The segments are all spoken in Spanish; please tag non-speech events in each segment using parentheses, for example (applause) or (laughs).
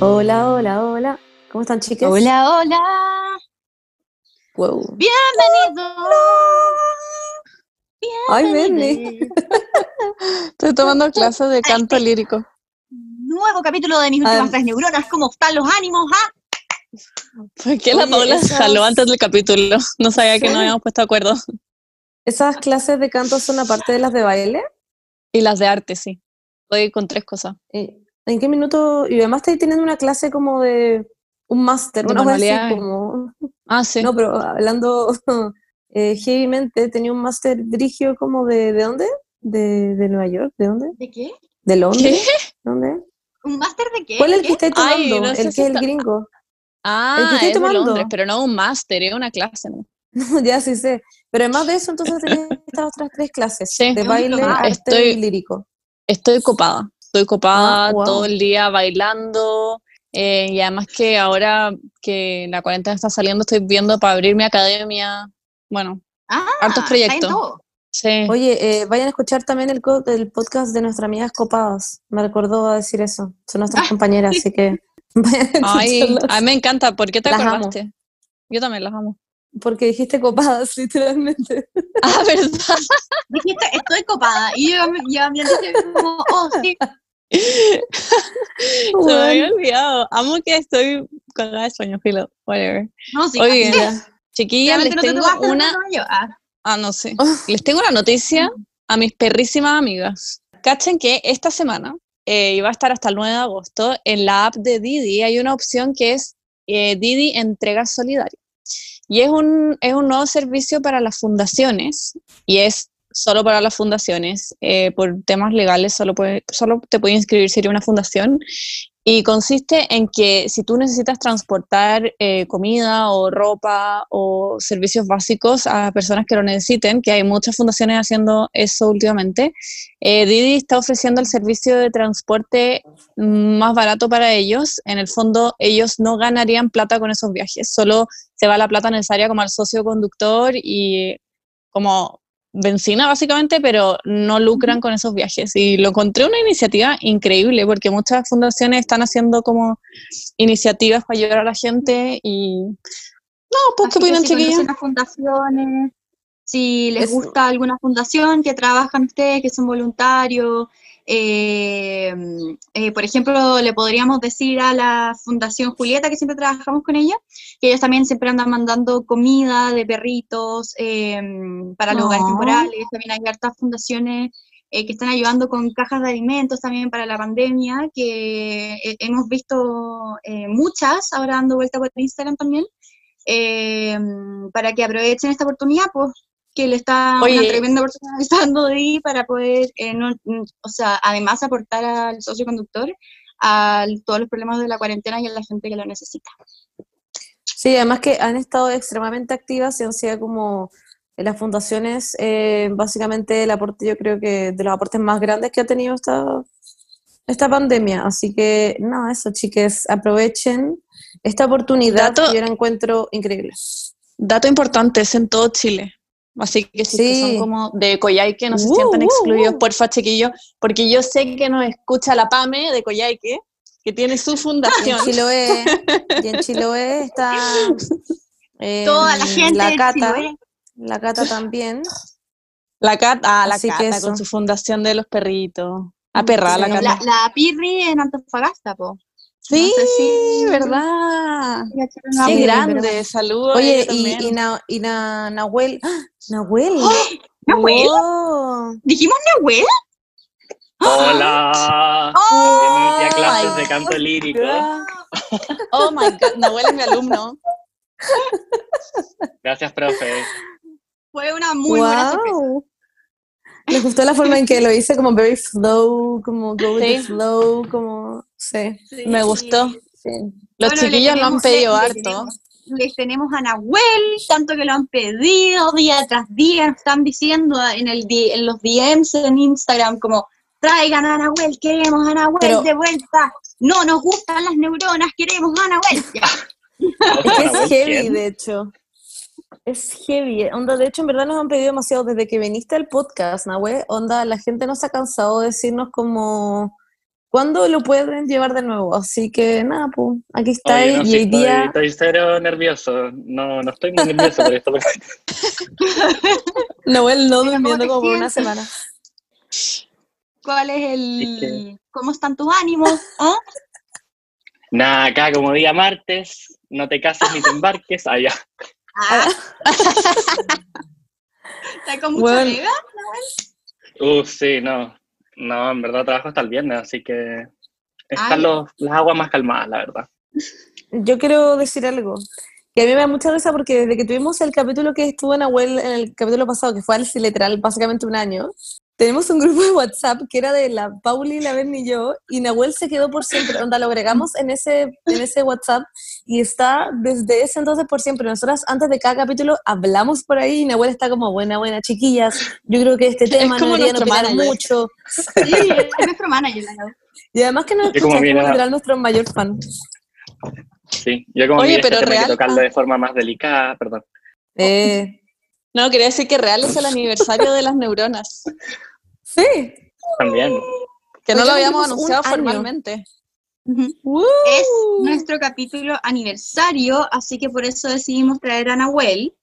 Hola, hola, hola. ¿Cómo están, chicas? Hola, hola. Wow. Bienvenido. Ay, Bienvenido. Estoy tomando clases de canto lírico. Nuevo capítulo de mis últimas Ah. tres neuronas. ¿Cómo están los ánimos? ah? ¿Por qué la Oye, Paula esas- jaló antes del capítulo? No sabía que no habíamos puesto acuerdo. ¿Esas clases de canto son aparte de las de baile? Y las de arte, sí. Estoy con tres cosas. Eh, ¿En qué minuto? Y además estáis teniendo una clase como de un máster, De una manualidades. como... Ah, sí. No, pero hablando (laughs) eh, heavymente, tenía un máster brigio como de... ¿De dónde? De, de Nueva York, ¿de dónde? ¿De qué? ¿De Londres? ¿Qué? ¿Dónde? ¿Un máster de qué? ¿Cuál es el que estáis Ay, tomando? no sé el si que es el está- gringo. Ah, ¿El que estoy es de tomando? Londres, pero no un máster, es una clase. ¿no? (laughs) ya sí sé. Pero además de eso, entonces (laughs) tenés estas otras tres clases. Sí. De baile, diplomado. arte Estoy- y lírico. Estoy copada. Estoy copada Ah, wow. todo el día bailando. eh, y además que ahora que la cuarentena está saliendo, estoy viendo para abrir mi academia. Bueno, Ah, hartos proyectos. sí. Oye, eh, vayan a escuchar también el, co- el podcast de nuestras amigas copadas. Me recordó a decir eso. Son nuestras Ah, compañeras, así que vayan a Ay, a mí me encanta. ¿Por qué te Las amo. acordaste? Yo también las amo. Porque dijiste copadas, literalmente. Ah, ¿verdad? Dijiste, estoy copada. Y yo, yo también dije como, oh, sí. (laughs) Se me había olvidado. Amo que estoy cagada de sueño, filo. Whatever. No, sí. Que, Chiquillas, les no te tengo lo una. Ah, Ah, no sé. Oh. Les tengo una noticia a mis perrísimas amigas. Cachen que esta semana, eh, va a estar hasta el 9 de agosto, en la app de Didi hay una opción que es eh, Didi Entrega Solidaria. Y es un, es un nuevo servicio para las fundaciones, y es solo para las fundaciones. eh, por temas legales solo, puede, solo te puede inscribir si eres una fundación. Y consiste en que si tú necesitas transportar eh, comida o ropa o servicios básicos a personas que lo necesiten, que hay muchas fundaciones haciendo eso últimamente, eh, Didi está ofreciendo el servicio de transporte más barato para ellos. En el fondo, ellos no ganarían plata con esos viajes, solo se va la plata necesaria como al socio conductor y como benzina básicamente, pero no lucran con esos viajes. Y lo encontré una iniciativa increíble porque muchas fundaciones están haciendo como iniciativas para ayudar a la gente y... No, pues, ¿qué opinan, si chiquillas? las fundaciones, si les Es- gusta alguna fundación que trabajan ustedes, que son voluntarios, eh, eh, por ejemplo, le podríamos decir a la Fundación Julieta, que siempre trabajamos con ella, que ellos también siempre andan mandando comida de perritos eh, para los hogares Oh. temporales, también hay hartas fundaciones eh, que están ayudando con cajas de alimentos también para la pandemia, que eh, hemos visto eh, muchas ahora dando vuelta por Instagram también, eh, para que aprovechen esta oportunidad, pues que le está una Oye. tremenda oportunidad (laughs) dando ahí para poder, no- mm, o sea, además aportar al socio conductor a todos los problemas de la cuarentena y a la gente que lo necesita. Sí, además que han estado extremadamente activas y han sido como eh, las fundaciones, eh, básicamente el aporte, yo creo que de los aportes más grandes que ha tenido esta, esta pandemia. Así que, nada, eso, chiques, aprovechen esta oportunidad Dato- que yo la encuentro increíble. Dato importante, es en todo Chile. Así que si Sí. son como de Coyhaique, no se Uh, sientan uh, excluidos, uh. porfa, chiquillos, porque yo sé que nos escucha la PAME de Coyhaique, que tiene su Y en fundación. Chiloé, y en (laughs) Chiloé está eh, Toda la gente la Cata, la Cata también. La Cata, ah, la Así Cata con su fundación de los perritos. A perra, la Sí. Cata. La, la Pirri en Antofagasta, po. Sí, no sé si- ¿verdad? Qué Sí, grande, saludos. a Oye, y, y, Na- y Na- Nahuel, ¡Ah! (gasps) Nahuel, (gasps) ¿Nahuel? Wow. ¿Dijimos Nahuel? Hola. ¡Oh! Bienvenidos a clases my de canto lírico. Oh my god, Nahuel es mi alumno. Gracias, profe. Fue una muy buena sorpresa. Wow. Les gustó la forma en que lo hice, como very flow, como go with the flow, como, sí. Me gustó. sí. Los Bueno, chiquillos lo han pedido harto. tenemos- Les tenemos a Nahuel, tanto que lo han pedido día tras día, nos están diciendo en, el, en los DMs en Instagram como, traigan a Nahuel, queremos a Nahuel Pero- de vuelta, no nos gustan las neuronas, queremos a Nahuel. Ya. Es Nahuel, heavy, de hecho. Es heavy. Onda, de hecho, en verdad nos han pedido demasiado desde que viniste al podcast, Nahue. Onda, la gente nos ha cansado de decirnos como ¿Cuándo lo pueden llevar de nuevo? Así que nada, pues aquí está. Oye, no, y sí, hoy estoy, día. estoy cero nervioso. No, no estoy muy nervioso por esto. porque- (laughs) (laughs) Noel no Mira, ¿cómo durmiendo como por una semana. ¿Cuál es Es el... ¿Cómo están tus ánimos? (laughs) ¿Ah? Nada, acá como día martes, no te cases ni te embarques. Allá. Ah. (laughs) ¿Está con mucha Bueno. pega? Uf, sí, no. No, en verdad trabajo hasta el viernes, así que están los, las aguas más calmadas, la verdad. Yo quiero decir algo. Que a mí me da mucha risa porque desde que tuvimos el capítulo que estuvo en Abuel en el capítulo pasado, que fue hace literal básicamente un año, tenemos un grupo de WhatsApp que era de la Pauli, la Ben y yo, y Nahuel se quedó por siempre. Onda, lo agregamos en ese, en ese WhatsApp y está desde ese entonces por siempre. Nosotras antes de cada capítulo hablamos por ahí y Nahuel está como, buena, buena, chiquillas, yo creo que este tema no como debería manager. mucho. Sí, es nuestro manager. Lau. Y además que nos escucha, es nuestro mayor fan. Sí, yo como Oye, este pero tema hay que tocarlo de forma más delicada, perdón. Eh, No, quería decir que real es el aniversario de las neuronas. sí. También. Que no Hoy lo habíamos anunciado formalmente. Ujú. Es nuestro capítulo aniversario, así que por eso decidimos traer a Nahuel.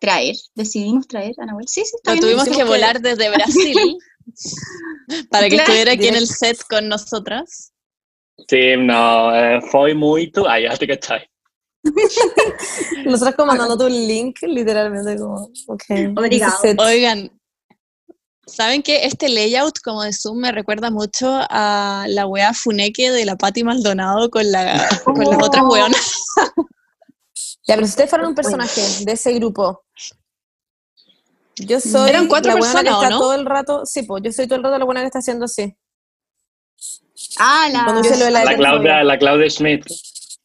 Traer, decidimos traer a Nahuel. Sí, sí, está Lo bien. tuvimos que volar desde Brasil (laughs) para que Claro. estuviera aquí en el set con nosotras. Sí, no, eh, fue muy tú. Ah, ya te cachai. (laughs) Nosotras como mandándote un link, literalmente, como, ok. Obrigado. Oigan, ¿saben qué? Este layout como de Zoom me recuerda mucho a la wea Funeque de la Patti Maldonado con, la, con las otras Oh. weonas. Ya, pero si ustedes fueran un personaje de ese grupo, yo soy Eran cuatro la buena que personas, ¿o está no? todo el rato, sí, pues yo soy todo el rato la buena que está haciendo así. Ah, la, la La. Claudia, la Claudia Schmidt.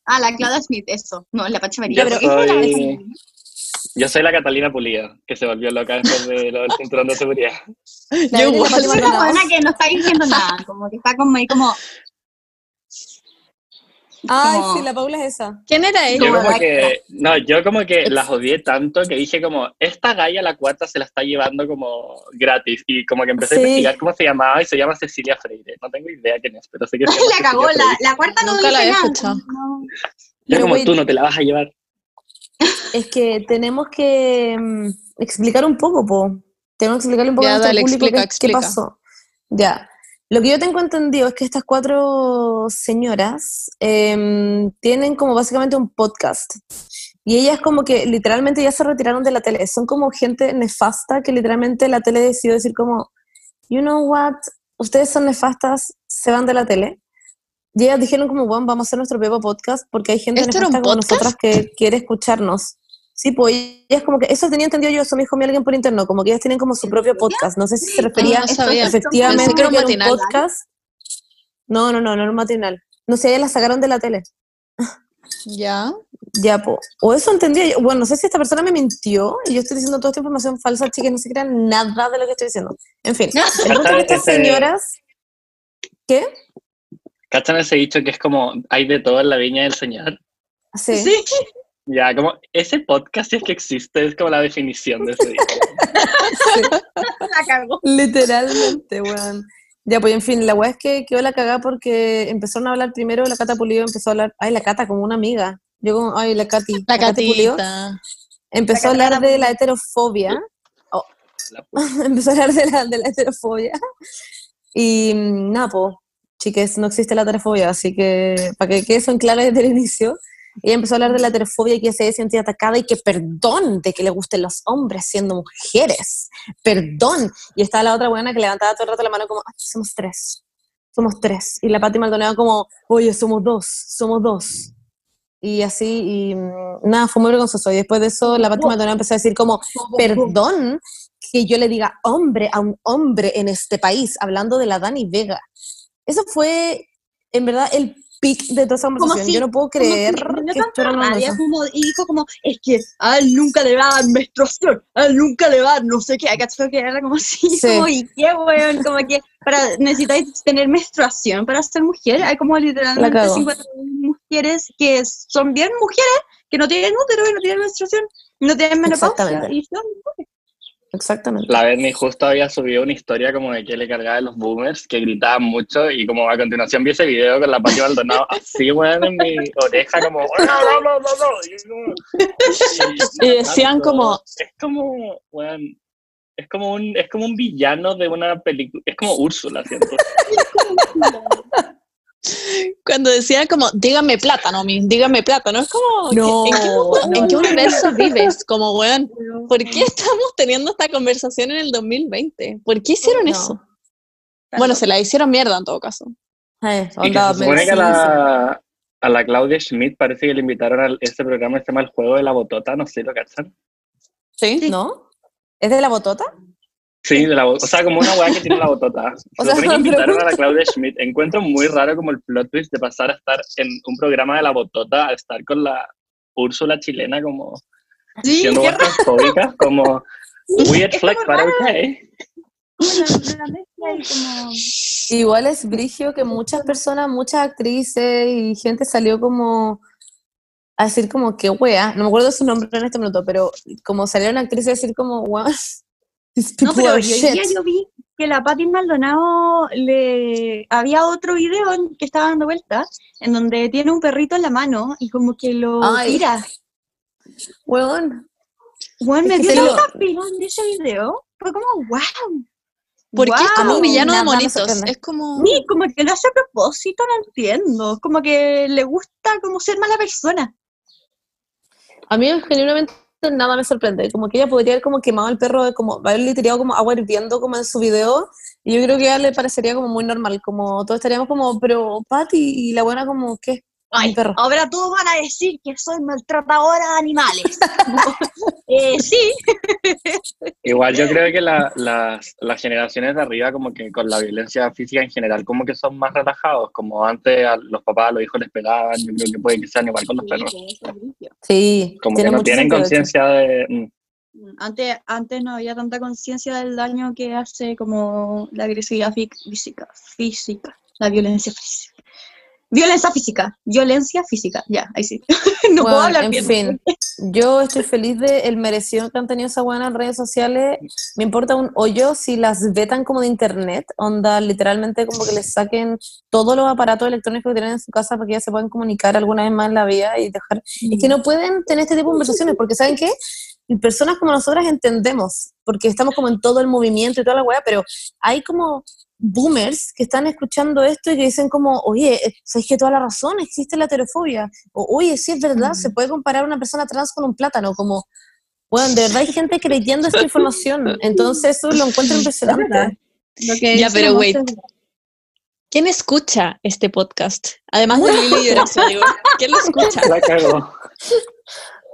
Ah, la Claudia Smith, eso. No, la Pacha María. Yo soy-. Yo la Catalina Pulida, que se volvió loca después de lo del cinturón de seguridad. (laughs) La Yo Es una buena que no está diciendo nada, como que está como ahí como... Ay, como- sí, la Paula es esa. ¿Quién era Yo ella? Como como la- que, no, yo como que las odié tanto que dije como, esta galla la cuarta se la está llevando como gratis y como que empecé Sí. a investigar cómo se llamaba y se llama Cecilia Freire. No tengo idea quién es, pero sé que se (laughs) llama La cagó, la, la cuarta no Nunca la había nada. escuchado. no. Yo Pero, como tú no te la vas a llevar. Es que tenemos que mm, explicar un poco, po. Tenemos que explicarle un poco Ya, a nuestro dale, público explica, qué, pasó. Ya. Lo que yo tengo entendido es que estas cuatro señoras em, tienen como básicamente un podcast. Y ellas como que literalmente ya se retiraron de la tele. Son como gente nefasta que literalmente la tele decidió decir como, you know what, ustedes son nefastas, se van de la tele. Y ellas dijeron como, bueno, vamos a hacer nuestro propio podcast porque hay gente ¿Esto era nefasta como podcast? nosotras que quiere escucharnos. Sí, pues ellas como que, eso tenía entendido yo, eso me dijo a mí alguien por interno, como que ellas tienen como su propio podcast. No sé si se refería Ah, no sabía. efectivamente Pensé que era un un podcast. No, no, no, no era un matinal. No sé, ellas la sacaron de la tele. Ya. Ya, po. O eso entendía yo. Bueno, no sé si esta persona me mintió y yo estoy diciendo toda esta información falsa, chicas, no se crean nada de lo que estoy diciendo. En fin, (laughs) el punto es que estas Ese- señoras... ¿Qué? ¿Cachan ese dicho que es como, hay de todo en la viña del señor? Sí. Sí. Ya, como, ese podcast si es que existe, es como la definición de ese dicho. sí. (laughs) La cagó. Literalmente, weón. Ya, pues en fin, la weá es que quedó la cagada porque empezaron a hablar primero, la Cata Pulido empezó a hablar, ay, la Cata como una amiga. Yo como, ay, la Cati. La Cati Pulido catita. empezó a La hablar de la heterofobia. Oh. La (laughs) empezó a hablar de la, de la heterofobia. Y mm, nada, pues, chiques, no existe la heterofobia, así que para que quede eso en claro desde el inicio. Ella empezó a hablar de la heterofobia que se sentía atacada y que perdón de que le gusten los hombres siendo mujeres. Perdón. Y estaba la otra buena que levantaba todo el rato la mano como, "Ay, somos tres. Somos tres. Y la Pati Maldonado como, oye, somos dos, somos dos. Y así, y mm, nada, fue muy vergonzoso. Y después de eso, la Pati Maldonado empezó a decir como, perdón que yo le diga hombre a un hombre en este país, hablando de la Dani Vega. Eso fue, en verdad, el pic de toda esa conversación. si- yo no puedo si creer le que eso. como- y dijo como, es que a él nunca le va a dar menstruación, a él nunca le va a dar no sé qué, ¿cachai? Que era como así, Sí. como, y qué weón, como que para, necesitáis tener menstruación para ser mujer, hay como literalmente cago. 50 mujeres que son bien mujeres, que no tienen útero y no tienen menstruación, no tienen menopausia, y son exactamente. La Bernie justo había subido una historia como de que le cargaba de los boomers, que gritaban mucho, y como a continuación vi ese video con la Pati Maldonado (laughs) así, weón, en mi oreja, como, no, no, no, no, no. Y, decían como- Es como, weón, es como un, es como un villano de una película, es como Úrsula, siento. (laughs) Cuando decían como, dígame plátano, mi, dígame plátano, es como, No, ¿en qué, mundo- no, en qué no. universo vives? Como, weón, ¿por qué estamos teniendo esta conversación en el 2020? ¿Por qué hicieron No. eso? Bueno, se la hicieron mierda en todo caso. Eh, Y que onda, se supone que a la, a la Claudia Schmidt parece que le invitaron a este programa que se llama El Juego de la Botota, no sé si lo cachan. ¿Sí? ¿No? ¿Es de la botota? Sí, de la, o sea, como una weá que tiene la botota. (laughs) O sea, que invitaron a la Claudia Schmidt. Encuentro muy raro como el plot twist de pasar a estar en un programa de la botota a estar con la Úrsula chilena como Sí, siendo qué transfóbica, como weird pero raro. okay. Igual es brigio que muchas personas, muchas actrices y gente salió como a decir como que wea, no me acuerdo su nombre en este minuto, pero como salieron actrices a decir como wea, No, people pero are yo, día yo vi que la Patti Maldonado le había otro video en- que estaba dando vuelta en donde tiene un perrito en la mano y como que lo Ay. tira. Weón, Bueno, me dio tanta pena de ese video. Fue como, wow. ¿Por qué es como Wow, un villano de monitos? Es como... Sí, como que lo hace a propósito, no entiendo. Como que le gusta como ser mala persona. a mí genuinamente nada me sorprende, como que ella podría haber como quemado el perro, como haberle tirado como agua hirviendo como en su video, y yo creo que a ella le parecería como muy normal, como todos estaríamos como, pero Patty, y la buena como, ¿qué? Ay, perro. ahora todos van a decir que soy maltratadora de animales. (laughs) eh, sí, Igual yo creo que la- las, las generaciones de arriba como que con la violencia física en general como que son más relajados, como antes a los papás, a los hijos les pegaban, yo creo que puede que sean igual con los perros. Sí, Como que no tienen conciencia de... mm, Antes, antes no había tanta conciencia del daño que hace como la agresividad fí- física, física, la violencia física. Violencia física, violencia física, ya, ahí sí. (laughs) no puedo Bueno, hablar en bien. fin, (laughs) yo estoy feliz de el merecido que han tenido esa buena en redes sociales. Me importa un hoyo si las vetan como de internet, onda, literalmente como que les saquen todos los aparatos electrónicos que tienen en su casa para que ya se puedan comunicar alguna vez más en la vida y dejar... Es que no pueden tener este tipo de conversaciones, porque ¿saben qué? Personas como nosotras entendemos, porque estamos como en todo el movimiento y toda la weá, pero hay como boomers que están escuchando esto y que dicen como, oye, eh, ¿sabes que toda la razón? Existe la heterofobia. O, oye, sí es verdad, se puede comparar una persona trans con un plátano, como, bueno, de verdad hay gente creyendo esta información. (laughs) Entonces eso lo encuentro impresionante. Lo que Ya, pero wait. es- ¿Quién escucha este podcast? Además de Lili y (laughs) ¿quién lo escucha? La cagó.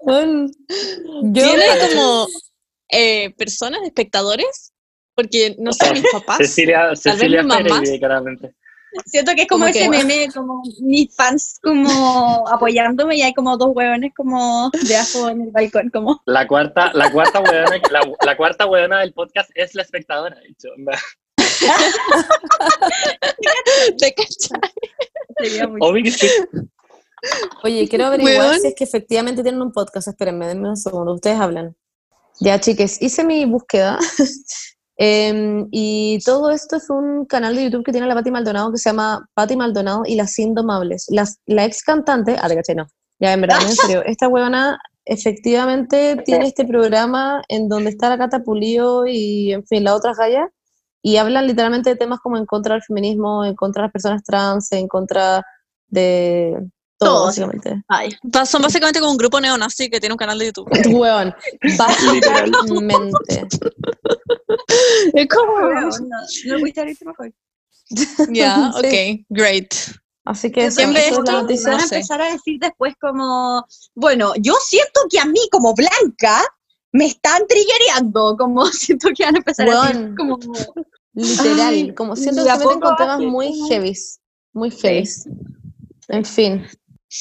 Bueno, yo, ¿Tiene como eh, personas, espectadores? Porque, no sé, mis (laughs) papás. Cecilia, Cecilia claramente. Siento que es como, Como ese que- meme, como mis fans como (laughs) apoyándome y hay como dos hueones como debajo en el balcón, como La cuarta, la cuarta hueona, la, la cuarta hueona del podcast es la espectadora, de hecho. onda. (laughs) ¿Te cachai? sería muy... Obvio que sí. Oye, quiero averiguar si es que efectivamente tienen un podcast. Espérenme, denme un segundo. Ustedes hablan. Ya, chiques, hice mi búsqueda. (laughs) Em, y todo esto es un canal de YouTube que tiene la Patti Maldonado que se llama Patti Maldonado y las Indomables. Las, la ex cantante, ah, te caché, no. Ya, en verdad, en serio. Esta huevona efectivamente tiene este programa en donde está la Cata Pulido y, en fin, la otra Jaya. Y hablan literalmente de temas como en contra del feminismo, en contra de las personas trans, en contra de todo, Todo. básicamente. Ay, Son básicamente como un grupo neonazi que tiene un canal de YouTube. (laughs) Hueón, Literal. básicamente. Es como. no, no pudiste abrirte mejor. Ya, Sí. ok, great. Así que la Van a No empezar a decir después como, bueno, yo siento que a mí como blanca me están triggereando, como (laughs) siento que van a empezar a decir Weón. como... Literal, Ay, como siento que se meten con temas muy heavies, muy heavies. En fin,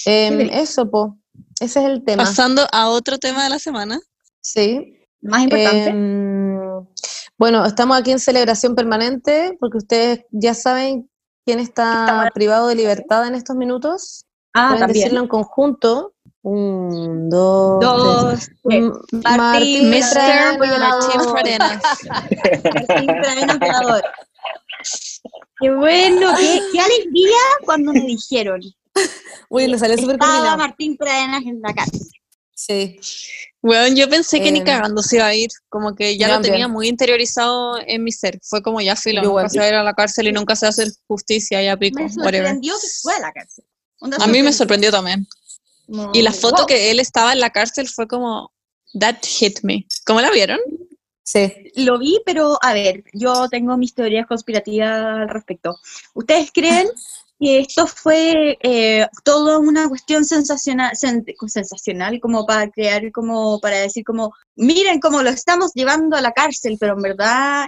Em, eso, po, ese es el tema. Pasando a otro tema de la semana. Sí. Más importante. Em, bueno, estamos aquí en celebración permanente porque ustedes ya saben quién está privado de libertad en estos minutos. ah, Pueden también. decirlo en conjunto. Un, dos, Dos, tres. Mm, Martín Mr. Martín. Pradenas. Martín Pradenas violador. Qué bueno, qué, qué alegría cuando me dijeron. (laughs) Uy, le salió súper Estaba coordinado. Martín Pradenas en la cárcel. Sí. Bueno, yo pensé que ni Em, cagando se iba a ir, como que ya lo tenía muy interiorizado en mi ser. Fue como ya filo, Yo nunca se va a ir a la cárcel y nunca se va a hacer justicia, ya pico, Me whatever. sorprendió que fue a la cárcel. A mí me sorprendió. también. Como, Y la foto wow. que él estaba en la cárcel fue como, that hit me. ¿Cómo la vieron? Sí. Lo vi, pero a ver, yo tengo mis teorías conspirativas al respecto. ¿Ustedes creen que esto fue eh, toda una cuestión sensacional, sen- sensacional, como para crear, como para decir como, miren cómo lo estamos llevando a la cárcel, pero en verdad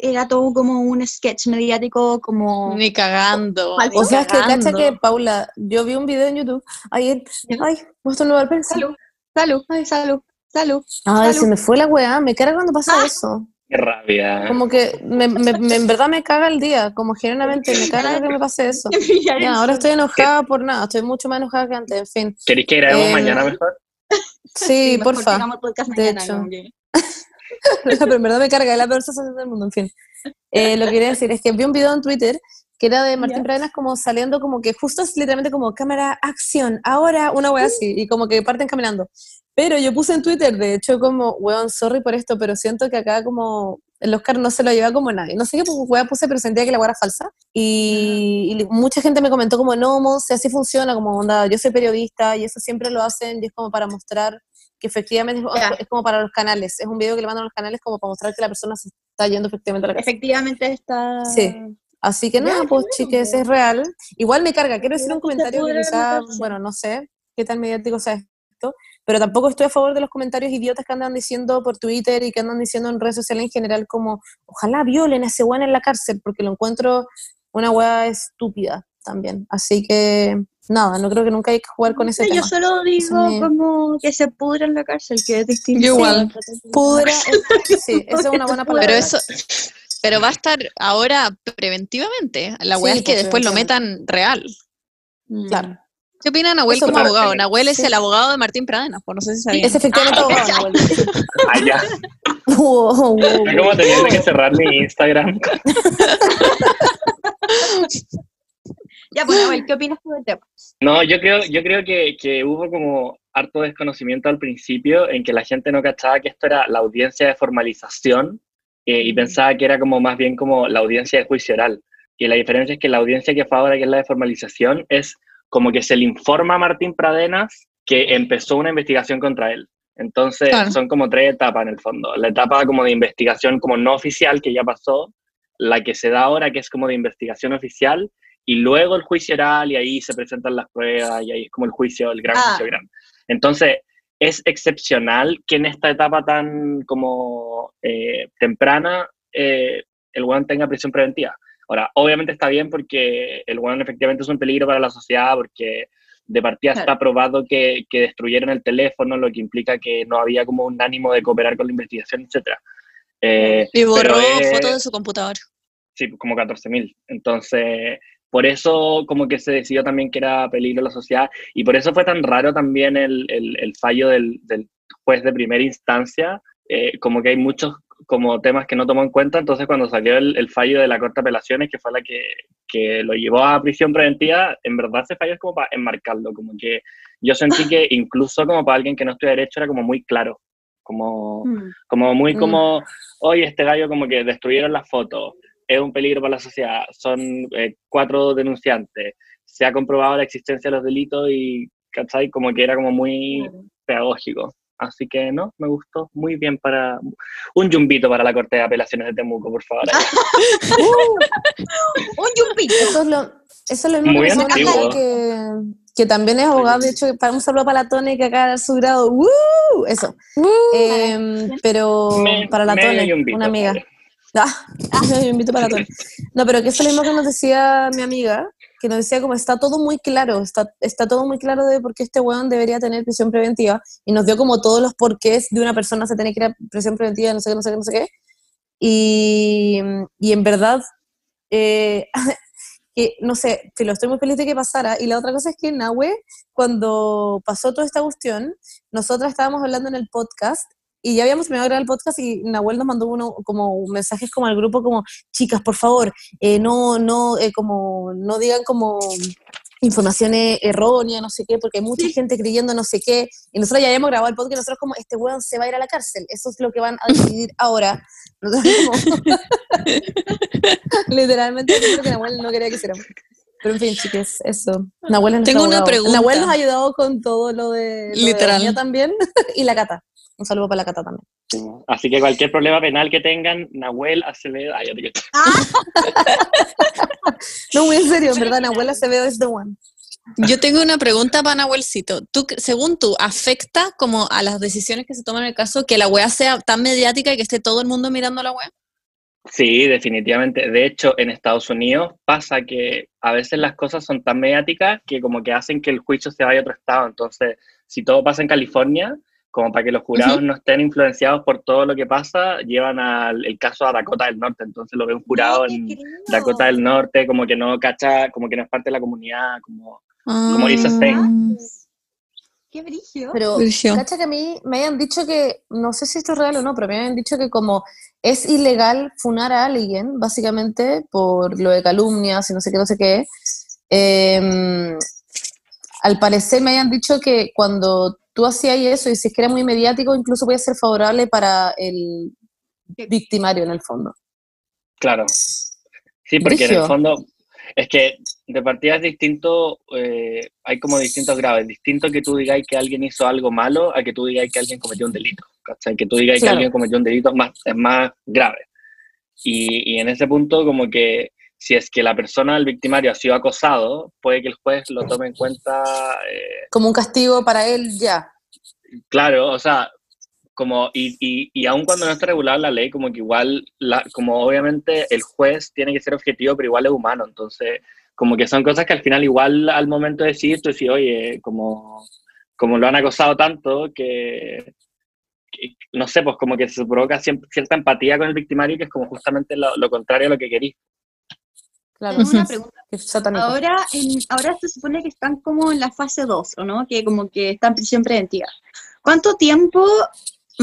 era todo como un sketch mediático, como... Ni cagando. Falso. O sea, es que cacha que Paula, yo vi un video en YouTube ayer. Ay, nuevo al pensar. Salud, salud, ay, salud, salud. Ay, Salud. se me fue la weá. Me carga cuando pasa Ah. eso. Qué rabia. Como que me, me- me- en verdad me caga el día. Como genuinamente me carga que me pase eso. (laughs) Ya, ahora estoy enojada por nada. Estoy mucho más enojada que antes. En fin. ¿Queréis que grabemos Em, mañana mejor? (laughs) Sí, mejor porfa. De hecho. que- (laughs) pero en verdad me carga, es la peor sensación del mundo, en fin. Eh, lo que quería decir es que vi un video en Twitter que era de Martín. Pradenas como saliendo como que justo es literalmente como cámara, acción, ahora una wea así, y como que parten caminando. Pero yo puse en Twitter, de hecho, como, weón, sorry por esto, pero siento que acá como el Oscar no se lo lleva como nadie. No sé qué wea puse, pero sentía que la wea era falsa. Y, y mucha gente me comentó como, no, Monse, así funciona, como onda, yo soy periodista y eso siempre lo hacen y es como para mostrar que efectivamente es, Ya. es como para los canales, es un video que le mandan a los canales como para mostrar que la persona se está yendo efectivamente a la casa. Efectivamente está... Sí. Así que nada, qué pues chiques, es real. Igual me carga, quiero decir un comentario que quizá, bueno, no sé qué tan mediático sea esto, pero tampoco estoy a favor de los comentarios idiotas que andan diciendo por Twitter y que andan diciendo en redes sociales en general como, ojalá violen a ese weón en la cárcel, porque lo encuentro una weá estúpida también. Así que nada, no creo que nunca hay que jugar con ese yo tema. solo digo como que se pudra en la cárcel, que es distinto. Yo igual. Pudra, (laughs) es- sí, esa es una buena palabra. Pero eso, pero va a estar ahora preventivamente. La Sí, weá es que pues, después lo metan real. Claro. ¿Qué opina Nahuel Eso como abogado? Nahuel es Sí. el abogado de Martín Pradenas, pues no sé si sabían. Es efectivamente abogado, Nahuel. (laughs) Ah, ya. (laughs) Wow, wow, wow. Estoy como teniendo que cerrar mi Instagram. (laughs) Ya, pues, Nahuel, ¿qué opinas tú del tema? No, yo creo, yo creo que, que hubo como harto desconocimiento al principio en que la gente no cachaba que esto era la audiencia de formalización eh, y pensaba que era como más bien como la audiencia de juicio oral. Y la diferencia es que la audiencia que fue ahora, que es la de formalización, es como que se le informa a Martín Pradenas que empezó una investigación contra él. Entonces Claro. son como tres etapas en el fondo. La etapa como de investigación como no oficial, que ya pasó, la que se da ahora, que es como de investigación oficial, y luego el juicio oral, y ahí se presentan las pruebas, y ahí es como el juicio, el gran Ah. juicio grande. Entonces, es excepcional que en esta etapa tan como eh, temprana eh, el weón tenga prisión preventiva. Ahora, obviamente está bien porque el weón efectivamente es un peligro para la sociedad, porque de partida Claro. está probado que, que destruyeron el teléfono, lo que implica que no había como un ánimo de cooperar con la investigación, etc. Eh, Y borró es- fotos de su computador. Sí, como 14.000. Entonces, por eso como que se decidió también que era peligro la sociedad y por eso fue tan raro también el, el- el fallo del, del juez de primera instancia, eh, como que hay muchos como temas que no tomó en cuenta, entonces cuando salió el, el fallo de la Corte de Apelaciones, que fue la que, que lo llevó a prisión preventiva, en verdad ese fallo es como para enmarcarlo, como que yo sentí que (laughs) incluso como para alguien que no estudia derecho era como muy claro, como como muy Mm. como, oye, este gallo como que destruyeron las fotos, es un peligro para la sociedad, son eh, cuatro denunciantes, se ha comprobado la existencia de los delitos y, ¿cachai? Como que era como muy pedagógico. Así que no, me gustó muy bien para un yumbito para la Corte de Apelaciones de Temuco, por favor. (laughs) Un yumpito. Eso es lo, eso es lo mismo Muy que antiguo. que, que también es abogado, de hecho, para un saludo para la Tone que acá su grado, ¡Woo! eso. Em, pero Me- para la Tone, yumbito, una amiga. (laughs) Ah, yo invito para Tone. No, pero que es lo mismo que nos decía mi amiga, que nos decía como está todo muy claro, está, está todo muy claro de por qué este weón debería tener prisión preventiva, y nos dio como todos los porqués de una persona se tiene que ir a prisión preventiva, no sé qué, no sé qué, no sé qué. Y, y en verdad, eh, (laughs) que, no sé, te lo estoy muy feliz de que pasara. Y la otra cosa es que Nahue, cuando pasó toda esta cuestión, nosotras estábamos hablando en el podcast y ya habíamos terminado de grabar el podcast y Nahuel nos mandó uno como mensajes como al grupo como chicas por favor eh, no no eh, como no digan como informaciones erróneas, no sé qué, porque hay mucha gente creyendo no sé qué, y nosotros ya habíamos grabado el podcast y nosotros como, este weón se va a ir a la cárcel, eso es lo que van a decidir (laughs) ahora. Como, (laughs) literalmente, creo que Nahuel no quería que hiciéramos. Pero en fin, chicas, eso. Nahuel es Tengo una abogado. pregunta. Nahuel nos ha ayudado con todo lo de, lo de Literal. Doña también, (laughs) y la Cata. Un saludo para la Cata también. Sí. Así que cualquier problema penal que tengan, Nahuel Acevedo. Ay, te quiero. (laughs) No, muy en serio, en verdad, Nahuel Acevedo es the one. Yo tengo una pregunta para Nahuelcito. ¿Tú, según tú, afecta como a las decisiones que se toman en el caso que la wea sea tan mediática y que esté todo el mundo mirando la wea? Sí, definitivamente. De hecho, en Estados Unidos pasa que a veces las cosas son tan mediáticas que como que hacen que el juicio se vaya a otro estado. Entonces, si todo pasa en California, como para que los jurados no estén influenciados por todo lo que pasa, llevan al el caso a Dakota del Norte. Entonces lo ve un jurado en Dakota del Norte, como que no cacha, como que no es parte de la comunidad, como... Como dice Stein. Qué brillo. Pero, cacha que a mí me hayan dicho que, no sé si esto es real o no, pero me habían dicho que como es ilegal funar a alguien, básicamente, por lo de calumnias y no sé qué, no sé qué, eh, al parecer me habían dicho que cuando tú hacías eso y si es que era muy mediático, incluso podía ser favorable para el victimario en el fondo. Claro. Sí, porque en el fondo es que de partida es distinto, eh, hay como distintos graves. Distinto que tú digáis que alguien hizo algo malo a que tú digáis que alguien cometió un delito. ¿cachai? Que tú digáis Claro. que alguien cometió un delito es más, es más grave. Y, y en ese punto, como que si es que la persona, el victimario, ha sido acosado, puede que el juez lo tome en cuenta eh, Como un castigo para él, ya. Claro, o sea, como, y, y, y aun cuando no está regulada la ley, como que igual, la, como obviamente el juez tiene que ser objetivo, pero igual es humano, entonces, como que son cosas que al final igual al momento de decir, tú decís, oye, como, como lo han acosado tanto que, que, no sé, pues como que se provoca cierta empatía con el victimario, que es como justamente lo, lo contrario a lo que querís. Claro. Tengo una pregunta. Es. Ahora, en- ahora se supone que están como en la fase 2, ¿o no? Que como que está en prisión preventiva. ¿Cuánto tiempo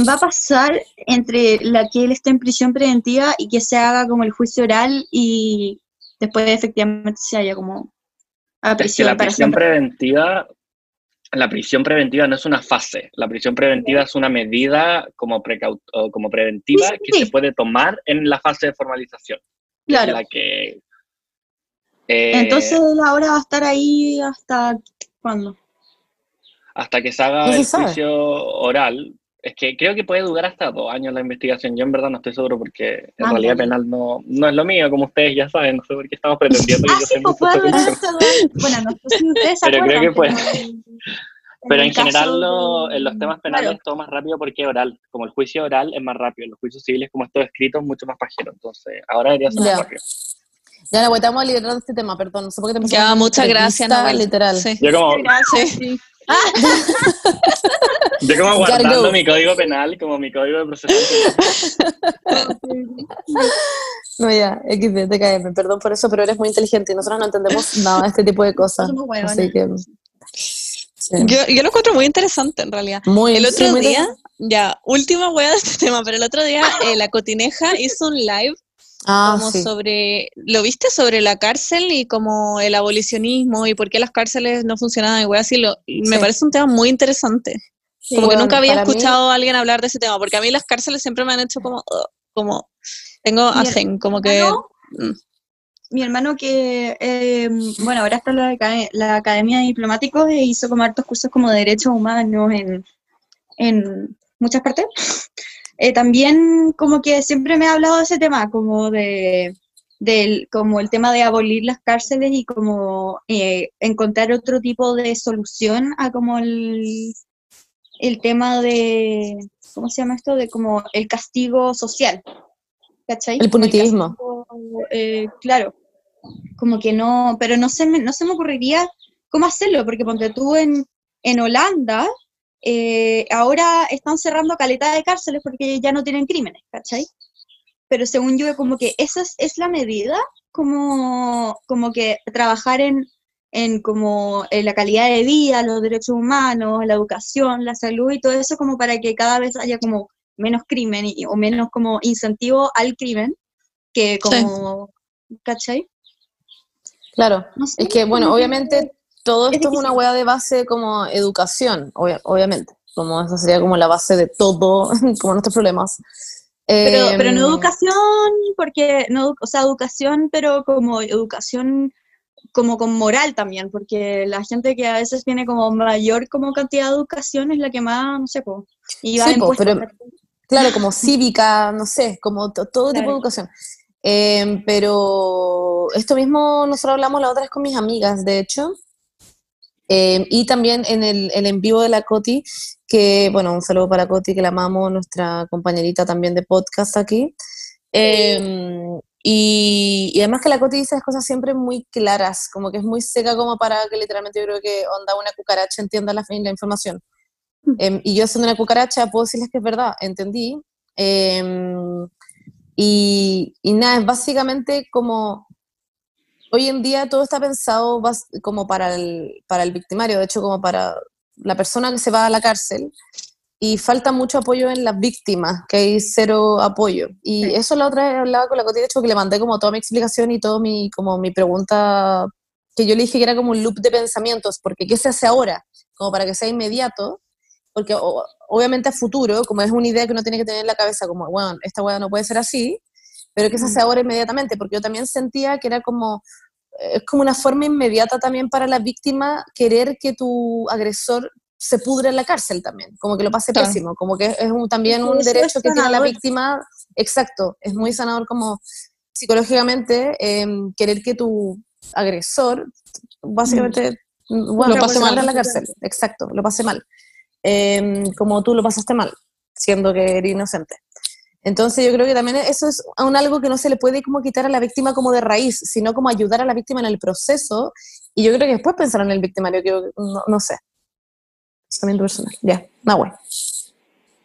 va a pasar entre la que él esté en prisión preventiva y que se haga como el juicio oral y después efectivamente se haya como a Es que prisión la para prisión siempre? preventiva, la prisión preventiva no es una fase, la prisión preventiva es una medida como, precau- o como preventiva Sí, sí, que sí. se puede tomar en la fase de formalización. Claro. la que, eh, Entonces él ahora va a estar ahí hasta cuándo? hasta que se haga se el sabe. juicio oral, es que creo que puede durar hasta dos años la investigación. Yo en verdad no estoy seguro porque en Ah, realidad penal no, no es lo mío, como ustedes ya saben, no sé por qué estamos pretendiendo que Ah, yo sí, pues puede durar eso. hasta dos- Bueno, no sé si ustedes se Pero creo que puede. pero (laughs) en general caso lo- de- en los temas penales claro. es todo más rápido porque es oral. Como el juicio oral es más rápido. Los juicios civiles, como esto escrito, es mucho más pajero. Entonces, ahora debería ser más rápido. Ya la estamos a liberar de este tema, perdón. No sé por qué te Ya, muchas gracias, Nahuel. literal. Sí. Yo como, Gracias, Sí. (laughs) yo como guardando mi código penal, como mi código de procesamiento. No, ya, XD, TKM, perdón por eso, pero eres muy inteligente y nosotros no entendemos (laughs) nada de este tipo de cosas. Huevonas. Así que. sí. Yo, yo lo encuentro muy interesante en realidad. Muy, El otro día, ya, última wea de este tema, pero el otro día eh, la Cotineja hizo un live Ah, como sí. sobre, ¿lo viste? Sobre la cárcel y como el abolicionismo y por qué las cárceles no funcionaban y así. Lo, Me parece un tema muy interesante. Sí, como que nunca había mí- escuchado a alguien hablar de ese tema, porque a mí las cárceles siempre me han hecho como, "Ugh", como, tengo hacen, como que, hermano- mm. mi hermano que, eh, bueno, ahora está la, la Academia de Diplomáticos e hizo como hartos cursos como de derechos humanos en, en muchas partes. Eh, también como que siempre me ha hablado de ese tema, como de del, como el tema de abolir las cárceles y como eh, encontrar otro tipo de solución a como el, el tema de, ¿cómo se llama esto? De como el castigo social. ¿Cachai? El punitivismo. castigo, eh, claro, como que no, pero no se me, no se me ocurriría cómo hacerlo, porque ponte tú en, en Holanda, eh, ahora están cerrando caleta de cárceles porque ya no tienen crímenes, ¿cachai? pero según yo como que esa es, es la medida, como, como que trabajar en, en como en la calidad de vida, los derechos humanos, la educación, la salud y todo eso como para que cada vez haya como menos crimen y- o menos como incentivo al crimen que como, ¿cachai? Claro, No sé, es que, bueno, obviamente todo es esto es una difícil. hueá de base como educación, obvia- obviamente, como eso sería como la base de todo, (laughs) como nuestros problemas. Pero, pero no educación, porque, no, o sea, educación, pero como educación como con moral también, porque la gente que a veces tiene como mayor como cantidad de educación es la que más, no sé, po, y va Sí, po, pero-. Claro, como (laughs) cívica, no sé, como to- todo tipo de Claro. educación. Em, pero esto mismo nosotros hablamos la otra vez con mis amigas, de hecho, Em, y también en el, el en vivo de la Coti, que, bueno, un saludo para Coti, que la amamos, nuestra compañerita también de podcast aquí. Em, y, y además que la Coti dice las cosas siempre muy claras, como que es muy seca como para que literalmente yo creo que onda una cucaracha entienda la, la información. Em, y yo siendo una cucaracha puedo decirles que es verdad, entendí. Em, y, y nada, es básicamente como hoy en día todo está pensado como para el, para el victimario, de hecho como para la persona que se va a la cárcel y falta mucho apoyo en las víctimas, que hay cero apoyo. Y Sí. eso la otra vez hablaba con la Coti, de hecho que le mandé como toda mi explicación y todo mi, como mi pregunta, que yo le dije que era como un loop de pensamientos, porque ¿qué se hace ahora? Como para que sea inmediato, porque o- obviamente a futuro, como es una idea que uno tiene que tener en la cabeza, como, bueno, esta weá no puede ser así, pero ¿qué se hace ahora inmediatamente? Porque yo también sentía que era como, es como una forma inmediata también para la víctima querer que tu agresor se pudre en la cárcel también, como que lo pase Claro. pésimo, como que es un- también un eso derecho que tiene la víctima, exacto, es muy sanador como psicológicamente em, querer que tu agresor básicamente, bueno, Lo pase mal. en la cárcel, exacto, lo pase mal, Em, como tú lo pasaste mal, siendo que eres inocente. Entonces yo creo que también eso es un algo que no se le puede como quitar a la víctima como de raíz, sino como ayudar a la víctima en el proceso. Y yo creo que después pensar en el victimario, que no, no sé. Pensamiento personal. Ya, no, bueno.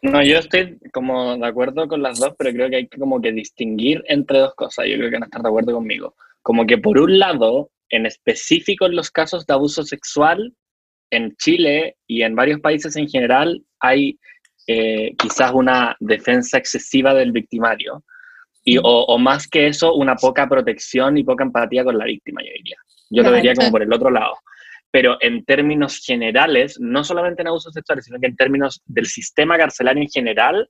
No, yo estoy como de acuerdo con las dos, pero creo que hay que como que distinguir entre dos cosas. Yo creo que no están de acuerdo conmigo. Como que por un lado, en específico en los casos de abuso sexual, en Chile y en varios países en general hay eh, quizás una defensa excesiva del victimario. Y, o, o más que eso, una poca protección y poca empatía con la víctima, yo diría. Yo lo vería como por el otro lado. Pero en términos generales, no solamente en abusos sexuales, sino que en términos del sistema carcelario en general,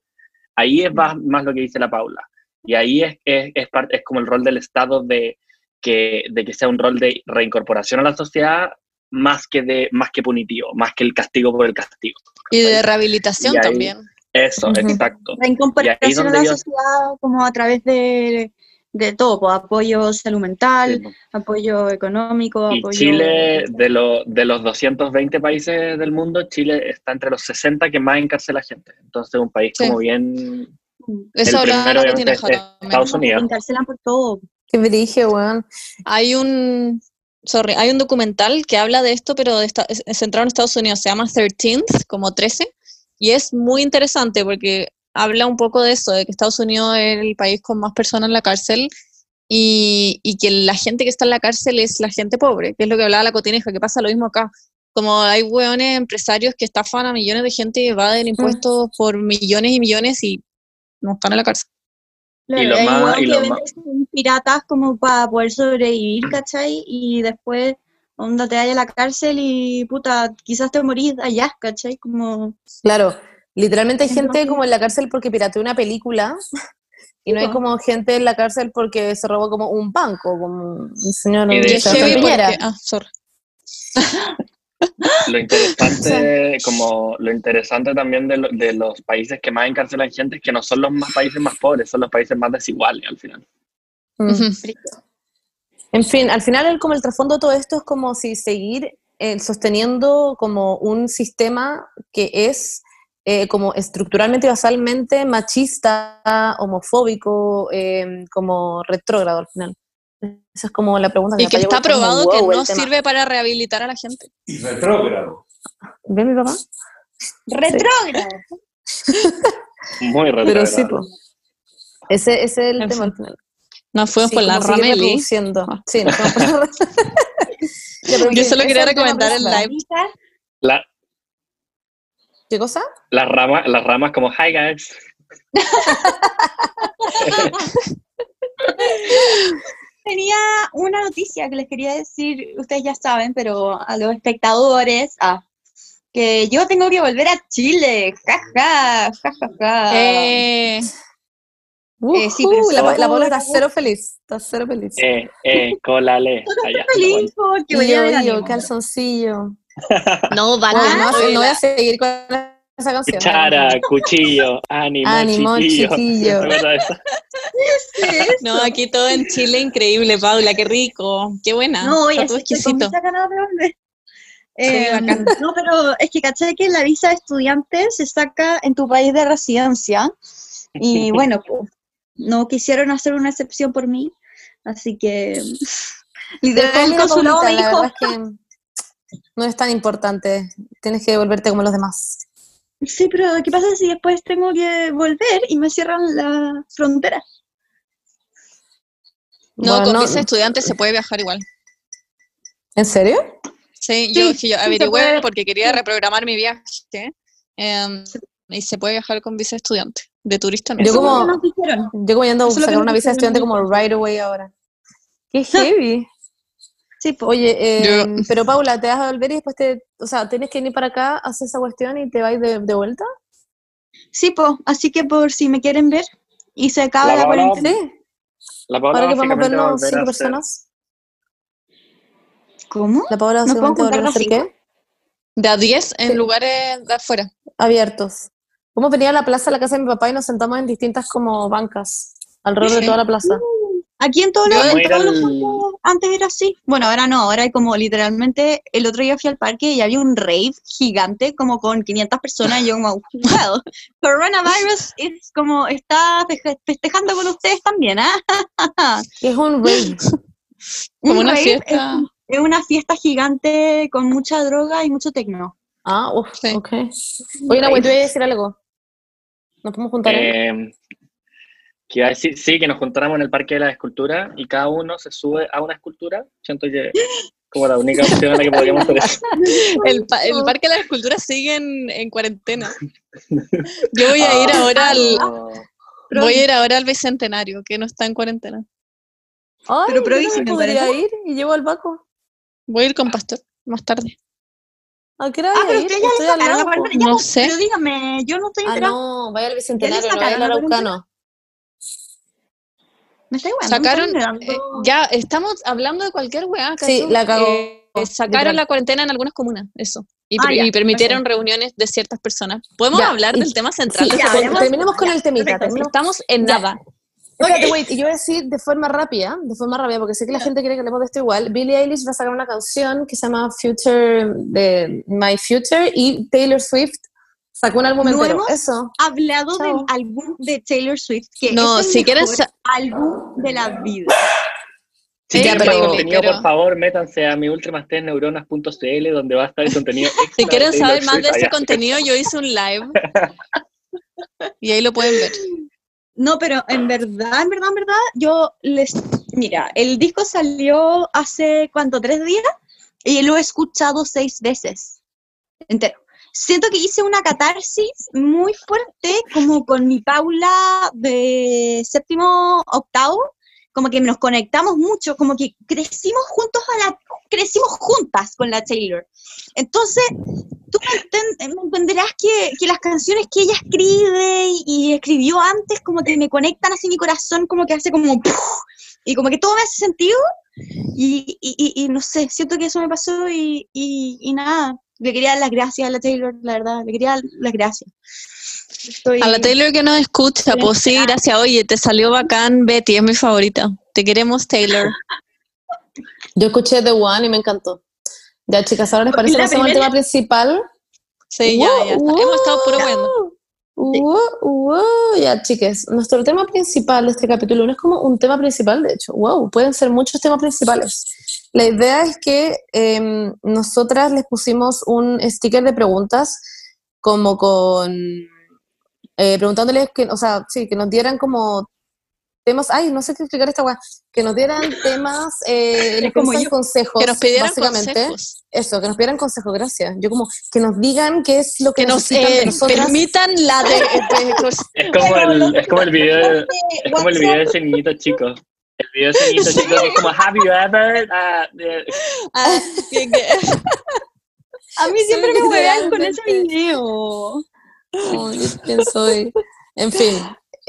ahí es más, más lo que dice la Paula. Y ahí es, es, es, parte- es como el rol del Estado de que, de que sea un rol de reincorporación a la sociedad más que, de, más que punitivo, más que el castigo por el castigo. Y de rehabilitación Y ahí- también. Eso, exacto. La incorporación a donde la yo- sociedad como a través de, de todo, pues, apoyo salud mental, Sí, po. apoyo económico, Y apoyo... Chile, de, lo- de los 220 países del mundo, Chile está entre los 60 que más encarcela gente. Entonces, un país Sí. como bien. Eso el primero, obviamente, Cristina es Estados. Unidos. encarcelan por todo. Qué brige, weón. Hay un, sorry, hay un documental que habla de esto, pero de esta- es, es centrado en Estados Unidos, se llama 13th, como 13, y es muy interesante porque habla un poco de eso, de que Estados Unidos es el país con más personas en la cárcel y, y que la gente que está en la cárcel es la gente pobre, que es lo que hablaba la cotineja, que pasa lo mismo acá. Como hay hueones empresarios que estafan a millones de gente y evaden impuestos por millones y millones y no están en la cárcel. Claro, lo hay más- y que lo más- piratas como para poder sobrevivir, ¿cachai? Y después, onda, te vayas a la cárcel y, puta, quizás te morís allá, ¿cachai? Como... Claro, literalmente hay gente como en la cárcel porque pirateó una película (laughs) y no hay como gente en la cárcel porque se robó como un banco, como un señor Y de Y hecho- porque, ah, sorry. (laughs) Lo (laughs) interesante, como lo interesante también de, lo- de los países que más encarcelan gente es que no son los más países más pobres, son los países más desiguales al final. Mm. En fin, al final el, como el trasfondo de todo esto es como si seguir eh, sosteniendo como un sistema que es eh, como estructuralmente y basalmente machista, homofóbico, eh, como retrógrado al final. Esa es como la pregunta Y me que está probado que wow, no sirve para rehabilitar a la gente. Y retrógrado. ¿Ve mi papá? ¡Retrógrado! (laughs) Muy Pero retrógrado. sí, pues. Ese, ese es el En tema fin. al final. Nos fuimos Sí, por la Rameli. Sí, nos fuimos por la pero (laughs) Yo ¿qué- solo quería recomendar el live. La- ¿Qué cosa? las ramas, las ramas como hi guys. (laughs) Tenía una noticia que les quería decir, ustedes ya saben, pero a los espectadores, ah, que yo tengo que volver a Chile, jaja, jajaja. Eh, Eh, sí, Ujú, la, la Paula está cero feliz. Está cero feliz. Eh, eh, colale. (laughs) Allá. feliz porque voy a Yo, calzoncillo. no, vale. No, no, voy la- a seguir con esa canción. Chara, cuchillo, ánimo, Ánimo, chiquillo. (laughs) no, aquí todo en Chile increíble, Paula, qué rico, qué buena. No, oye, está todo exquisito. de Eh, no, pero es que caché que la visa de estudiante se saca en tu país de residencia y (laughs) bueno, pues, no quisieron hacer una excepción por mí, así que (laughs) literal verdad es que no es tan importante. Tienes que volverte como los demás. Sí, pero ¿qué pasa si después tengo que volver y me cierran la frontera? No, con visa estudiante se puede viajar igual. ¿En serio? Sí, Sí, yo, yo sí se averigüé porque quería reprogramar mi viaje. em, y se puede viajar con visa estudiante. De turista no. Yo como-. Yo como yendo a nos una visa estudiante como right away ahora. Qué (laughs) heavy. Sí, pues. Oye, eh, Yo- (laughs) pero Paula, ¿te vas a volver y después te, o sea, tienes que venir para acá, hacer esa cuestión y te vas de, de vuelta? Sí, pues, así que por si me quieren ver y se acaba La cuarentena. Sí, La Paula para que podamos básicamente va a vernos cinco a personas. ¿Cómo? La Paula ¿Nos podemos básicamente va a juntar volver a los hacer cinco? qué? De a 10 en Sí. lugares de afuera. Abiertos. Hemos venido a la plaza, a la casa de mi papá y nos sentamos en distintas como bancas alrededor de toda la plaza. Aquí en todos los, en todos al- antes era así. Bueno, ahora no, ahora hay como literalmente, el otro día fui al parque y había un rave gigante como con 500 personas y yo como, (laughs) wow, coronavirus es como, está festejando con ustedes también, ¿ah? (laughs) Es un rave. (laughs) Como Un una rave fiesta. Es, es una fiesta gigante con mucha droga y mucho tecno. Ah, uff, Sí. ok. Oye, te voy a decir algo. ¿Nos podemos juntar? ahí? Eh, que iba a decir, sí, que nos juntáramos en el Parque de la Escultura y cada uno se sube a una escultura. Siento que como la única opción en la que podríamos hacer eso. (laughs) El, pa- el Parque de las Esculturas sigue en, en cuarentena. Yo voy a ir ahora al, Ah, voy a ir ahora al Bicentenario, que no está en cuarentena. Ay, pero Provi me podría ir y llevo al Baco. Voy a ir con Pastor más tarde. ¿A qué hora Ah, pero ustedes ya le sacaron la cuarentena. No sé. Pero dígame, yo no estoy Ah, enterada. no, vaya al Bicentenario, no vaya al? Araucano. Me weando, me Sacaron, eh, ya estamos hablando de cualquier weá. Sí, la cagó. Eh, sacaron la cuarentena en algunas comunas, eso. Y, Ah, ya, y permitieron reuniones de ciertas personas. ¿Podemos Ya, hablar y- del tema central Sí, de ya, con- terminemos con ya, el temita. perfecto, Estamos en Ya. nada. Espérate, wait, y yo voy a decir de forma rápida, de forma rápida, porque sé que la gente quiere que hablemos de esto igual. Billie Eilish va a sacar una canción que se llama Future, de My Future, y Taylor Swift sacó un álbum No entero. hemos Eso. hablado Chao. del álbum de Taylor Swift, que No, es el si quieren mejor sa- álbum de la vida. Si Sí, quieren pero- más contenido, pero- por favor, métanse a mi neuronas.cl donde va a estar el contenido (laughs) extra Si quieren saber más de ese Allá. contenido, yo hice un live. (laughs) y ahí lo pueden ver. No, pero en verdad, en verdad, en verdad, yo les... Mira, el disco salió hace, ¿cuánto? ¿Tres días? Y lo he escuchado seis veces. Entero. Siento que hice una catarsis muy fuerte, como con mi Paula de séptimo, octavo, como que nos conectamos mucho, como que crecimos juntos a la, crecimos juntas con la Taylor. Entonces, tú me, enten- me entenderás que, que las canciones que ella escribe y, escribió antes, como que me conectan así mi corazón, como que hace como. Y como que todo me hace sentido. Y, y, y- y no sé, siento que eso me pasó y, y, y nada. Le quería dar las gracias a la Taylor, la verdad, le quería dar las gracias. Estoy- A la Taylor que nos escucha, pues sí, gracias. Oye, te salió bacán, Betty, es mi favorita. Te queremos, Taylor. (laughs) Yo escuché The One y me encantó. Ya, chicas, ahora les parece que La pasemos al tema principal. Sí, ya, ya. está. Hemos estado puro bueno. Uh, uh, ya, chiques, nuestro tema principal de este capítulo no es como un tema principal, de hecho, wow, pueden ser muchos temas principales. La idea es que em, nosotras les pusimos un sticker de preguntas como con, eh, preguntándoles que, o sea, sí, que nos dieran como temas, ay, no sé qué explicar esta weá, que nos dieran temas, eh, como yo. consejos, Que nos pidieran básicamente. consejos. Eso, que nos pidieran consejos, gracias. Yo como, que nos digan qué es lo que, Que nos de eh, permitan la de, de- (laughs) Es como el, es como el video, de- es como el video de ese niñito chico. El video de ese niñito chico que es como, have you ever? ah, de- Ah, que- que- A mí siempre me huevean con ese video. Ay, ¿quién soy? En fin,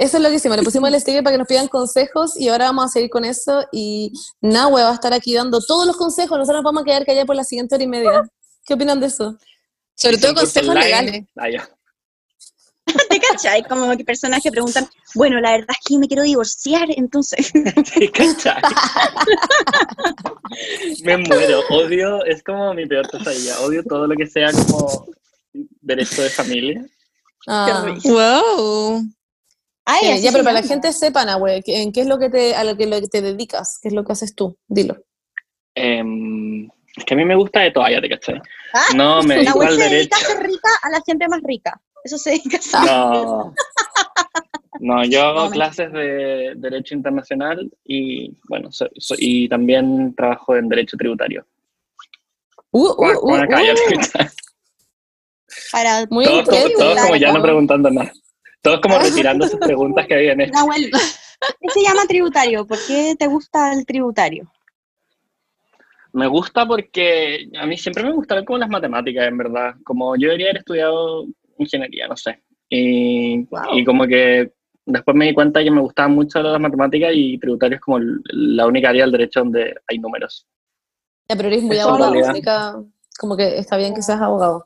eso es lo que hicimos. Le pusimos el sticker para que nos pidan consejos y ahora vamos a seguir con eso. Y Nahue va a estar aquí dando todos los consejos. Nosotros nos vamos a quedar callados por la siguiente hora y media. ¿Qué opinan de eso? sobre todo consejos online. legales. Ah. ¿Te cachai? Como que personas que preguntan, bueno, la verdad es que me quiero divorciar, entonces. (laughs) Sí, ¿cachai? Me muero, odio, es como mi peor pesadilla, odio todo lo que sea como derecho de familia. Ah, Wow. Ay, eh, ya, pero para la gente sepa, Nahue, que- ¿en qué es lo que te, a lo que, lo que te dedicas? ¿Qué es lo que haces tú? Dilo. Em, es que a mí me gusta de todo, ya te cachai. Ah, No, me La dedico web al se dedica derecho. a ser rica a la gente más rica. Eso se dedica a ser. No. No, yo (laughs) hago No, clases de Derecho Internacional y, bueno, so- so- y también trabajo en Derecho Tributario. Uh, uh, uh, uh. Para Muy Todos, como, entrete, todos como ya no preguntando nada. Todos como (laughs) retirando sus preguntas que habían hecho. Nahuel, ¿qué se llama tributario? ¿Por qué te gusta el tributario? Me gusta porque a mí siempre me gustaron como las matemáticas, en verdad. Como yo debería haber estudiado ingeniería, no sé. Y, Wow. y como que después me di cuenta que me gustaban mucho las matemáticas y tributario es como la única área del derecho donde hay números. Ya, pero eres muy abogado, como que está bien que seas abogado.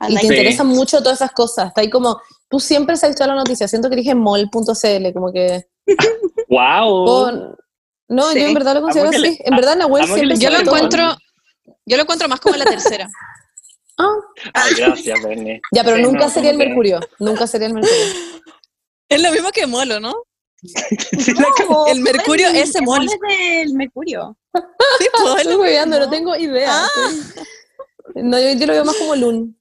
Y Anda, te Sí. interesan mucho todas esas cosas. Está ahí como, tú siempre sabes toda la noticia. Siento que dije mol.cl, como que... ¡Wow! no, Sí. yo en verdad lo considero así. le- en verdad, Nahuel amo que siempre Yo lo todo. encuentro, yo lo encuentro más como la tercera. (laughs) Ah, Ay, gracias, Bernie. ya, pero Sí, nunca no, sería el que- Mercurio. Nunca sería el Mercurio. Es lo mismo que Molo, ¿no? Sí, la ca- No, El Mercurio el- ese el mol. mol es del Mercurio. Sí, pues, (laughs) es Estoy no tengo idea. Ah. No, yo, yo lo veo más como Loon.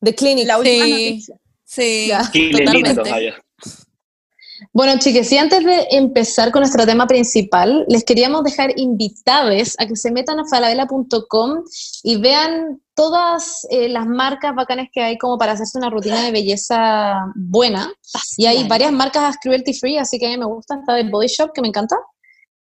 The Clinic. La última Sí. noticia. Sí, Ya. (laughs) Totalmente. vaya. Bueno, chicas, y antes de empezar con nuestro tema principal, les queríamos dejar invitados a que se metan a falabella.com y vean todas eh, las marcas bacanas que hay como para hacerse una rutina de belleza buena. Y hay varias marcas cruelty free, así que a mí me gusta. Está de Body Shop, que me encanta.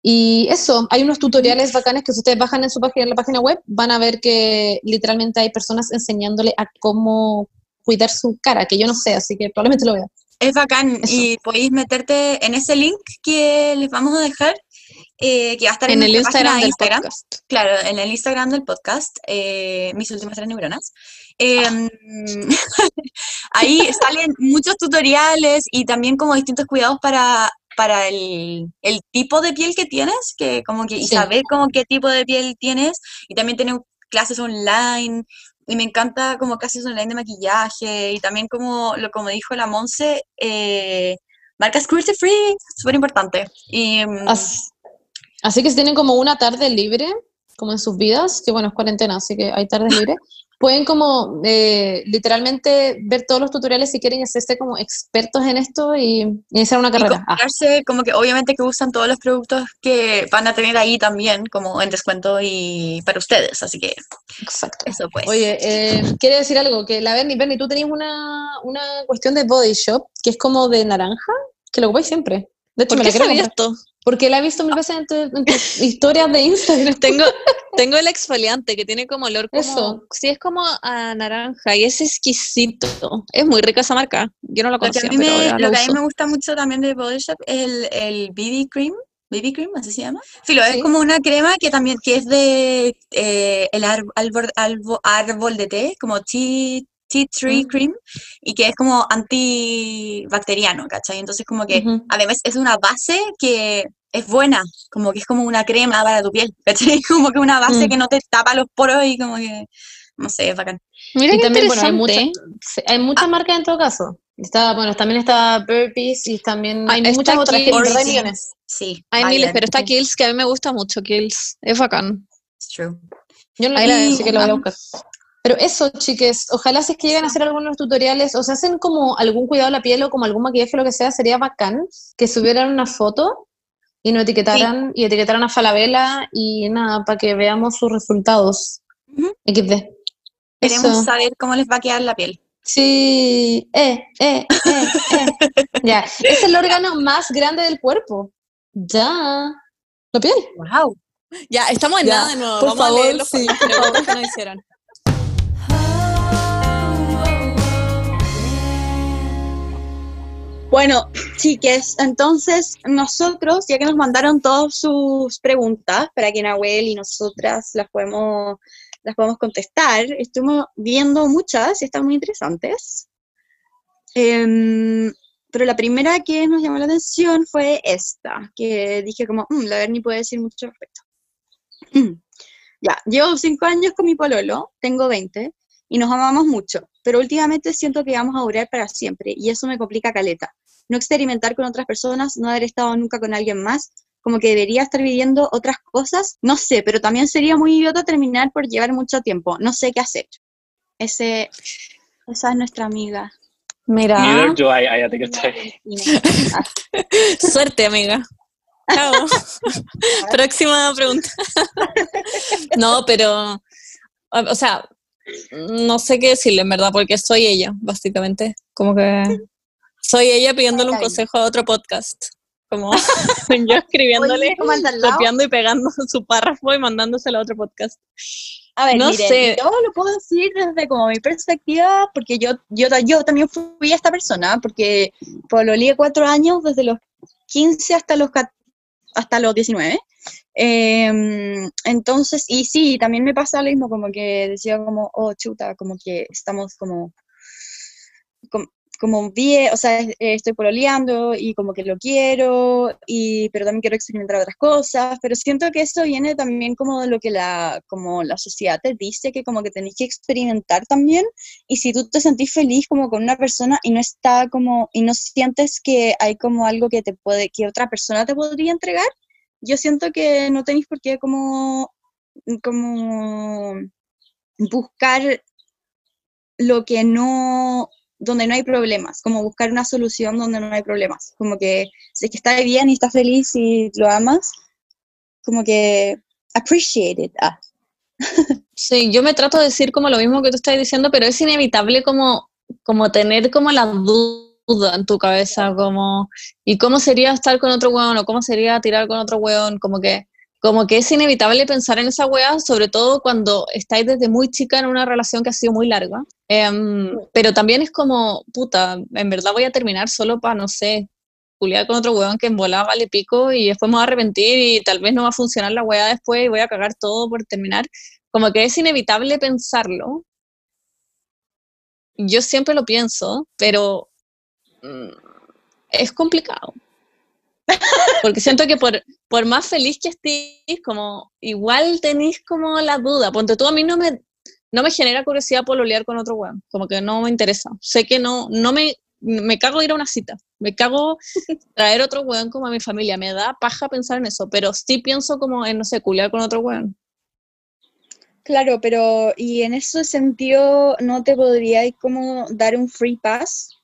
Y eso, hay unos tutoriales bacanes que si ustedes bajan en su página, en la página web, van a ver que literalmente hay personas enseñándole a cómo cuidar su cara, que yo no sé, así que probablemente lo vea. Es bacán Eso. y podéis meterte en ese link que les vamos a dejar, eh, que va a estar en, En el Instagram de del Instagram. podcast. Claro, en el Instagram del podcast, eh, mis últimas tres neuronas. Em, (laughs) ahí salen muchos tutoriales y también como distintos cuidados para, para el, el tipo de piel que tienes, que como que, y Sí. saber como qué tipo de piel tienes, y también tienen clases online, y me encanta como clases online de maquillaje, y también como, lo, como dijo la Monse, eh, marcas cruelty free, súper importante. Y, em, Así, así que si tienen como una tarde libre, como en sus vidas, que bueno, es cuarentena, así que hay tardes libres, (laughs) pueden como eh, literalmente ver todos los tutoriales si quieren hacerse como expertos en esto y iniciar una Y carrera. Ah, comprarse, como que obviamente que usan todos los productos que van a tener ahí también, como en descuento y para ustedes, así que exacto. eso pues. Oye, eh, quiere decir algo, que la Bernie, Bernie, tú tenías una, una cuestión de Body Shop, que es como de naranja, que lo ocupáis siempre. De hecho, ¿Por me qué esto? porque la he visto mil veces en, tu- en tus (laughs) historias de Instagram. Tengo, (laughs) tengo el exfoliante que tiene como olor como, Eso. sí, es como a naranja y es exquisito. Es muy rica esa marca. Yo no la lo que, a conocía, mí me, lo que a mí me gusta mucho también de Body Shop es el, el BB Cream. BB Cream, así se llama. Filo, Sí. es como una crema que también, que es de eh, el árbol, albo- árbol de té, como tea, tea tree cream, y que es como antibacteriano, ¿cachai? Entonces como que Ujú. además es una base que es buena, como que es como una crema para tu piel, ¿cachai? (laughs) Como que una base Mm. que no te tapa los poros y como que, no sé, es bacán. Mira Y también, bueno, hay interesante. muchas, hay muchas marcas en todo caso. Está, bueno, también está Burpees y también Ah, hay muchas otras millones. Sí, Hay miles, vayan, pero está. Kills, que a mí me gusta mucho Kills. Es bacán. it's true. Yo no así que la voy a ah. buscar. Pero eso, chiques, ojalá si es que llegan a hacer algunos tutoriales o se hacen como algún cuidado de la piel o como algún maquillaje, lo que sea, sería bacán que subieran una foto y nos etiquetaran y etiquetaran a Falabella y nada, para que veamos sus resultados. Ujú. XD. Queremos Eso. saber cómo les va a quedar la piel. Sí, eh, eh, eh, eh. ya, es el órgano más grande del cuerpo. Ya. La piel. Wow. Ya, estamos en Ya, nada de nuevo. por Vamos a favor, leer los- sí, por que hicieron. Bueno, chiques, entonces nosotros, ya que nos mandaron todas sus preguntas para que Nahuel y nosotras las podemos, las podemos contestar, estuvimos viendo muchas y están muy interesantes. Em, pero la primera que nos llamó la atención fue esta, que dije como, "Mm, la Berni puede decir mucho respecto. ya, llevo cinco años con mi pololo, tengo 20, y nos amamos mucho, pero últimamente siento que vamos a durar para siempre y eso me complica caleta. No experimentar con otras personas, no haber estado nunca con alguien más, como que debería estar viviendo otras cosas, no sé, pero también sería muy idiota terminar por llevar mucho tiempo, no sé qué hacer. Ese, esa es nuestra amiga. Mira. Neither do I, I think it's Suerte, amiga. Chao. (laughs) Próxima pregunta. no, pero, o o sea, no sé qué decirle, en verdad, porque soy ella, básicamente. Como que soy ella pidiéndole un consejo a otro podcast. Como (laughs) (laughs) yo escribiéndole, copiando y pegando (laughs) su párrafo y mandándoselo a otro podcast. A ver, No miren, sé. yo lo puedo decir desde como mi perspectiva, porque yo, yo, yo también fui esta persona, porque pololeé cuatro años, desde los 15 hasta los, hasta los 19. Em, entonces, y sí, también me pasa lo mismo, como que decía como, oh, chuta, como que estamos como, como, bien, o sea, eh, estoy pololeando y como que lo quiero, y, pero también quiero experimentar otras cosas, pero siento que eso viene también como de lo que la, como la sociedad te dice, que como que tenés que experimentar también, y si tú te sentís feliz como con una persona y no está como, y no sientes que hay como algo que te puede, que otra persona te podría entregar, yo siento que no tenéis por qué como, como buscar lo que no, donde no hay problemas, como buscar una solución donde no hay problemas, como que si es que estás bien y estás feliz y lo amas, como que appreciate it. Ah, (laughs) Sí, yo me trato de decir como lo mismo que tú estás diciendo, pero es inevitable como, como tener como la duda en tu cabeza, como, ¿y cómo sería estar con otro weón? ¿O cómo sería tirar con otro weón? Como que, como que es inevitable pensar en esa weá, sobre todo cuando estáis desde muy chica en una relación que ha sido muy larga. Em, pero también es como, puta, en verdad voy a terminar solo para, no sé, culiar con otro weón que en volada vale pico y después me voy a arrepentir y tal vez no va a funcionar la weá después y voy a cagar todo por terminar como que es inevitable pensarlo. Yo siempre lo pienso, pero mm, es complicado. Porque siento que por, por más feliz que estéis, como igual tenéis como la duda. Ponte tú, a mí no me, no me genera curiosidad pololear con otro weón. Como que no me interesa. Sé que no, no me, me cago ir a una cita. Me cago (laughs) traer otro weón como a mi familia. Me da paja pensar en eso, pero sí pienso como en, no sé, culiar con otro weón. Claro, pero y en ese sentido, ¿no te podríais como dar un free pass?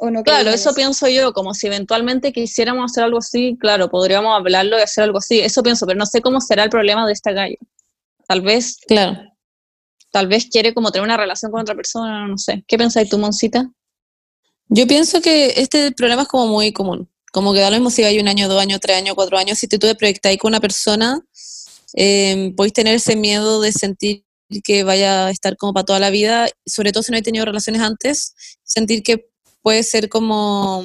¿O no Claro, eso pienso yo, como si eventualmente quisiéramos hacer algo así, claro, podríamos hablarlo y hacer algo así, eso pienso, pero no sé cómo será el problema de esta galla. Tal vez, Claro. tal vez quiere como tener una relación con otra persona, no sé. ¿Qué pensáis tú, Moncita? Yo pienso que este problema es como muy común. Como que da lo mismo si hay un año, dos años, tres años, cuatro años. Si tú te proyectáis con una persona, eh, podéis tener ese miedo de sentir que vaya a estar como para toda la vida, sobre todo si no hay tenido relaciones antes, sentir que puede ser como,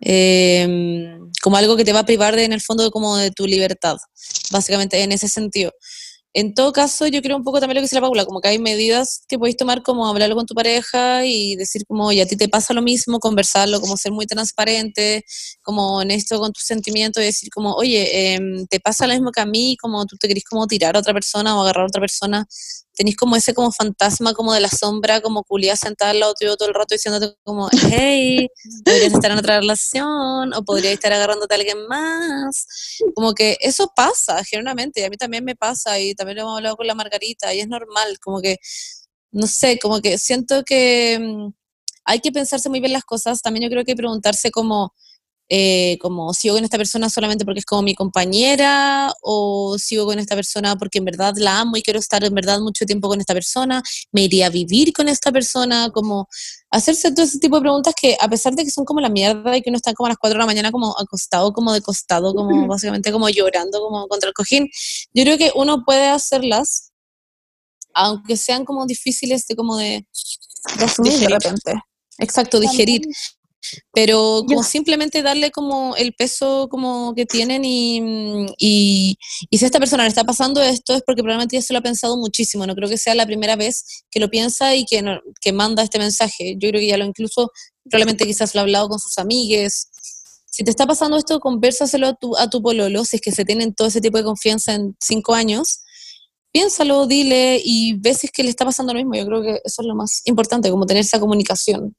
eh, como algo que te va a privar de, en el fondo como de tu libertad, básicamente en ese sentido. En todo caso, yo creo un poco también lo que dice la Paula, como que hay medidas que podéis tomar como hablarlo con tu pareja y decir como, oye, a ti te pasa lo mismo, conversarlo, como ser muy transparente, como honesto con tus sentimientos y decir como, oye, em, te pasa lo mismo que a mí, como tú te querés como tirar a otra persona o agarrar a otra persona, tenéis como ese como fantasma como de la sombra, como culia sentada al lado tuyo todo el rato diciéndote como, hey, podrías estar en otra relación o podrías estar agarrándote a alguien más. Como que eso pasa, generalmente, y a mí también me pasa y también lo hemos hablado con la Margarita y es normal, como que, no sé, como que siento que mm, hay que pensarse muy bien las cosas, también yo creo que preguntarse como eh, como sigo con esta persona solamente porque es como mi compañera o sigo con esta persona porque en verdad la amo y quiero estar en verdad mucho tiempo con esta persona, me iría a vivir con esta persona, como hacerse todo ese tipo de preguntas que a pesar de que son como la mierda y que uno está como a las 4 de la mañana como acostado, como de costado, como básicamente como llorando como contra el cojín, yo creo que uno puede hacerlas aunque sean como difíciles de como de, de, de repente. Exacto, digerir pero como simplemente darle como el peso como que tienen y, y, si esta persona le está pasando esto es porque probablemente ya se lo ha pensado muchísimo, no creo que sea la primera vez que lo piensa y que, que manda este mensaje, yo creo que ya lo incluso probablemente quizás lo ha hablado con sus amigues, si te está pasando esto, conversaselo a tu, a tu pololo, si es que se tienen todo ese tipo de confianza en cinco años, piénsalo, dile y ves si es que le está pasando lo mismo, yo creo que eso es lo más importante, como tener esa comunicación.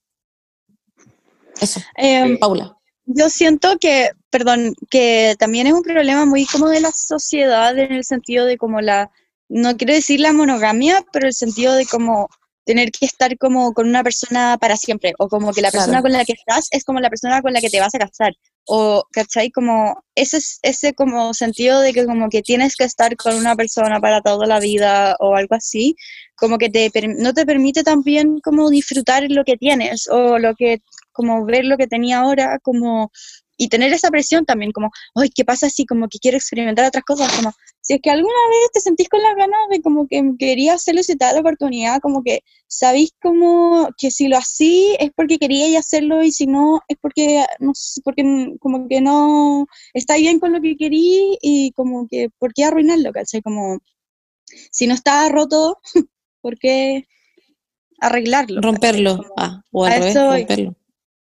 Eso. Em, Paula. Yo siento que, perdón, que también es un problema muy como de la sociedad en el sentido de como la, no quiero decir la monogamia, pero el sentido de como tener que estar como con una persona para siempre, o como que la persona con la que estás es como la persona con la que te vas a casar, o, ¿cachai? Como ese, ese como sentido de que como que tienes que estar con una persona para toda la vida, o algo así, como que te, no te permite también como disfrutar lo que tienes, o lo que como ver lo que tenía ahora, como, y tener esa presión también, como, ay, ¿qué pasa si como que quiero experimentar otras cosas? Como, si es que alguna vez te sentís con las ganas de como que quería hacerlo y te da la oportunidad, como que sabéis como que si lo así es porque quería hacerlo y si no es porque, no sé, porque como que no está bien con lo que querí y como que, ¿por qué arruinarlo? ¿Cachai? Como, si no está roto, (laughs) ¿por qué arreglarlo? Romperlo, ah, o al revés, romperlo.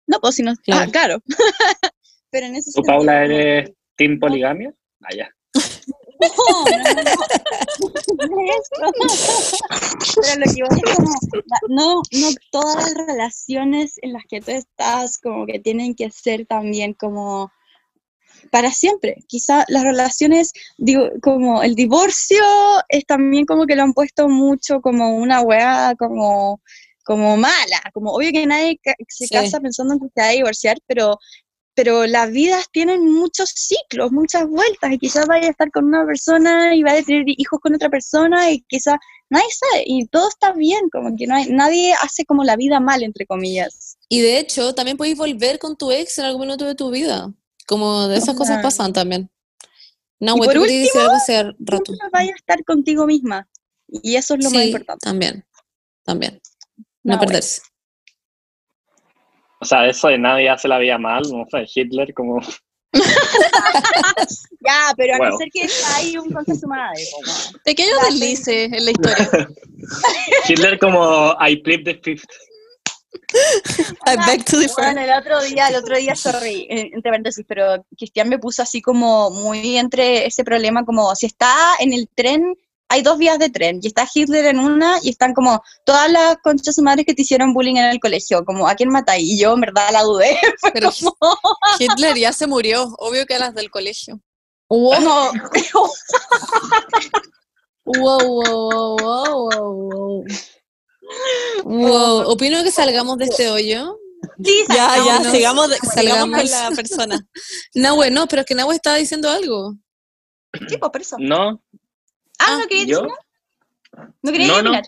No, pues si no. Claro. Ah, claro. (laughs) Pero en ese ¿Tú, Paula, eres team poligamia? Allá. No, no, no. (laughs) Pero lo que voy es como, no, no todas las relaciones en las que tú estás como que tienen que ser también como para siempre. Quizá las relaciones, digo, como el divorcio es también como que lo han puesto mucho como una weá, como como mala, como obvio que nadie se casa pensando en que se va a divorciar, pero, pero las vidas tienen muchos ciclos, muchas vueltas, y quizás vaya a estar con una persona y vaya a tener hijos con otra persona, y quizás nadie sabe, y todo está bien, como que no hay, nadie hace como la vida mal, entre comillas. Y de hecho, también podéis volver con tu ex en algún momento de tu vida, como de esas cosas pasan también. No, y por último, algo rato. vaya a estar contigo misma, y eso es lo más importante. También, también. No, perderse. O sea, eso de nadie hace la vida mal, no sé, Hitler como... (laughs) ya, pero a no ser que hay un consenso madre. Pequeño deslice en la historia. (laughs) Hitler como I plead the fifth. I beg to differ. Bueno, el otro día, el otro día, sorry, entre paréntesis, pero Cristian me puso así como muy entre ese problema, como si está en el tren hay dos vías de tren y está Hitler en una y están como todas las conchas madres que te hicieron bullying en el colegio, como ¿a quién mata? Y yo en verdad la dudé. (laughs) Pero Hitler ya se murió, obvio que las del colegio. Wow. wow, wow, wow, wow, wow. opino que salgamos de este hoyo. Sí, ya, ya, sigamos, salgamos con la (laughs) persona. Nahue, no, pero es que Nahue estaba diciendo algo. Sí, pues, por eso. No, Ah, ¿no quería ¿yo? ¿No quería opinar?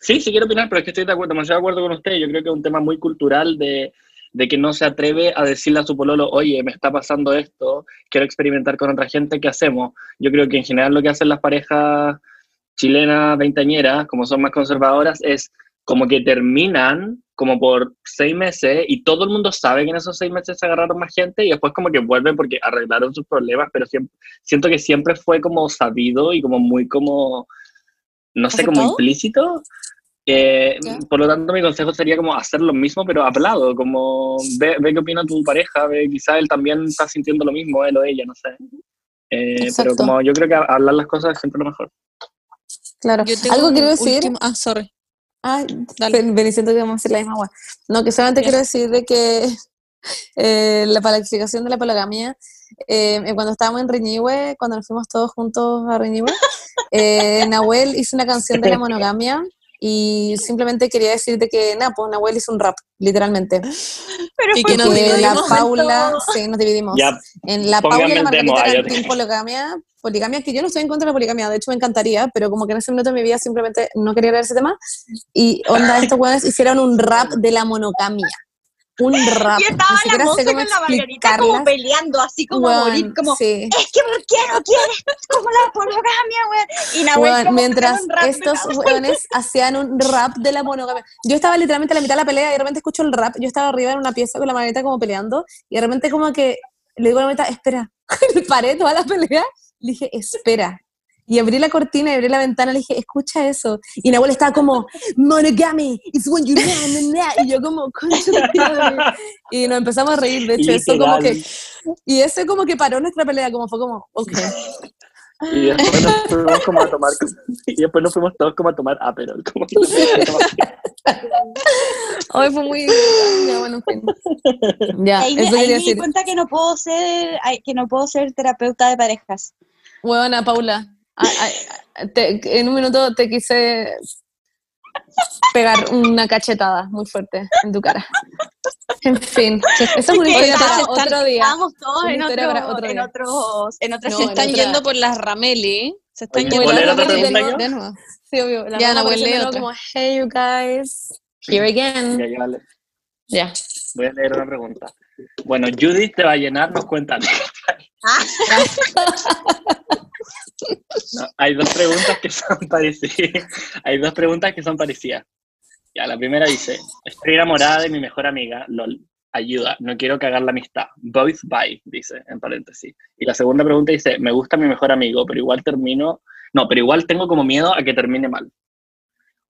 Sí, sí quiero opinar, pero es que estoy de acuerdo, demasiado de acuerdo con usted. Yo creo que es un tema muy cultural de, de que no se atreve a decirle a su pololo, oye, me está pasando esto, quiero experimentar con otra gente, ¿qué hacemos? Yo creo que en general lo que hacen las parejas chilenas veinteañeras, como son más conservadoras, es como que terminan como por seis meses y todo el mundo sabe que en esos seis meses se agarraron más gente y después como que vuelven porque arreglaron sus problemas, pero siempre, siento que siempre fue como sabido y como muy como, no sé, como implícito. Eh, por lo tanto, mi consejo sería como hacer lo mismo, pero hablado, como ve, ve qué opina tu pareja, ve, quizá él también está sintiendo lo mismo, él o ella, no sé. Eh, pero como yo creo que hablar las cosas es siempre lo mejor. Claro. Algo quiero decir. último- Ah, sorry. Ay, y siento que vamos a hacer la misma agua. No, que solamente quiero decir de que (laughs) eh, la, para la explicación de la pologamia, eh, eh, cuando estábamos en Reñihue, cuando nos fuimos todos juntos a Reñihue, (laughs) eh, Nahuel hizo una canción de la monogamia y simplemente quería decirte que, nada, pues Nahuel hizo un rap, literalmente. Pero Y que nos la Paula, sí, nos dividimos. Ya, En la Paula y la Margarita poligamia, poligamia, que yo no estoy en contra de la poligamia, de hecho me encantaría, pero como que en ese momento de mi vida simplemente no quería leer ese tema, y onda, estos weones hicieron un rap de la monogamia. Un (laughs) rap. Y estaba Ni la moza con la Margarita como peleando, así como a Weón, morir, como, sí. es que ¿por qué no quieres? Como la poligamia, weón. Y Nahuel como mientras rap estos (laughs) weones hacían un rap de la monogamia. Yo estaba literalmente a la mitad de la pelea y de repente escucho el rap. Yo estaba arriba en una pieza con la Margarita como peleando y de repente como que le digo a la Margarita, espera. (laughs) Paré toda la pelea. Le dije, espera. Y abrí la cortina y abrí la ventana y le dije, escucha eso. Y Nahuel estaba como, monogamy, it's when you na, na, na". Y yo como, concha de tu madre". Y nos empezamos a reír, de hecho, eso como que, y eso como que paró nuestra pelea, como fue como, ok. Y después nos fuimos como a tomar, y después nos fuimos todos como a tomar Aperol. Como Hoy fue muy... Ya, bueno, en fin. Ya, Ahí me, eso ahí me di decir. cuenta que no puedo ser, que no puedo ser terapeuta de parejas. Buena, Paula. Ay, ay, te- en un minuto te quise pegar una cachetada muy fuerte en tu cara. En fin, eso es una historia para estábamos- otro día. Estábamos todos en, otro, para otro en día. otros, en otras No, se en están otra- yendo por las Rameli. Se están Oye, yendo ¿cuál por era las Rameli de nuevo. Sí, obvio. La Ya, Nahuel, lee otra. como, hey, you guys, here again. Ya, ya, vale. Ya. Voy a leer una pregunta. Bueno, Judith te va a llenar, nos cuenta. No, hay dos preguntas que son parecidas. Hay dos preguntas que son parecidas. Ya, la primera dice, estoy enamorada de mi mejor amiga, lol, ayuda, no quiero cagar la amistad. Both bye, dice, en paréntesis. Y la segunda pregunta dice, me gusta mi mejor amigo, pero igual termino, no, pero igual tengo como miedo a que termine mal.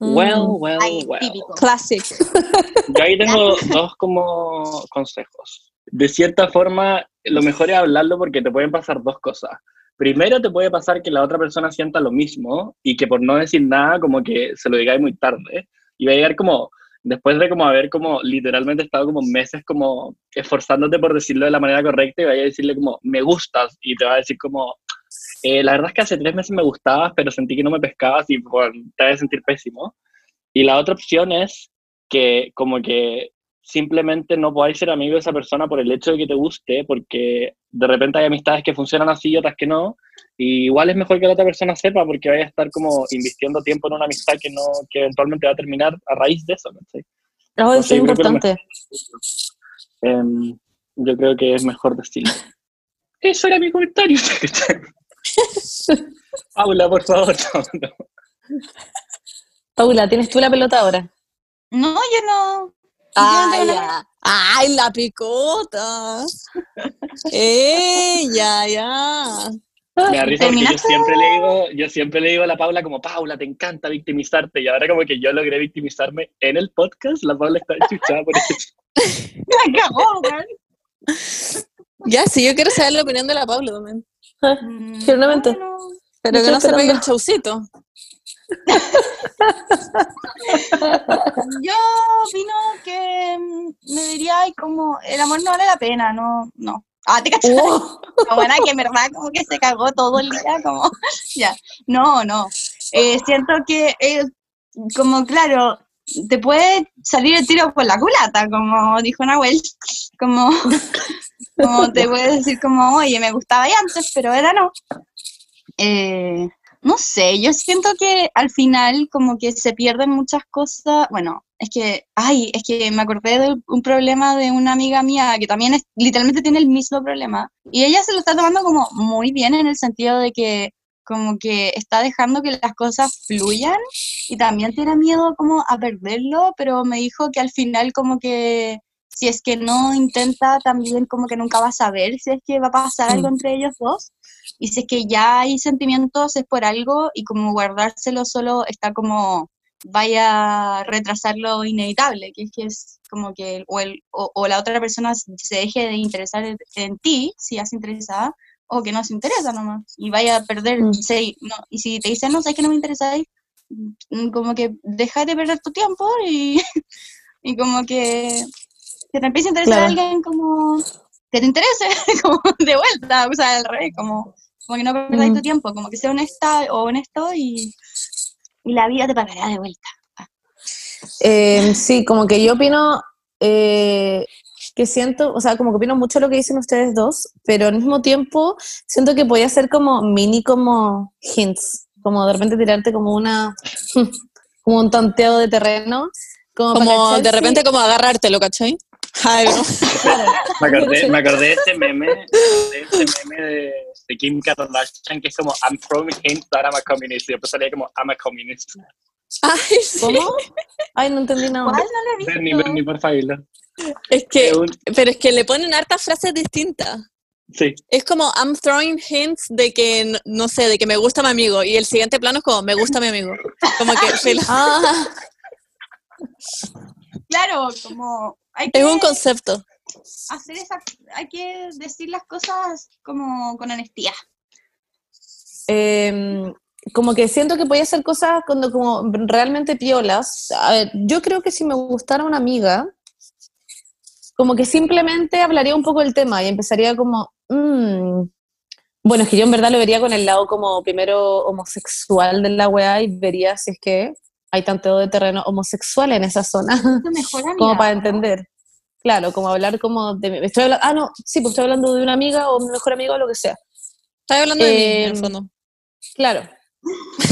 Mm. Well, well, Ay, well. típico. Classic. (laughs) Yo ahí tengo dos como consejos. De cierta forma, lo mejor es hablarlo porque te pueden pasar dos cosas. Primero, te puede pasar que la otra persona sienta lo mismo y que por no decir nada, como que se lo digáis muy tarde. Y va a llegar como, después de como haber como literalmente estado como meses como esforzándote por decirlo de la manera correcta y vaya a decirle como, me gustas. Y te va a decir como, "Eh, la verdad es que hace tres meses me gustabas, pero sentí que no me pescabas y bueno, te a sentir pésimo. Y la otra opción es que como que simplemente no podáis ser amigo de esa persona por el hecho de que te guste, porque de repente hay amistades que funcionan así y otras que no, y igual es mejor que la otra persona sepa porque vaya a estar como invirtiendo tiempo en una amistad que no que eventualmente va a terminar a raíz de eso. Oh, No es yo creo importante. Em, yo creo que es mejor decirlo. (laughs) Eso era mi comentario. (laughs) Paula, por favor. no, no. Paula, ¿tienes tú la pelota ahora? No, yo no. Ay, yo no tengo ya. Ay, la picota. Ella, ya. Me da risa porque yo siempre le digo, yo siempre le digo a la Paula como, Paula, te encanta victimizarte. Y ahora como que yo logré victimizarme en el podcast, la Paula está chuchada por eso. (laughs) Cagó, weón. Ya, sí, yo quiero saber la opinión de la Paula también. Mm, no, no. Pero que no se pegue el showcito. (laughs) Yo opino que mm, me diría ay, como el amor no vale la pena, no, no. Ah, te cachas. Oh, (laughs) Como buena que en verdad como que se cagó todo el día, como (laughs) ya. No, no. Eh, siento que eh, como claro, te puede salir el tiro por la culata, como dijo Nahuel, como, como te puede decir como, oye, me gustaba ya antes, pero ahora no. Eh, no sé, yo siento que al final como que se pierden muchas cosas, bueno, es que, ay, es que me acordé de un problema de una amiga mía que también es, literalmente tiene el mismo problema y ella se lo está tomando como muy bien en el sentido de que como que está dejando que las cosas fluyan y también tiene miedo como a perderlo, pero me dijo que al final como que si es que no intenta también como que nunca va a saber si es que va a pasar algo Mm. entre ellos dos y si es que ya hay sentimientos es por algo y como guardárselo solo está como vaya a retrasar lo inevitable, que es que es como que o, el, o, o la otra persona se deje de interesar en, en ti, si ya se interesada, o que no se interesa nomás, y vaya a perder, Mm. se- no, y si te dicen, no, sé que no me interesa, mm, como que deja de perder tu tiempo y, (laughs) y como que, que te empiece a interesar Claro. alguien como que te interese, (laughs) como de vuelta, o sea, al revés, como, como que no perdáis Mm. tu tiempo, como que sea honesta o honesto y, y la vida te pagará de vuelta. Eh, sí, como que yo opino eh, que siento, o sea, como que opino mucho lo que dicen ustedes dos, pero al mismo tiempo siento que podía ser como mini como hints, como de repente tirarte como una, (laughs) como un tanteado de terreno. Como, Como de repente como agarrártelo, ¿cachai? Ay, no. claro. Me acordé, (laughs) me acordé de este meme, me acordé de este meme de, de Kim Kardashian que es como I'm throwing hints that I'm a communist y después salía como I'm a communist. Ay, sí. ¿Cómo? Ay, no entendí nada. ¿Cuál no lo he visto? Bernie, Bernie, por favor. Es que, pero es que le ponen hartas frases distintas. Sí, Es como I'm throwing hints de que, no, sé, de que me gusta mi amigo. Y el siguiente plano es como me gusta mi amigo. Como que. (laughs) Ah, (laughs) Claro, como hay que es un concepto. hacer esa, hay que decir las cosas como con honestidad. eh, como que siento que podía hacer cosas cuando como realmente piolas. A ver, yo creo que si me gustara una amiga, como que simplemente hablaría un poco del tema y empezaría como, mm, bueno, es que yo en verdad lo vería con el lado como primero homosexual de la weá y vería si es que hay tanteo de terreno homosexual en esa zona, Tu (laughs) mejor amiga. como para ¿no? entender. Claro, como hablar como de... mi- Estoy hablando, ah, no, sí, pues estoy hablando de una amiga o mi mejor amigo o lo que sea. Estás hablando de mí, en el Em, fondo. Claro,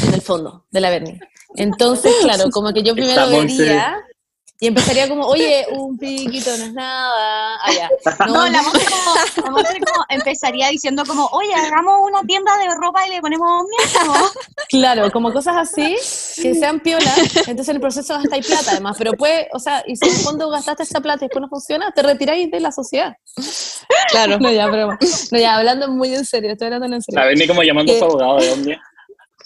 en el fondo, de la Bernie. Entonces, claro, como que yo (laughs) primero vería y empezaría como, oye, un piquito no es nada. Ah, (laughs) ya. No, la Monse como, la Monse como empezaría diciendo como, oye, hagamos una tienda de ropa y le ponemos miedo. Claro, como cosas así, que sean piolas, entonces en el proceso gastáis plata además, pero puede, o sea, y si en el fondo gastaste esa plata y después no funciona, te retiráis de la sociedad. Claro. No, ya, pero, no, ya, hablando muy en serio, estoy hablando en serio. la Bernie como llamando a su abogado de hombre.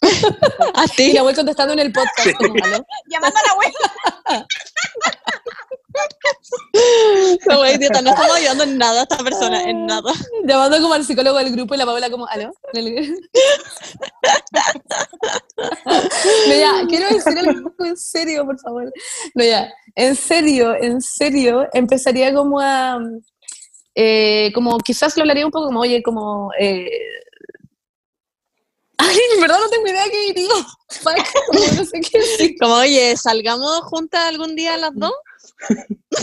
(laughs) A Y ti. la voy contestando en el podcast, como, ¿aló? (laughs) Llamando a la abuela. (laughs) No, idiota, no estamos ayudando en nada a esta persona, en nada. Llamando como al psicólogo del grupo y la Paola como, ¿aló? No, ya, quiero decir algo en serio, por favor. No, ya, en serio, en serio, empezaría como a, eh, como quizás lo hablaría un poco como, oye, como, eh, ay, en verdad no tengo idea qué diría. Fuck, como no sé qué decir. Como, oye, salgamos juntas algún día las dos.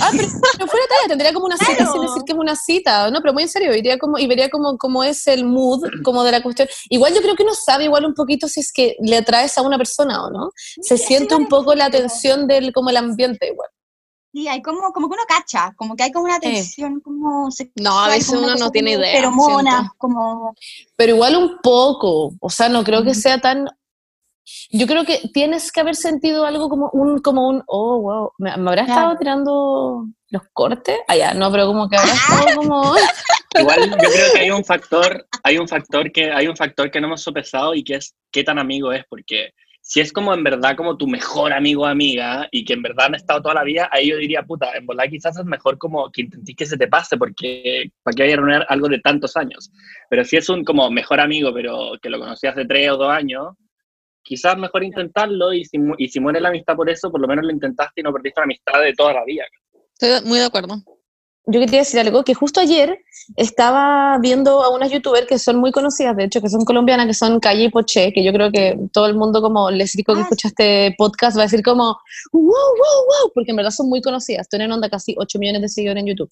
Ah, pero fuera talla, tendría como una cita Claro. sin decir que es una cita, no, pero muy en serio, iría como, y vería como, como es el mood como de la cuestión. Igual yo creo que uno sabe igual un poquito si es que le atraes a una persona o no. Se Sí, siente un poco la tensión del, como el ambiente igual. Sí, hay como, como que uno cacha, como que hay como una tensión como sexual, No, a veces uno no tiene idea, Feromonas, siento. como... Pero igual un poco, o sea, no creo que sea tan... Yo creo que tienes que haber sentido algo como un, como un, oh, wow, ¿me, me habrá Claro. estado tirando los cortes? Ah, ya, no, pero como que habrá (laughs) estado como... Igual yo creo que hay un factor, hay un factor que, hay un factor que no hemos sopesado y que es qué tan amigo es, porque si es como en verdad como tu mejor amigo o amiga y que en verdad han estado toda la vida, ahí yo diría, puta, en verdad quizás es mejor como que intentís que se te pase, porque para que vaya a reunir algo de tantos años. Pero si es un como mejor amigo, pero que lo conocí hace tres o dos años, quizás mejor intentarlo y si, y si muere la amistad por eso, por lo menos lo intentaste y no perdiste la amistad de toda la vida. Estoy muy de acuerdo. Yo quería decir algo, que justo ayer estaba viendo a unas youtubers que son muy conocidas, de hecho, que son colombianas, que son Calle y Poché, que yo creo que todo el mundo como les digo que Ah, escucha este podcast va a decir como, wow, wow, wow, porque en verdad son muy conocidas, tienen onda casi 8 millones de seguidores en YouTube.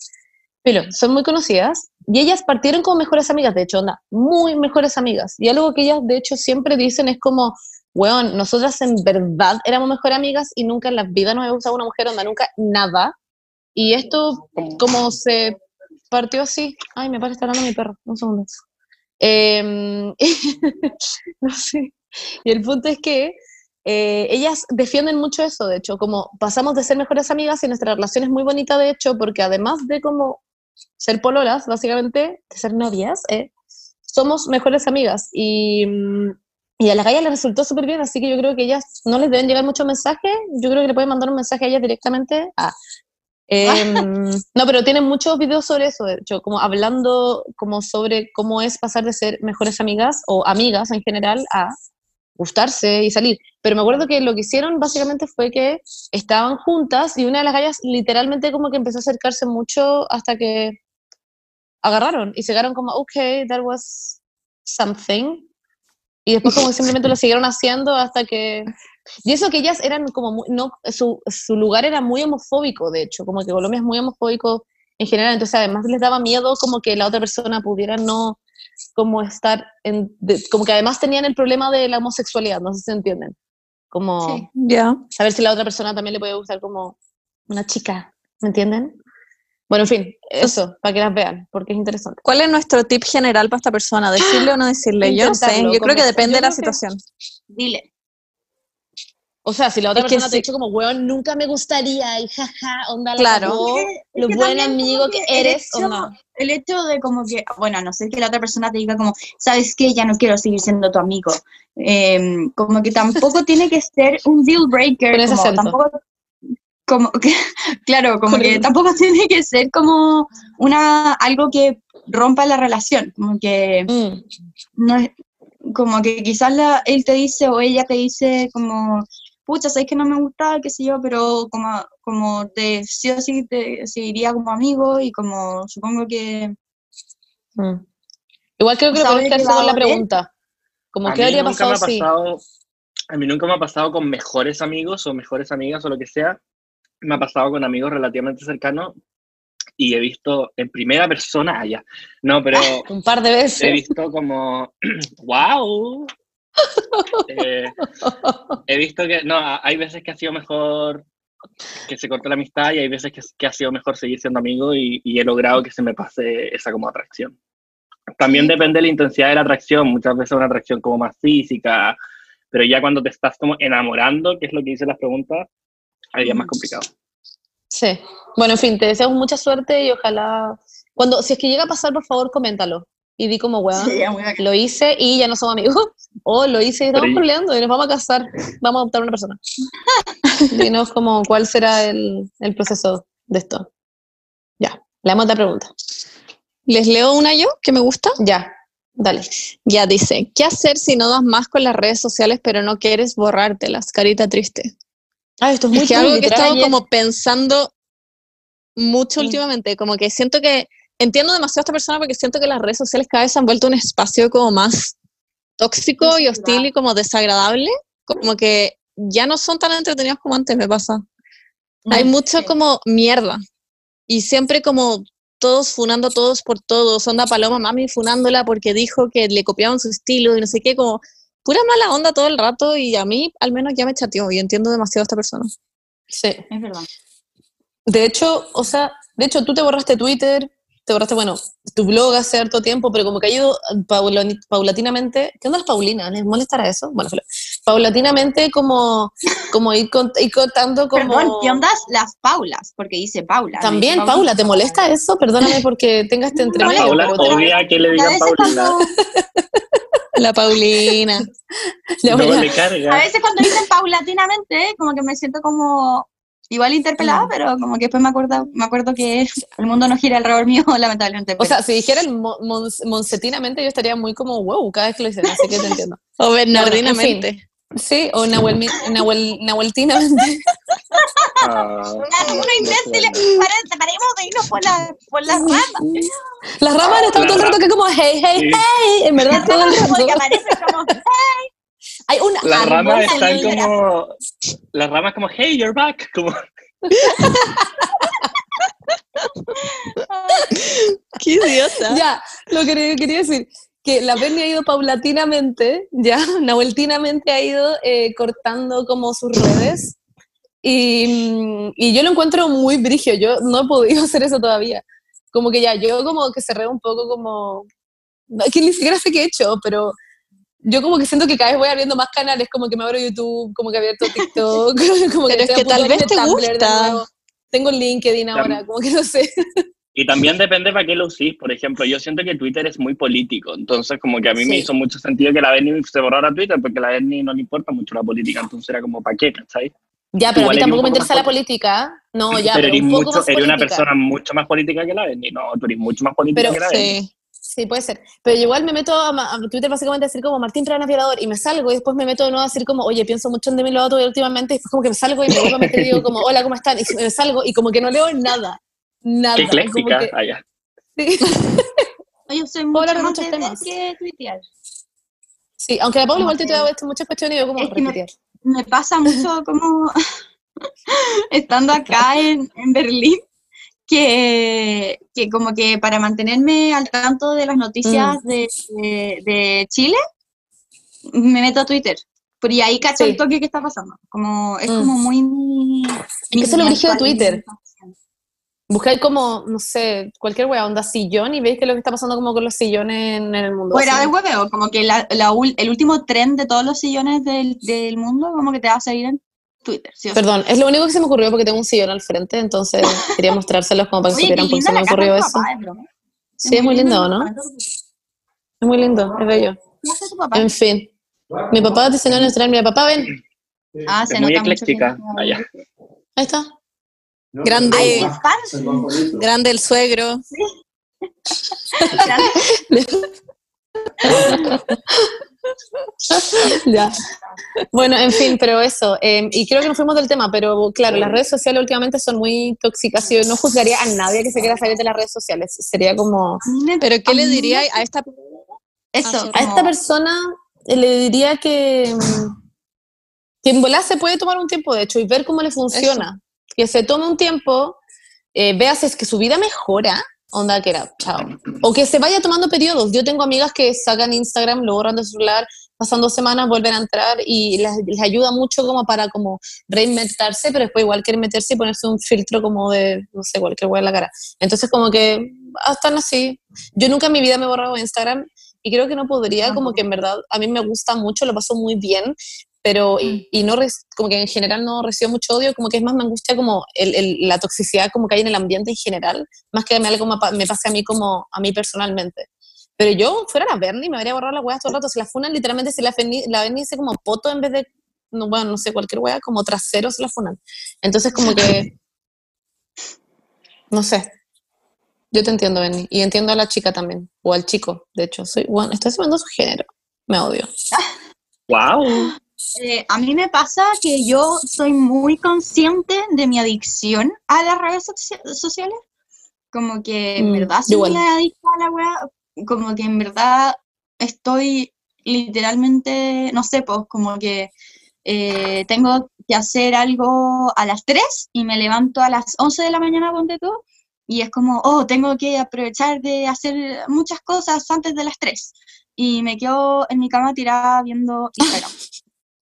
Pero son muy conocidas y ellas partieron como mejores amigas, de hecho, onda, muy mejores amigas. Y algo que ellas, de hecho, siempre dicen es como, weón, nosotras en verdad éramos mejores amigas y nunca en la vida nos había gustado una mujer, onda, nunca nada. Y esto Como- se partió así. Ay, me parece hablando mi perro. Un segundo. Em, (laughs) no sé. Y el punto es que eh, ellas defienden mucho eso, de hecho, como pasamos de ser mejores amigas y nuestra relación es muy bonita, de hecho, porque además de como ser pololas, básicamente, de ser novias, eh, somos mejores amigas. Y, mm, y a la Gaia le resultó súper bien, así que yo creo que ellas no les deben llegar muchos mensajes. Yo creo que le pueden mandar un mensaje a ellas directamente. Ah, Em, no, pero tienen muchos videos sobre eso, de hecho, como hablando como sobre cómo es pasar de ser mejores amigas o amigas en general a gustarse y salir. Pero me acuerdo que lo que hicieron básicamente fue que estaban juntas y una de las gallas literalmente como que empezó a acercarse mucho hasta que agarraron y se quedaron como, ok, that was something. Y después como que simplemente lo siguieron haciendo hasta que... Y eso que ellas eran como, muy- no, su, su lugar era muy homofóbico, de hecho, como que Colombia es muy homofóbico en general, entonces además les daba miedo como que la otra persona pudiera no como estar en, de- como que además tenían el problema de la homosexualidad, no sé si se entienden, como Sí. Ya. saber si la otra persona también le puede gustar como una chica, ¿me entienden? Bueno, en fin, eso, para que las vean, porque es interesante. ¿Cuál es nuestro tip general para esta persona? ¿Decirle o no decirle? Yo no sé, yo creo que depende de la situación. Dile. O sea, si la otra Es que persona te sí. ha dicho como, weón, nunca me gustaría, y jaja, onda la Claro. cagó, Es que- es lo que buen amigo que eres, hecho- onda. El hecho de como que, bueno, no ser que la otra persona te diga como, ¿sabes qué? Ya no quiero seguir siendo tu amigo. Em, como que tampoco tiene que ser un deal breaker. Con ese como, tampoco, como que, (laughs) claro, como Con que el- tampoco tiene que ser como una, algo que rompa la relación. Como que Mm, no es, como que quizás la, él te dice o ella te dice como, pucha, sabes que no me gusta, qué sé yo, pero como, como te, sí o sí te seguiría como amigo y como supongo que, mm. Igual creo que lo que con la pregunta. Como, A ¿qué mí habría nunca me pasado ha si...? pasado, a mí nunca me ha pasado con mejores amigos o mejores amigas o lo que sea. Me ha pasado con amigos relativamente cercanos y he visto en primera persona allá. No, pero (laughs) Un par de he veces. visto como, (clears throat) wow. Eh, he visto que, no, hay veces que ha sido mejor que se corte la amistad y hay veces que, que ha sido mejor seguir siendo amigo y, y he logrado que se me pase esa como atracción. También Sí. depende de la intensidad de la atracción, muchas veces una atracción como más física, pero ya cuando te estás como enamorando, que es lo que dicen las preguntas, ahí es más complicado. Sí. Bueno, en fin, te deseamos mucha suerte y ojalá... Cuando, si es que llega a pasar, por favor, coméntalo. Y di como, weón, bacán. lo hice y ya no somos amigos. O lo hice y estamos peleando y nos vamos a casar. Vamos a adoptar una persona. (laughs) Dinos como cuál será el, el proceso de esto. Ya, leamos otra pregunta. ¿Les leo una yo que me gusta? Ya, dale. Ya dice, ¿qué hacer si no das más con las redes sociales pero no quieres borrártelas? Carita triste. Ah, esto es muy Es que algo que he estado ayer- como pensando mucho Mm. últimamente, como que siento que entiendo demasiado a esta persona porque siento que las redes sociales cada vez se han vuelto un espacio como más tóxico y hostil y como desagradable, como que ya no son tan entretenidos como antes me pasa. Hay mucho como mierda y siempre como todos funando a todos por todos, onda Paloma Mami funándola porque dijo que le copiaban su estilo y no sé qué, como pura mala onda todo el rato y a mí al menos ya me chateó y entiendo demasiado a esta persona. Sí. Es verdad. De hecho, o sea, de hecho tú te borraste Twitter, te borraste, bueno, tu blog hace harto tiempo, pero como que ha ido paulatinamente, ¿qué onda las Paulinas? ¿Les molestará eso? Bueno, pero paulatinamente como, como ir, ir contando como... Perdón, ¿qué ondas las Paulas? Porque dice Paula. no También, dice Paula, ¿te molesta eso? Perdóname porque tenga este (laughs) entremedio. Paula pero te- odia que le digan Paulina, (laughs) La Paulina. Mira, le carga. A veces cuando dicen paulatinamente, como que me siento como igual interpelada, pero como que después me acuerdo, me acuerdo que (laughs) el mundo no gira alrededor mío, (laughs) lamentablemente. O sea, si dijera el mo- mons- moncetinamente, yo estaría muy como, wow, cada vez que lo dicen, así que te entiendo. (laughs) O en Bernardinamente. Sí, o Nahuel, Nahuel, Nahueltinamente. Ah, uno pare- paremos de irnos por, la, por las ramas. Las ramas han estado todo el rato que como, hey, hey, Sí. hey, en verdad todo el Como que rato. aparecen como, Hay un Las ramas están como. Las ramas como, hey, you're back. Como, (laughs) Qué idiota. (laughs) Ya, lo que quería decir, que la Berni ha ido paulatinamente, ya, (laughs) nahueltinamente ha ido eh, cortando como sus redes. Y, mm, y yo lo encuentro muy brigio, yo no he podido hacer eso todavía. Como que ya, yo como que cerré un poco como... no, Es que ni siquiera sé qué he hecho, pero yo como que siento que cada vez voy abriendo más canales, como que me abro YouTube, como que he abierto (laughs) TikTok, (laughs) como Pero es que tal vez te Tumblr gusta. Tengo LinkedIn ahora, como que no sé. (laughs) Y también depende para qué lo usís. Por ejemplo, yo siento que Twitter es muy político. Entonces, como que a mí me Sí. hizo mucho sentido que la Berni se borrara Twitter, porque a la Berni no le importa mucho la política. Entonces era como, ¿para qué? ¿Cachai? Ya, pero Igual a mí tampoco me interesa la política. No, ya, pero pero, eres, un poco mucho, más eres una persona mucho más política que la Berni. No, tú eres mucho más política Pero que la Berni. Sí. Sí, puede ser. Pero igual me meto a, a Twitter básicamente a decir como Martín Trana violador y me salgo y después me meto de nuevo a decir como, oye, pienso mucho en Demi Lovato últimamente y después como que me salgo y me vuelvo a meter y digo como, hola, ¿cómo están? Y me salgo y como que no leo nada. Nada. Qué ecléctica. que- allá. sí. (laughs) Oye, soy Puedo mucho hablar de más muchos de temas. que tuitear. Sí, aunque la Paula igual da muchas cuestiones y yo como Es que me- repetir. me pasa mucho como (laughs) estando (laughs) acá en, en Berlín, que, que como que para mantenerme al tanto de las noticias Mm. de, de- de Chile, me meto a Twitter. Por y ahí cacho Sí. el toque que está pasando. Como, es Mm. como muy... mi- que eso es lo actual- Twitter. Buscáis como, no sé, cualquier wea, onda sillón y veis que lo que está pasando como con los sillones en, en el mundo. Fuera de hueveo, como que la, la el último tren de todos los sillones del, del mundo, como que te va a seguir en Twitter. ¿sí sí? Perdón, es lo único que se me ocurrió porque tengo un sillón al frente, entonces (laughs) quería mostrárselos como para que supieran por qué se me ocurrió eso. papá, es broma. Sí, es muy lindo, ¿no? ¿no? Es muy lindo, es bello. ¿Qué hace tu papá? En fin. Mi papá diseñó en el tren, mira, papá, ven. Ah, se Es muy nota mucho que ecléctica. no- Allá. Ahí está. Grande. Ay. Grande el suegro. (laughs) (laughs) (laughs) ya. Bueno, en fin, pero eso. eh, y creo que nos fuimos del tema, pero claro, las redes sociales últimamente son muy tóxicas. y Yo no juzgaría a nadie que se quiera salir de las redes sociales. Sería como. Me- Pero ¿qué le diría a esta Eso, A esta persona eh, le diría que. mm, Que en volar se puede tomar un tiempo, de hecho, y ver cómo le funciona. Que se tome un tiempo, eh, vea si es que su vida mejora, onda que era, chao. O que se vaya tomando periodos. Yo tengo amigas que sacan Instagram, lo borran de celular, pasan dos semanas, vuelven a entrar y les, les ayuda mucho como para como reinventarse, pero después igual quieren meterse y ponerse un filtro como de, no sé, cualquier hueá en la cara. Entonces como que ah, están así. Yo nunca en mi vida me he borrado Instagram y creo que no podría, como que en verdad a mí me gusta mucho, lo paso muy bien, pero y, y no como que en general no recibo mucho odio, como que es más me angustia como el, el- la toxicidad como que hay en el ambiente en general, más que me, algo me, pa- me pase a mí como a mí personalmente. Pero yo fuera la Bernie me habría borrado las weas todo el rato, se la funan literalmente si la, la Bernie dice como poto en vez de, no, bueno, no sé, cualquier wea, como trasero se la funan. Entonces como que, (laughs) no sé. Yo te entiendo, Benny. Y entiendo a la chica también. O al chico, de hecho. Soy, bueno, estoy asumiendo su género. Me odio. (laughs) ¡Wow! Eh, a mí me pasa que yo soy muy consciente de mi adicción a las redes socia- sociales. Como que en Mm, verdad soy igual. muy adicta a la wea. Como que en verdad estoy literalmente, no sé, pues como que eh, tengo que hacer algo a las 3 y me levanto a las 11 de la mañana, ponte tú, y es como, oh, tengo que aprovechar de hacer muchas cosas antes de las 3. Y me quedo en mi cama tirada viendo Instagram.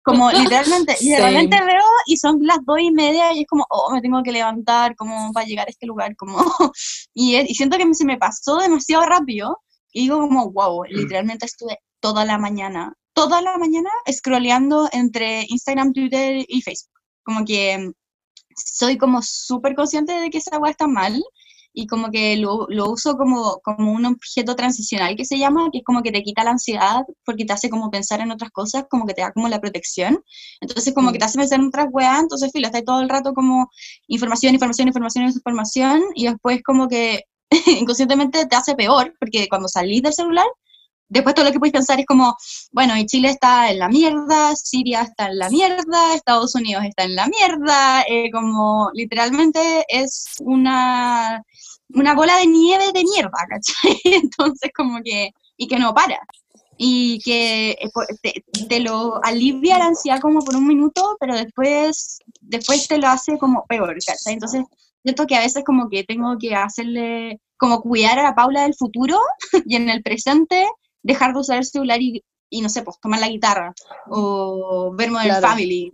Como (laughs) literalmente, repente veo y son las dos y media y es como, oh, me tengo que levantar como para llegar a este lugar, como, (laughs) y, y siento que se me pasó demasiado rápido y digo como, wow, literalmente estuve toda la mañana, toda la mañana scrolleando entre Instagram, Twitter y Facebook. Como que soy como súper consciente de que esa weá está mal y como que lo, lo uso como, como un objeto transicional que se llama, que es como que te quita la ansiedad porque te hace como pensar en otras cosas, como que te da como la protección. Entonces como que te hace pensar en otras weas, entonces filo, está todo el rato como información, información, información, información y después como que (laughs) inconscientemente te hace peor porque cuando salís del celular después todo lo que puedes pensar es como, bueno, y Chile está en la mierda, Siria está en la mierda, Estados Unidos está en la mierda, eh, como literalmente es una, una bola de nieve de mierda, (laughs) ¿cachai? Entonces como que, y que no para. Y que eh, te, te lo alivia la ansiedad como por un minuto, pero después, después te lo hace como peor, ¿cachai? Entonces, siento que a veces como que tengo que hacerle, como cuidar a la Paula del futuro (laughs) y en el presente dejar de usar el celular y, y no sé, pues tomar la guitarra o ver Modern Claro. Family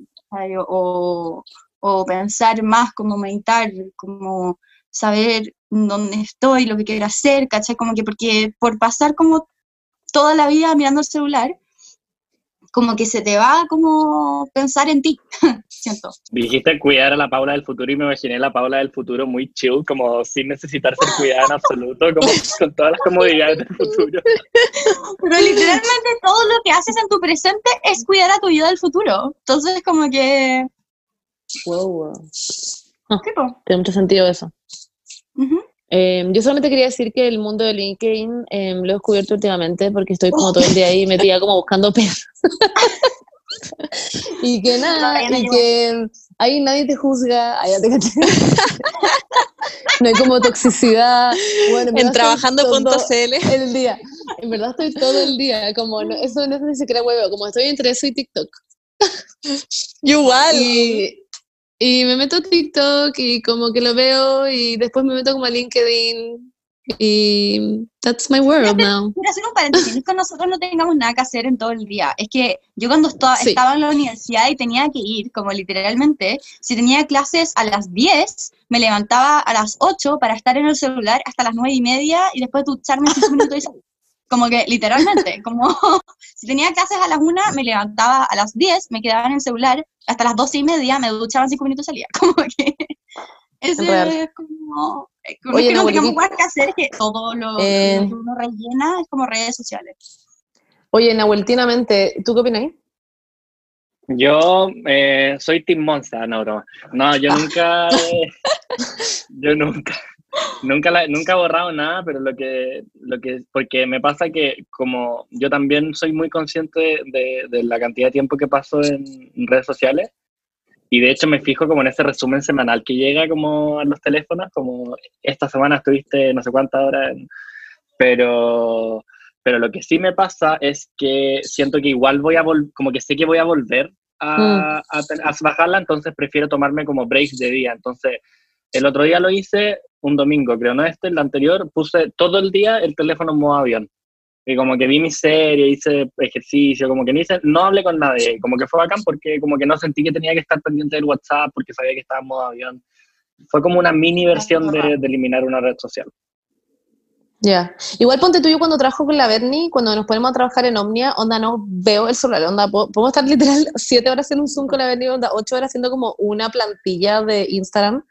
o, o pensar más, como meditar, como saber dónde estoy, lo que quiero hacer, ¿cachai? Como que porque por pasar como toda la vida mirando el celular, como que se te va como pensar en ti, (laughs) siento. Dijiste cuidar a la Paula del futuro y me imaginé la Paula del futuro muy chill, como sin necesitar ser cuidada en absoluto, como con todas las comodidades del futuro. (laughs) Pero literalmente todo lo que haces en tu presente es cuidar a tu vida del futuro. Entonces como que... Wow, wow. tipo, Tiene mucho sentido eso. ujú. Eh, yo solamente quería decir que el mundo de LinkedIn eh, lo he descubierto últimamente porque estoy como todo el día ahí metida como buscando perros. (laughs) y que nada, y que ahí nadie te juzga, allá te (laughs) no hay como toxicidad. Bueno, en trabajando.cl el día. En verdad estoy todo el día, como no, eso no es ni siquiera huevo, como estoy entre eso y TikTok. Igual. Y, y me meto a TikTok y como que lo veo y después me meto como a LinkedIn y that's my world now. Quiero hacer un paréntesis, con nosotros no tengamos nada que hacer en todo el día. Es que yo cuando estaba, estaba en la universidad y tenía que ir, como literalmente, si tenía clases a las 10, me levantaba a las 8 para estar en el celular hasta las 9 y media y después ducharme 5 minutos y salir. Como que literalmente, (laughs) como si tenía clases a las 1, me levantaba a las 10, me quedaba en el celular, hasta las 12 y media me duchaba 5 minutos y salía. (laughs) Como que ese es como... Oye, que no tengamos más que hacer que todo lo, eh, lo, que uno rellena es como redes sociales. Oye, Nahueltinamente, ¿tú qué opinas? Yo eh, soy Team Monster, no, broma. No, yo (laughs) nunca, yo nunca, nunca, la, nunca he borrado nada, pero lo que, lo que, porque me pasa que como yo también soy muy consciente de, de la cantidad de tiempo que paso en redes sociales, y de hecho me fijo como en ese resumen semanal que llega como a los teléfonos, como esta semana estuviste no sé cuántas horas, pero, pero lo que sí me pasa es que siento que igual voy a volver, como que sé que voy a volver a, mm. a, a, bajarla, entonces prefiero tomarme como breaks de día. Entonces, el otro día lo hice un domingo, creo, no este, el anterior, puse todo el día el teléfono en modo avión. Y como que vi mi serie, hice ejercicio, como que no, hice, no hablé con nadie. Como que fue bacán porque como que no sentí que tenía que estar pendiente del WhatsApp porque sabía que estaba en modo avión. Fue como una mini versión de, de eliminar una red social. Ya. Igual ponte tú, yo cuando trabajo con la Bernie, cuando nos ponemos a trabajar en Omnia, onda, no veo el celular, onda, podemos estar literal siete horas en un Zoom con la Bernie, onda, ocho horas haciendo como una plantilla de Instagram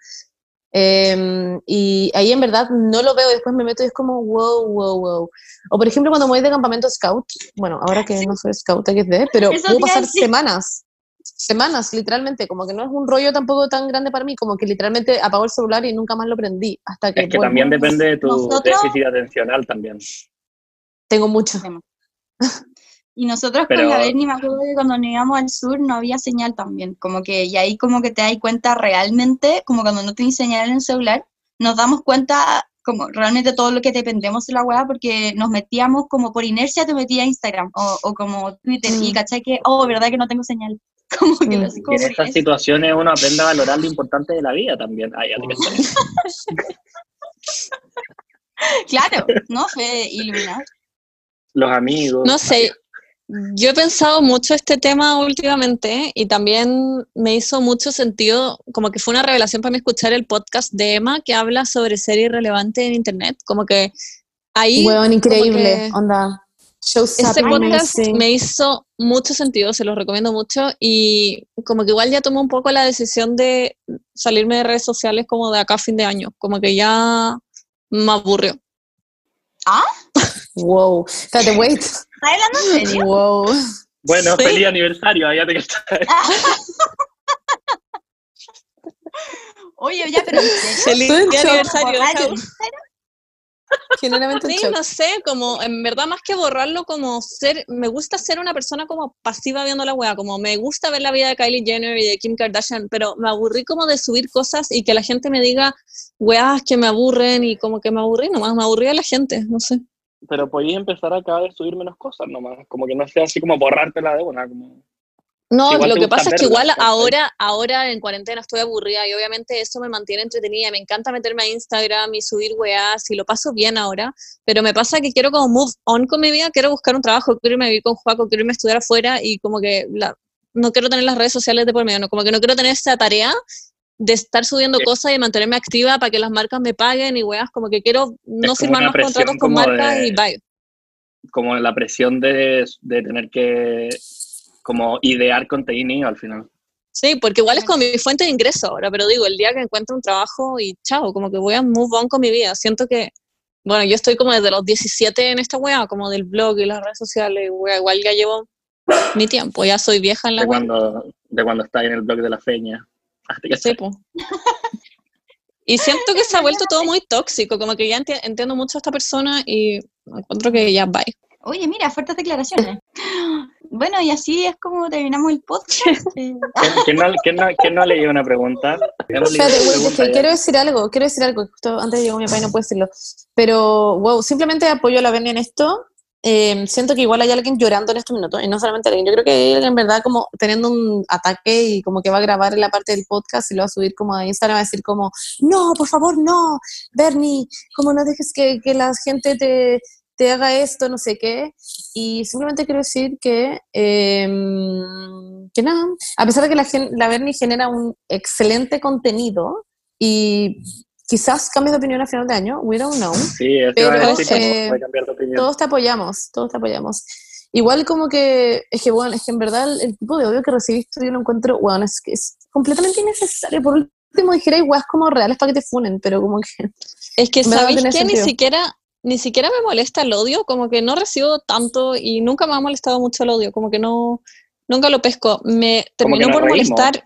Em, y ahí en verdad no lo veo, después me meto y es como wow, wow, wow. O por ejemplo, cuando voy de campamento scout, bueno, ahora que no soy scout XD, pero puedo pasar semanas, semanas, literalmente, como que no es un rollo tampoco tan grande para mí, como que literalmente apago el celular y nunca más lo prendí. Hasta que, es que también depende de tu déficit atencional también. Tengo mucho. (laughs) Y nosotros con la Berni me acuerdo que cuando nos íbamos al sur no había señal también, como que, y ahí como que te das cuenta realmente, como cuando no tienes señal en el celular, nos damos cuenta como realmente todo lo que dependemos de la web porque nos metíamos como por inercia te metía a Instagram o, o como Twitter y mm. caché que, oh, verdad que no tengo señal. (laughs) Como que mm. en estas situaciones uno aprende a valorar lo importante de la vida también. Ay, (laughs) claro, ¿no? Fue iluminar. Los amigos. No sé, yo he pensado mucho este tema últimamente y también me hizo mucho sentido, como que fue una revelación para mí escuchar el podcast de Emma que habla sobre ser irrelevante en Internet, como que ahí... Huevón, increíble, onda. Este podcast me hizo mucho sentido, se lo recomiendo mucho y como que igual ya tomé un poco la decisión de salirme de redes sociales como de acá a fin de año, como que ya me aburrió. ¿Ah? wow, espérate, wait. ¿Estás hablando en serio? Wow. Bueno, ¿Sí? feliz aniversario, ya te que Oye, ya, pero feliz aniversario. Generalmente sí, no sé, como en verdad más que borrarlo, como ser, me gusta ser una persona como pasiva viendo la wea, como me gusta ver la vida de Kylie Jenner y de Kim Kardashian, pero me aburrí como de subir cosas y que la gente me diga weas que me aburren y como que me aburrí nomás, me aburrí a la gente, no sé pero podéis empezar a cada vez subir menos cosas nomás, como que no sea así como borrártela de una, como... No, lo que pasa es que igual ahora, ahora en cuarentena estoy aburrida y obviamente eso me mantiene entretenida. Me encanta meterme a Instagram y subir weas y lo paso bien ahora, pero me pasa que quiero como move on con mi vida, quiero buscar un trabajo, quiero irme a vivir con Juaco, quiero irme a estudiar afuera y como que la, no quiero tener las redes sociales de por medio, no, como que no quiero tener esa tarea de estar subiendo cosas y mantenerme activa para que las marcas me paguen y weas, como que quiero no firmar más contratos con marcas y bye. Como la presión de, de, tener que como idear contenido al final. Sí, porque igual es como mi fuente de ingreso ahora, pero digo, el día que encuentro un trabajo y chao, como que voy a move on con mi vida. Siento que, bueno, yo estoy como desde los 17 en esta wea, como del blog y las redes sociales, wea, igual ya llevo mi tiempo, ya soy vieja en la de Cuando, de cuando está en el blog de la feña. (laughs) Sí, Y siento que se ha vuelto todo muy tóxico, como que ya enti- entiendo mucho a esta persona y encuentro que ya bye. Oye, mira, fuertes declaraciones. Bueno, y así es como terminamos el podcast. (laughs) Eh, ¿Quién, quién no, quién no- quién no ha leído una pregunta? ¿Quién no Espérate, una pregunta que quiero decir algo, quiero decir algo, justo antes llegó mi papá y no puedo decirlo, pero wow, simplemente apoyo a la Berni en esto, Eh, siento que igual hay alguien llorando en estos minutos, y no solamente alguien, yo creo que en verdad como teniendo un ataque y como que va a grabar en la parte del podcast y lo va a subir como a Instagram, va a decir como, no, por favor, no, Bernie, como no dejes que, que la gente te, te haga esto, no sé qué, y simplemente quiero decir que, em, que nada, a pesar de que la, la Bernie genera un excelente contenido y quizás cambies de opinión a final de año, we don't know, Sí, Pero, iba a decir, eh, de opinión. todos te apoyamos, todos te apoyamos. Igual como que, es que bueno, es que en verdad el, el tipo de odio que recibiste yo lo encuentro, bueno, es que es completamente innecesario. Por último dijera igual como reales para que te funen, pero como que... (laughs) Es que, ¿sabéis qué? Ni siquiera, ni siquiera me molesta el odio, como que no recibo tanto y nunca me ha molestado mucho el odio, como que no, nunca lo pesco. Me que terminó por reímos. molestar,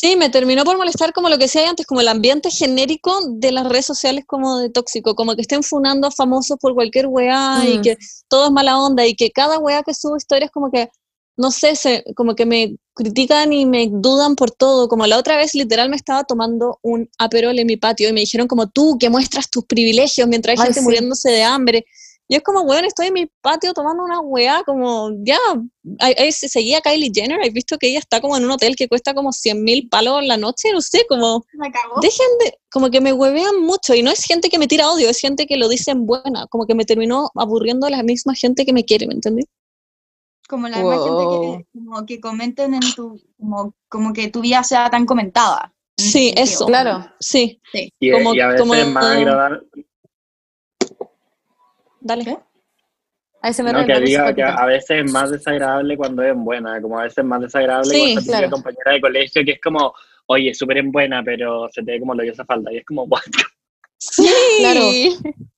sí, me terminó por molestar como lo que decía antes, como el ambiente genérico de las redes sociales como de tóxico, como que estén funando a famosos por cualquier weá y Mm. que todo es mala onda y que cada weá que subo historias como que, no sé, se, como que me critican y me dudan por todo, como la otra vez literal me estaba tomando un aperol en mi patio y me dijeron como tú que muestras tus privilegios mientras hay Ay, gente sí. muriéndose de hambre. Y es como, weón, estoy en mi patio tomando una weá, como, ya, se seguía Kylie Jenner, ¿has visto que ella está como en un hotel que cuesta como 100 mil palos la noche? No sé, como, me cagó. dejen de, como que me huevean mucho, y no es gente que me tira odio, es gente que lo dice en buena, como que me terminó aburriendo la misma gente que me quiere, ¿me entendí? Como la misma gente que, como que comenten en tu, como, como que tu vida sea tan comentada. Sí, eso. Claro. Sí, Y, como- y a veces como- es más agradable, dale. ¿Qué? Ahí se me no, que diga que a veces es más desagradable cuando es buena, como a veces es más desagradable Sí, cuando esta claro. compañera de colegio que es como, oye, súper en buena, pero se te ve como lo que hace falta. Y es como, (laughs) what? Sí, (laughs) Claro.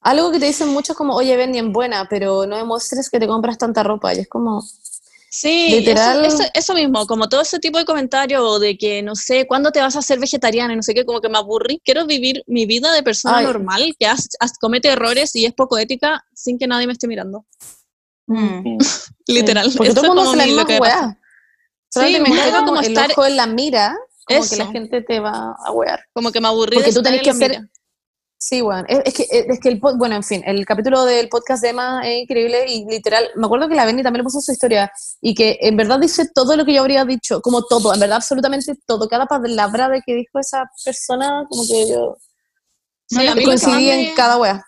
Algo que te dicen mucho es como, oye, ven en buena, pero no demuestres que te compras tanta ropa. Y es como, Sí, Literal. Eso, eso, eso mismo, como todo ese tipo de comentarios o de que, no sé, ¿cuándo te vas a hacer vegetariana? Y no sé qué, como que me aburrí. Quiero vivir mi vida de persona Ay. normal que haz- comete errores y es poco ética sin que nadie me esté mirando. Mm. (laughs) Literal. Porque Eso todo el mundo hace la misma que weá. Sí, me encanta como el estar- ojo en la mira, como que Eso. la gente te va a wear. Como que me aburrí Porque de tú tenés en que ser- mira. Sí, bueno, es, es que, es que el, bueno, en fin, el capítulo del podcast de Emma es increíble y literal, me acuerdo que la Benny también le puso su historia y que en verdad dice todo lo que yo habría dicho, como todo, en verdad absolutamente todo, cada palabra de que dijo esa persona, como que yo Sí, coincidí en me- cada wea.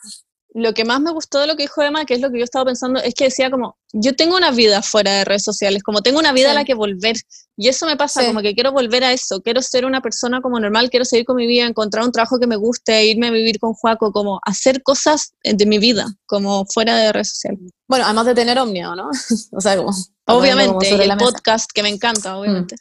Lo que más me gustó de lo que dijo Emma, que es lo que yo estaba pensando, es que decía como, yo tengo una vida fuera de redes sociales, como tengo una vida a la que volver. Y eso me pasa, Sí. como que quiero volver a eso, quiero ser una persona como normal, quiero seguir con mi vida, encontrar un trabajo que me guste, irme a vivir con Juaco, como hacer cosas de mi vida, como fuera de redes sociales. Bueno, además de tener Omnia, ¿no? (laughs) o sea, como... Obviamente, y el podcast que me encanta, obviamente.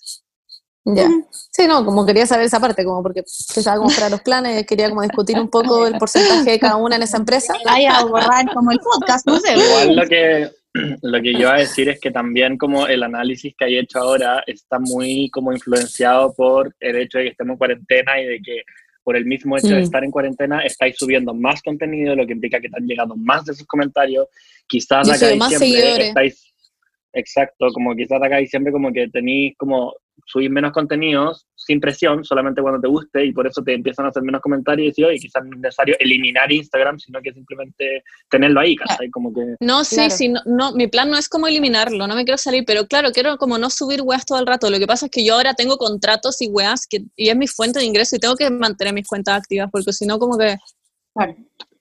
Ya. Sí, no, como quería saber esa parte, como porque estaba como fuera de los planes, quería como discutir un poco el porcentaje de cada una en esa empresa. (laughs) Vaya a borrar como el podcast, no sé. Igual lo que, (clears throat) lo que yo iba a decir es que también como el análisis que hay hecho ahora está muy como influenciado por el hecho de que estemos en cuarentena y de que por el mismo hecho de Mm. estar en cuarentena estáis subiendo más contenido, lo que implica que te han llegado más de sus comentarios. Quizás Yo acá más diciembre seguidores. estáis, exacto, como quizás acá diciembre como que tenéis como subir menos contenidos sin presión, solamente cuando te guste y por eso te empiezan a hacer menos comentarios y decir, oye, quizás no es necesario eliminar Instagram, sino que simplemente tenerlo ahí, ¿cachai? Como que... No, sí, Claro. sí, no, no, mi plan no es como eliminarlo, no me quiero salir, pero claro, quiero como no subir weas todo el rato. Lo que pasa es que yo ahora tengo contratos y weas que, y es mi fuente de ingreso y tengo que mantener mis cuentas activas porque si no como que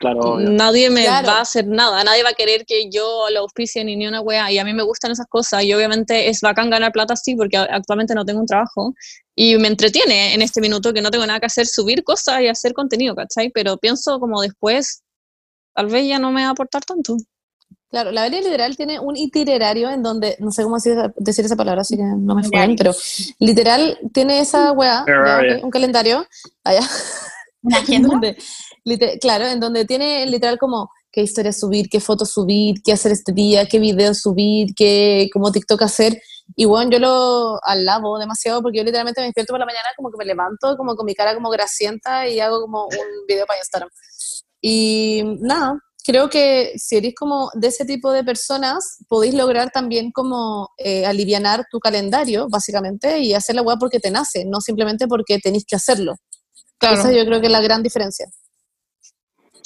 Claro, obvio. nadie me Claro. va a hacer nada, nadie va a querer que yo lo auspicie ni ni una wea y a mí me gustan esas cosas y obviamente es bacán ganar plata así porque a- actualmente no tengo un trabajo y me entretiene en este minuto que no tengo nada que hacer, subir cosas y hacer contenido, ¿cachai? Pero pienso como después, tal vez ya no me va a aportar tanto. Claro, la Biblia literal tiene un itinerario en donde, no sé cómo decir esa, palabra, así que no me fueron, pero literal tiene esa weá, un calendario, allá, ¿Una en (laughs) agenda? donde, claro, en donde tiene literal como qué historias subir, qué fotos subir, qué hacer este día, qué videos subir, qué como TikTok hacer, Y bueno, yo lo alabo demasiado porque yo literalmente me despierto por la mañana como que me levanto como con mi cara como grasienta y hago como un video para Instagram. Y nada, creo que si eres como de ese tipo de personas, podéis lograr también como eh, alivianar tu calendario, básicamente, y hacer la web porque te nace, no simplemente porque tenéis que hacerlo. Claro. Esa yo creo que es la gran diferencia.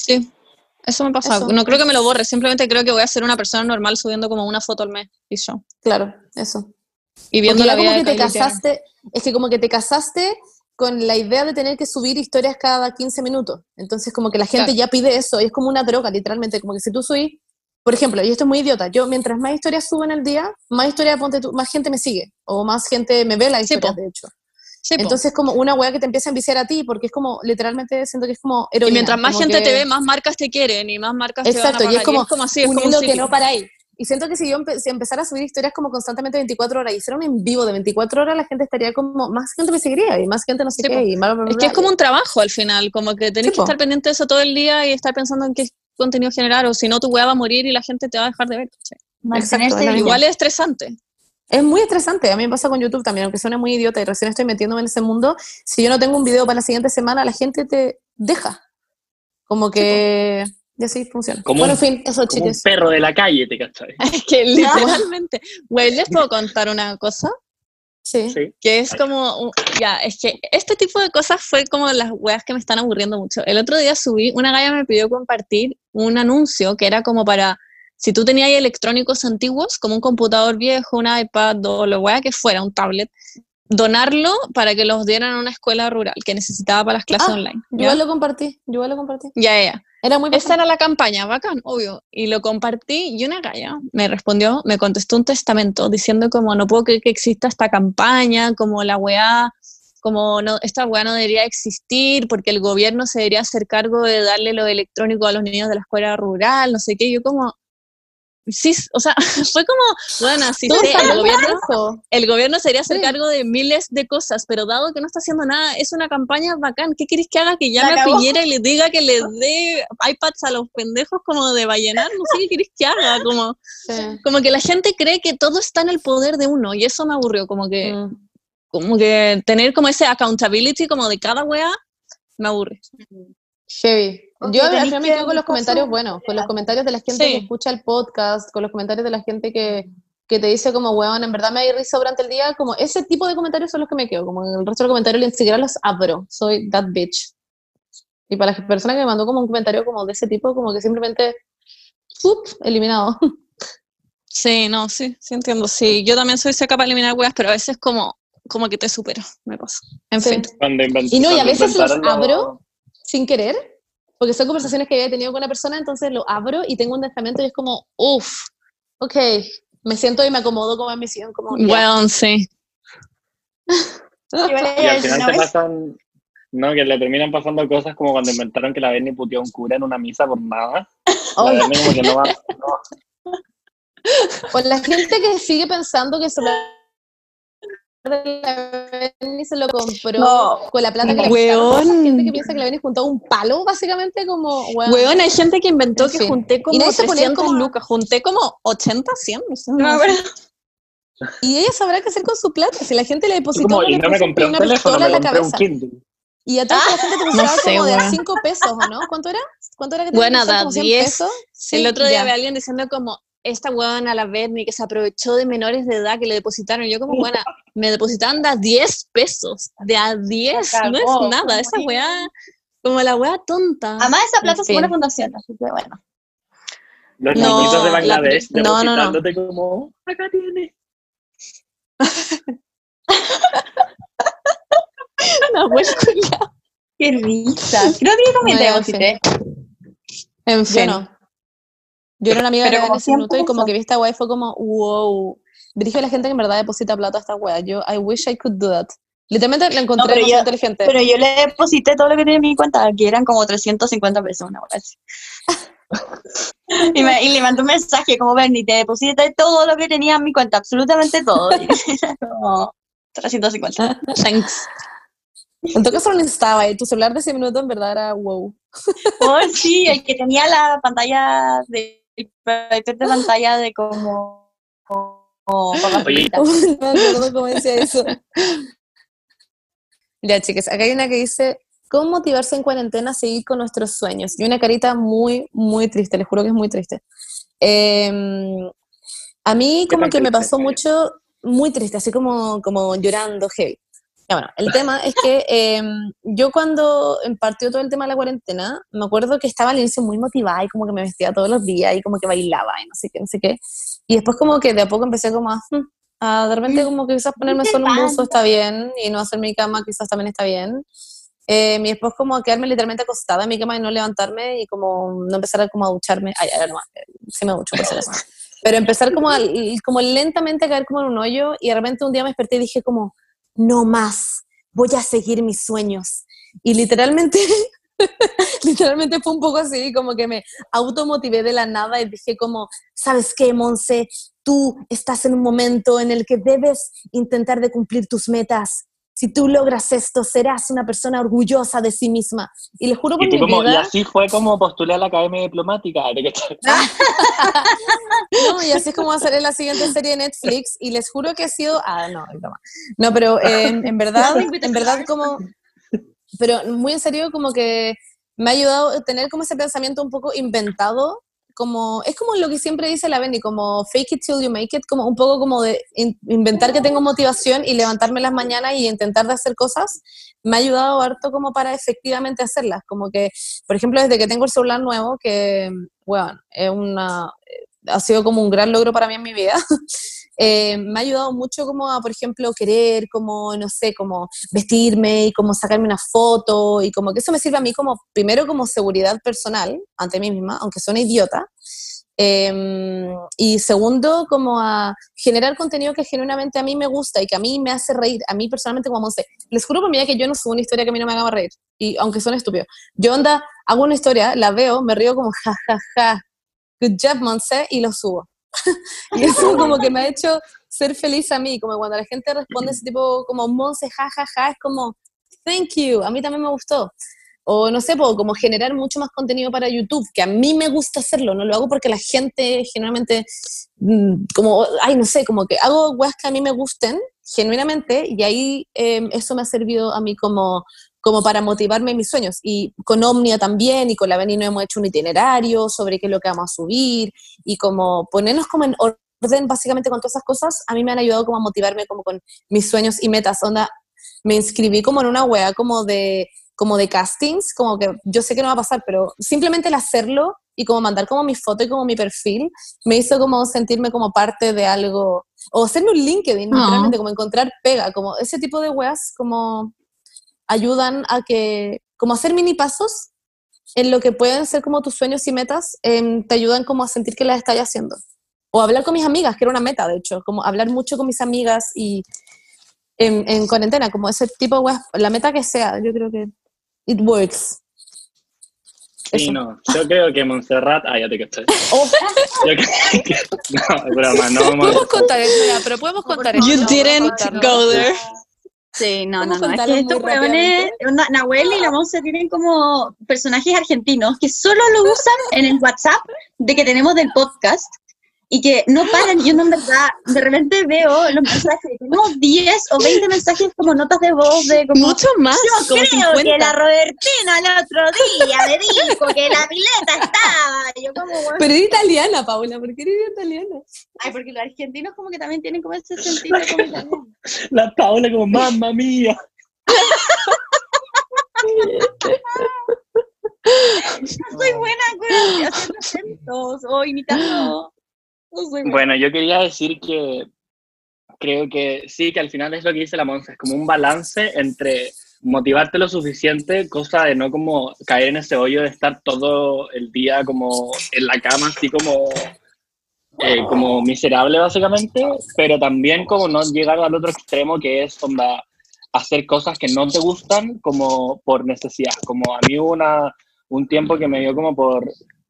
Sí, eso me pasa. Eso. No creo que me lo borre, simplemente creo que voy a ser una persona normal subiendo como una foto al mes y yo. Claro, eso. Y viendo Porque la vida como que te casaste, es que como que te casaste con la idea de tener que subir historias cada 15 minutos. Entonces como que la gente Claro. ya pide eso, y es como una droga, literalmente, como que si tú subís, por ejemplo, y esto es muy idiota, yo mientras más historias subo en el día, más historias, ponte tú, más gente me sigue, o más gente me ve las Sí, historias, po. de hecho. Sí. Entonces es como una weá que te empieza a enviciar a ti, porque es como, literalmente siento que es como heroína. y mientras más como gente que- te ve, más marcas te quieren y más marcas te Exacto, van a y es pagar. como, así, es un como un que no para ahí. Y siento que si yo empe- si empezara a subir historias como constantemente 24 horas y hiciera un en vivo de 24 horas, la gente estaría como, más gente me seguiría y más gente no sé Sí, qué. Y bla, bla, bla, Es que es como un trabajo al final, como que tenés Sí, que po. estar pendiente de eso todo el día y estar pensando en qué contenido generar, o si no tu weá va a morir y la gente te va a dejar de ver. Exacto, es. Igual es estresante. Es muy estresante. A mí me pasa con YouTube también, aunque suene muy idiota y recién estoy metiéndome en ese mundo. Si yo no tengo un video para la siguiente semana, la gente te deja. Como que. Y así funciona. Como bueno, un- en fin, eso, Como un chiques. perro de la calle, ¿te cachai? (laughs) Es que literalmente. Güey, ¿les puedo contar una cosa? Sí. Sí. Que es Ay. como, un- ya, es que este tipo de cosas fue como las weas que me están aburriendo mucho. El otro día subí, una galla me pidió compartir un anuncio que era como para, si tú tenías electrónicos antiguos, como un computador viejo, un iPad o lo que fuera, un tablet, donarlo para que los dieran a una escuela rural que necesitaba para las clases Ah, online. Yo lo compartí. Yo lo compartí. Ya, ya. Era muy Esa era la campaña, bacán, obvio. Y lo compartí y una galla me respondió, me contestó un testamento diciendo como no puedo creer que exista esta campaña, como la weá, como no, esta weá no debería existir porque el gobierno se debería hacer cargo de darle lo electrónico a los niños de la escuela rural, no sé qué. Yo como, sí, o sea, (laughs) fue como, bueno, está el gobierno, el gobierno se debería hacer Sí. cargo de miles de cosas, pero dado que no está haciendo nada, es una campaña bacán. ¿Qué queréis que haga? Que La llame a. Piñera y le diga que le dé iPads a los pendejos como de Vallenar. No sé qué queréis que haga. Como, Sí. como que la gente cree que todo está en el poder de uno y eso me aburrió. Como que, Mm. como que tener como ese accountability como de cada wea me aburre. Ok, Yo al final me que quedo con los comentarios buenos, con los comentarios de la gente Sí. que escucha el podcast, con los comentarios de la gente que, que te dice como, weón, en verdad me hay risa durante el día, como ese tipo de comentarios son los que me quedo, como el resto de los comentarios ni siquiera los abro, soy that bitch. Y para la persona que me mandó como un comentario como de ese tipo, como que simplemente, ¡fup! eliminado. (laughs) Sí, no, sí, sí entiendo. Sí, yo también soy seca para eliminar weas, pero a veces como, como que te supero, me pasa. En Sí. fin. Cuando Y no, y a veces los abro sin querer, porque son conversaciones que había tenido con una persona, entonces lo abro y tengo un testamento y es como, uff, ok, me siento y me acomodo como en mi sillón, como. Bueno, sí. (laughs) Y al final te pasan, no, que le terminan pasando cosas como cuando inventaron que la Berni puteó a un cura en una misa por nada. La Berni como que no va, no, (laughs) o la gente que sigue pensando que se lo de la Benny se lo compró No. con la plata que le Weón. Esa gente que piensa que la Benny juntó un palo, básicamente, como, weón. Weón, hay gente que inventó En que fin. junté como nadie se ponía 300 como- lucas, junté como 80, 100, no sé. no no acuerdo. Y ella sabrá qué hacer con su plata. Si la gente le y depositó como, y no me compré un teléfono, me compré un. Kindle. Y a toda la gente te depositaba sé, como de a weón. 5 pesos, ¿o no? ¿Cuánto era? ¿Cuánto era que te Bueno, da ¿Como 100 10. pesos? el otro día había alguien diciendo como, esta huevona la Bernie que se aprovechó de menores de edad que le depositaron. Yo como, buena, me depositaban de a 10 pesos. De a 10, La no es nada. Esa weá, como la weá tonta. Además, esa plata En es una fundación, así que bueno. Los No, niñitos de la Bangladesh pri- no, no, no. depositándote como, acá tienes. (laughs) Wea culiao. Qué risa. Creo que yo también No, te deposité. En Yo fin. no. Yo era una amiga Pero de en ese minuto y 100 como que vi esta weá y fue como, wow. Dije a la gente que en verdad deposita plata a esta weá. Yo, I wish I could do that. Literalmente la encontré No, pero yo- inteligente. Pero yo le deposité todo lo que tenía en mi cuenta, que eran como 350 pesos, una así. (laughs) y, me- y le mandé un mensaje como, Bernie, te deposité todo lo que tenía en mi cuenta, absolutamente todo. Y (laughs) como 350. Thanks. En todo caso no necesitaba, y tu celular de ese minuto en verdad era wow. Oh, sí, el que tenía la pantalla de el proyector de pantalla de como papas Oye, (laughs) no me acuerdo cómo decía eso. Ya, chicas, acá hay una que dice, ¿cómo motivarse en cuarentena a seguir con nuestros sueños? Y una carita muy, muy triste, les juro que es muy triste. Eh, a mí ¿Qué como que me pasó mucho, muy triste, así como, como llorando, heavy. Ya, bueno, el tema es que eh, yo cuando partió todo el tema de la cuarentena, me acuerdo que estaba al inicio muy motivada y como que me vestía todos los días y como que bailaba y no sé qué, no sé qué. Y después como que de a poco empecé como a, "Hmm, a de repente como que quizás ponerme ¿Qué solo un buzo está bien y no hacer mi cama quizás también está bien. Eh, mi después como a quedarme literalmente acostada en mi cama y no levantarme y como no empezar a como a ducharme. Ay, a ver, no, eh, sí me ducho acaso. Pero empezar como, a- como lentamente a caer como en un hoyo y de repente un día me desperté y dije como, no más, voy a seguir mis sueños. Y literalmente, (laughs) literalmente fue un poco así, como que me automotivé de la nada y dije como, ¿sabes qué, Monse? Tú estás en un momento en el que debes intentar de cumplir tus metas. Si tú logras esto, serás una persona orgullosa de sí misma. Y les juro por Y, tú mi como, y así fue como postulé a la Academia Diplomática. (laughs) No, y así es como va a salir la siguiente serie de Netflix y les juro que ha sido, ah, no, no, pero eh, en verdad, en verdad como, pero muy en serio como que me ha ayudado a tener como ese pensamiento un poco inventado, como, es como lo que siempre dice la Benny, como fake it till you make it, como un poco como de in- inventar que tengo motivación y levantarme las mañanas y intentar de hacer cosas, me ha ayudado harto como para efectivamente hacerlas, como que, por ejemplo, desde que tengo el celular nuevo, que, bueno, es una, ha sido como un gran logro para mí en mi vida. (laughs) Eh, me ha ayudado mucho como a, por ejemplo, querer, como, no sé, como vestirme y como sacarme una foto y como que eso me sirve a mí como, primero como seguridad personal ante mí misma, aunque suene idiota. Eh, y segundo, como a generar contenido que genuinamente a mí me gusta y que a mí me hace reír, a mí personalmente como Monse. Les juro por vida que yo no subo una historia que a mí no me haga reír, y aunque suene estúpido. Yo onda, hago una historia, la veo, me río como ja, ja, ja, good job, Monse, y lo subo. (laughs) y eso como que me ha hecho ser feliz a mí, como cuando la gente responde ese tipo como Monse, ja, ja, ja, es como, thank you, a mí también me gustó. O no sé, como generar mucho más contenido para YouTube, que a mí me gusta hacerlo, no lo hago porque la gente generalmente, mm, como, ay, no sé, como que hago weas que a mí me gusten, genuinamente, y ahí eh, eso me ha servido a mí como, como para motivarme en mis sueños. Y con Omnia también, y con la Benino hemos hecho un itinerario sobre qué es lo que vamos a subir, y como ponernos como en orden básicamente con todas esas cosas, a mí me han ayudado como a motivarme como con mis sueños y metas. Onda, me inscribí como en una wea como de como de castings, como que yo sé que no va a pasar, pero simplemente el hacerlo y como mandar como mi foto y como mi perfil, me hizo como sentirme como parte de algo, o hacerme un LinkedIn, Ah. literalmente, como encontrar pega, como ese tipo de weas, como ayudan a que, como hacer mini pasos en lo que pueden ser como tus sueños y metas, em, te ayudan como a sentir que las estás haciendo. O hablar con mis amigas, que era una meta, de hecho, como hablar mucho con mis amigas y en, en cuarentena, como ese tipo de weas, la meta que sea, yo creo que it works. Sí, Eso. no. Yo creo que Montserrat. Ah, ya te caché. Oh, que. No, es broma, no vamos podemos contar eso, ya, pero podemos contar eso. You ¿no? didn't go there. Sí, no, no, no. Es contarlo que estos hueones, Nahuel y la Monse tienen como personajes argentinos que solo lo usan en el WhatsApp de que tenemos del podcast y que no paran. Yo no, en verdad, de repente veo los mensajes, tenemos 10 o 20 mensajes como notas de voz de como. Mucho más, Yo como creo 50. que la Robertina el otro día me dijo que la pileta estaba. Yo como, bueno, Pero eres italiana, Paula, ¿por qué eres italiana? ay, porque los argentinos como que también tienen como ese sentido como italiano. La Paula como, mamma mía. No soy buena con haciendo acentos o imitando. Bueno, yo quería decir que creo que sí, que al final es lo que dice la Monza, es como un balance entre motivarte lo suficiente, cosa de no como caer en ese hoyo de estar todo el día como en la cama, así como, eh, como miserable básicamente, pero también como no llegar al otro extremo que es onda, hacer cosas que no te gustan como por necesidad. Como a mí una, un tiempo que me dio como por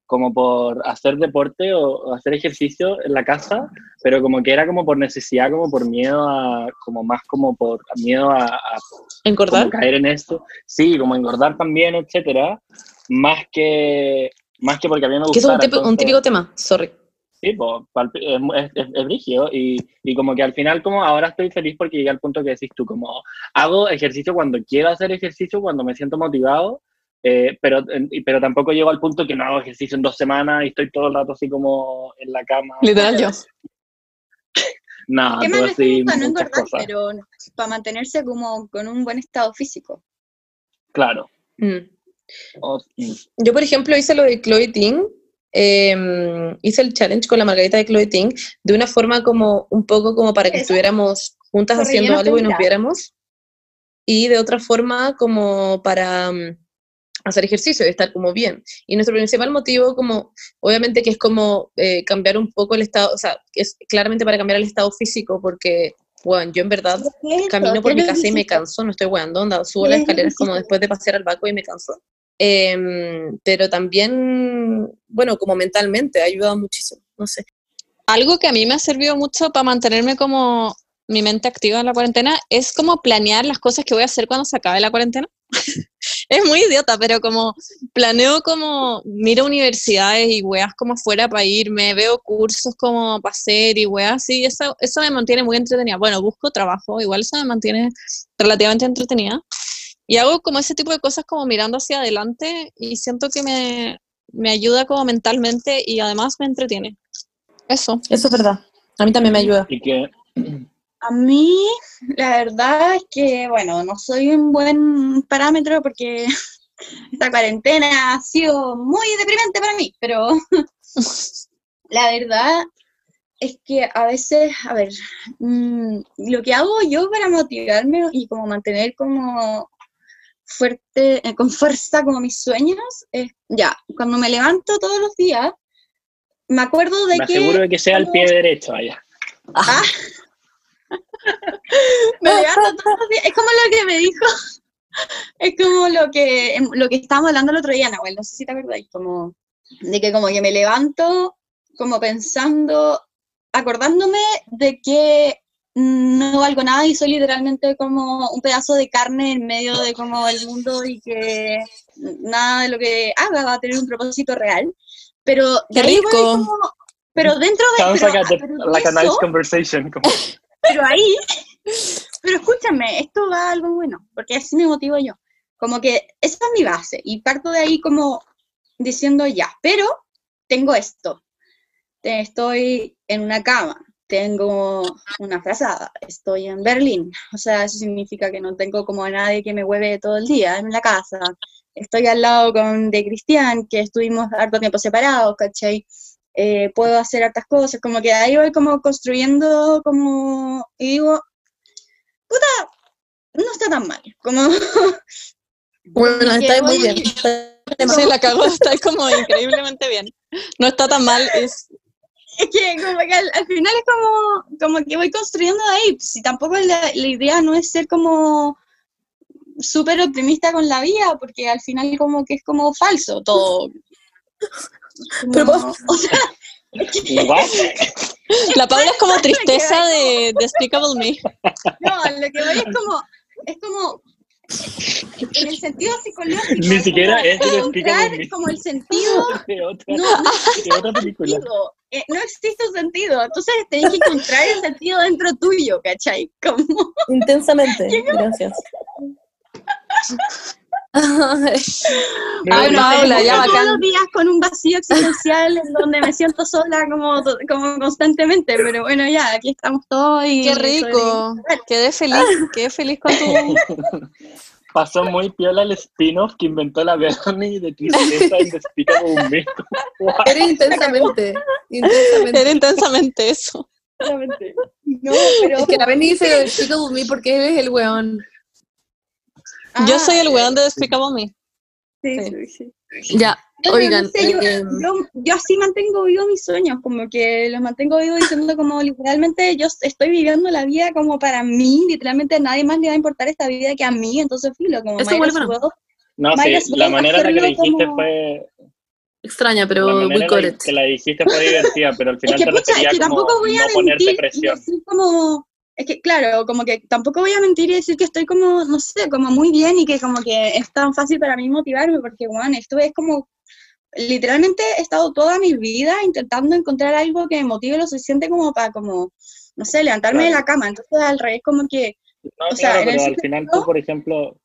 como por hacer deporte o, hacer ejercicio en la casa, pero como que era como por necesidad, como por miedo a, como más como por miedo a, a ¿Encordar? como caer en esto, sí, como engordar también, etcétera, más que, más que porque a mí me Que es un, gustara. tipo- un entonces- típico tema, sorry. Sí, pues, es, es, es brígido y, y, como que al final como ahora estoy feliz porque llegué al punto que decís tú, como hago ejercicio cuando quiero hacer ejercicio, cuando me siento motivado, eh, pero, pero tampoco llego al punto que no hago ejercicio en dos semanas y estoy todo el rato así como en la cama. Literal yo. (laughs) no, ¿Qué todo así, no engordar, cosas. pero para mantenerse como con un buen estado físico. Claro. Mm. Mm. Yo, por ejemplo, hice lo de Chloe Ting, eh, hice el challenge con la margarita de Chloe Ting de una forma como un poco como para que Eso. estuviéramos juntas haciendo algo y nos viéramos. Y de otra forma como para mm, hacer ejercicio y estar como bien. Y nuestro principal motivo como, obviamente que es como eh, cambiar un poco el estado, o sea, es claramente para cambiar el estado físico porque, bueno, yo en verdad camino por ¿Qué mi casa y me canso, no estoy weando, onda, subo ¿Qué las escaleras como después de pasear al Baco y me canso. Em, pero también, bueno, como mentalmente, ha ayudado muchísimo, no sé. Algo que a mí me ha servido mucho para mantenerme como mi mente activa en la cuarentena es como planear las cosas que voy a hacer cuando se acabe la cuarentena. (laughs) es muy idiota, pero como planeo como, miro universidades y weas como afuera para irme, veo cursos como para hacer y weas así, eso, eso me mantiene muy entretenida. Bueno, busco trabajo, igual eso me mantiene relativamente entretenida. Y hago como ese tipo de cosas como mirando hacia adelante y siento que me, me ayuda como mentalmente y además me entretiene. Eso. Eso es verdad, a mí también me ayuda. Y que A mí, la verdad es que, bueno, no soy un buen parámetro porque (laughs) esta cuarentena ha sido muy deprimente para mí, pero (laughs) la verdad es que a veces, a ver, mm, lo que hago yo para motivarme y como mantener como fuerte, eh, con fuerza como mis sueños, es, ya, cuando me levanto todos los días, me acuerdo de me que... aseguro de que sea el pie derecho allá. Ah. Me levanto todos los días. Es como lo que me dijo. Es como lo que, em, lo que estábamos hablando el otro día, Nahuel, no sé si te acordáis, como de que como que me levanto como pensando, acordándome de que no valgo nada y soy literalmente como un pedazo de carne en medio de como el mundo y que nada de lo que haga va a tener un propósito real. Pero de ¡Qué ahí rico! como- pero dentro de Sounds pero- like a, pero de like a nice eso- conversation. como- pero ahí, pero escúchame, esto va a algo bueno, porque así me motivo yo. Como que esa es mi base y parto de ahí como diciendo ya, pero tengo esto. Estoy en una cama, tengo una frazada, estoy en Berlín. O sea, eso significa que no tengo como a nadie que me hueve todo el día en la casa. Estoy al lado con de Cristian, que estuvimos harto tiempo separados, ¿cachai? Eh, puedo hacer hartas cosas, como que ahí voy como construyendo como, y digo, puta, no está tan mal, como... (laughs) Bueno, está muy bien. Sí, (laughs) la cagó, está como increíblemente bien. No está tan mal, es Es que como que al, al final es como, como que voy construyendo de ahí, si tampoco la, la idea no es ser como súper optimista con la vida, porque al final como que es como falso todo. (laughs) Pero o sea? La Paula es como tristeza de Despicable Me. No, lo que voy es como, es como, en el sentido psicológico. Ni siquiera es encontrar como el sentido, (laughs) De otra, no, no de otra película. sentido, eh, no existe un sentido, entonces tenés que encontrar el sentido dentro tuyo, ¿cachai? Como, Intensamente, (laughs) gracias. (laughs) Ay, Pero- Paula, ya todos bacán. los días con un vacío existencial en donde me siento sola como, como constantemente, pero bueno, ya, aquí estamos todos y... Qué rico. Quedé feliz, (laughs) quedé feliz con tu. (laughs) Pasó muy piola el spin-off que inventó la Bernie de tristeza en Despicable Me. What? Era intensamente, intensamente. Era intensamente eso. No, pero... Es que la Benny dice Despicable Me porque él es el weón. Yo Ah, soy el weón de Despicable Me. Sí, Sí. sí, sí. Ya, No, oigan, no sé, yo, eh, yo- yo así mantengo vivos mis sueños, como que los mantengo vivos diciendo como literalmente yo estoy viviendo la vida como para mí, literalmente a nadie más le va a importar esta vida que a mí, entonces filo, como Eso igual es well. No, sí, la manera en la que la hacerlo dijiste como- fue. extraña, La pero manera we got la it. que la dijiste fue divertida, pero al Es final que te pucha, es que como tampoco voy a no ponerte mentir y presión. decir como, es que claro, como que tampoco voy a mentir y decir que estoy como, no sé, como muy bien y que como que es tan fácil para mí motivarme, porque bueno, esto es como literalmente he estado toda mi vida intentando encontrar algo que me motive lo suficiente como para, como, no sé, levantarme de la cama. Entonces, al revés, como que, No, O sea, claro, pero al final tú, por ejemplo,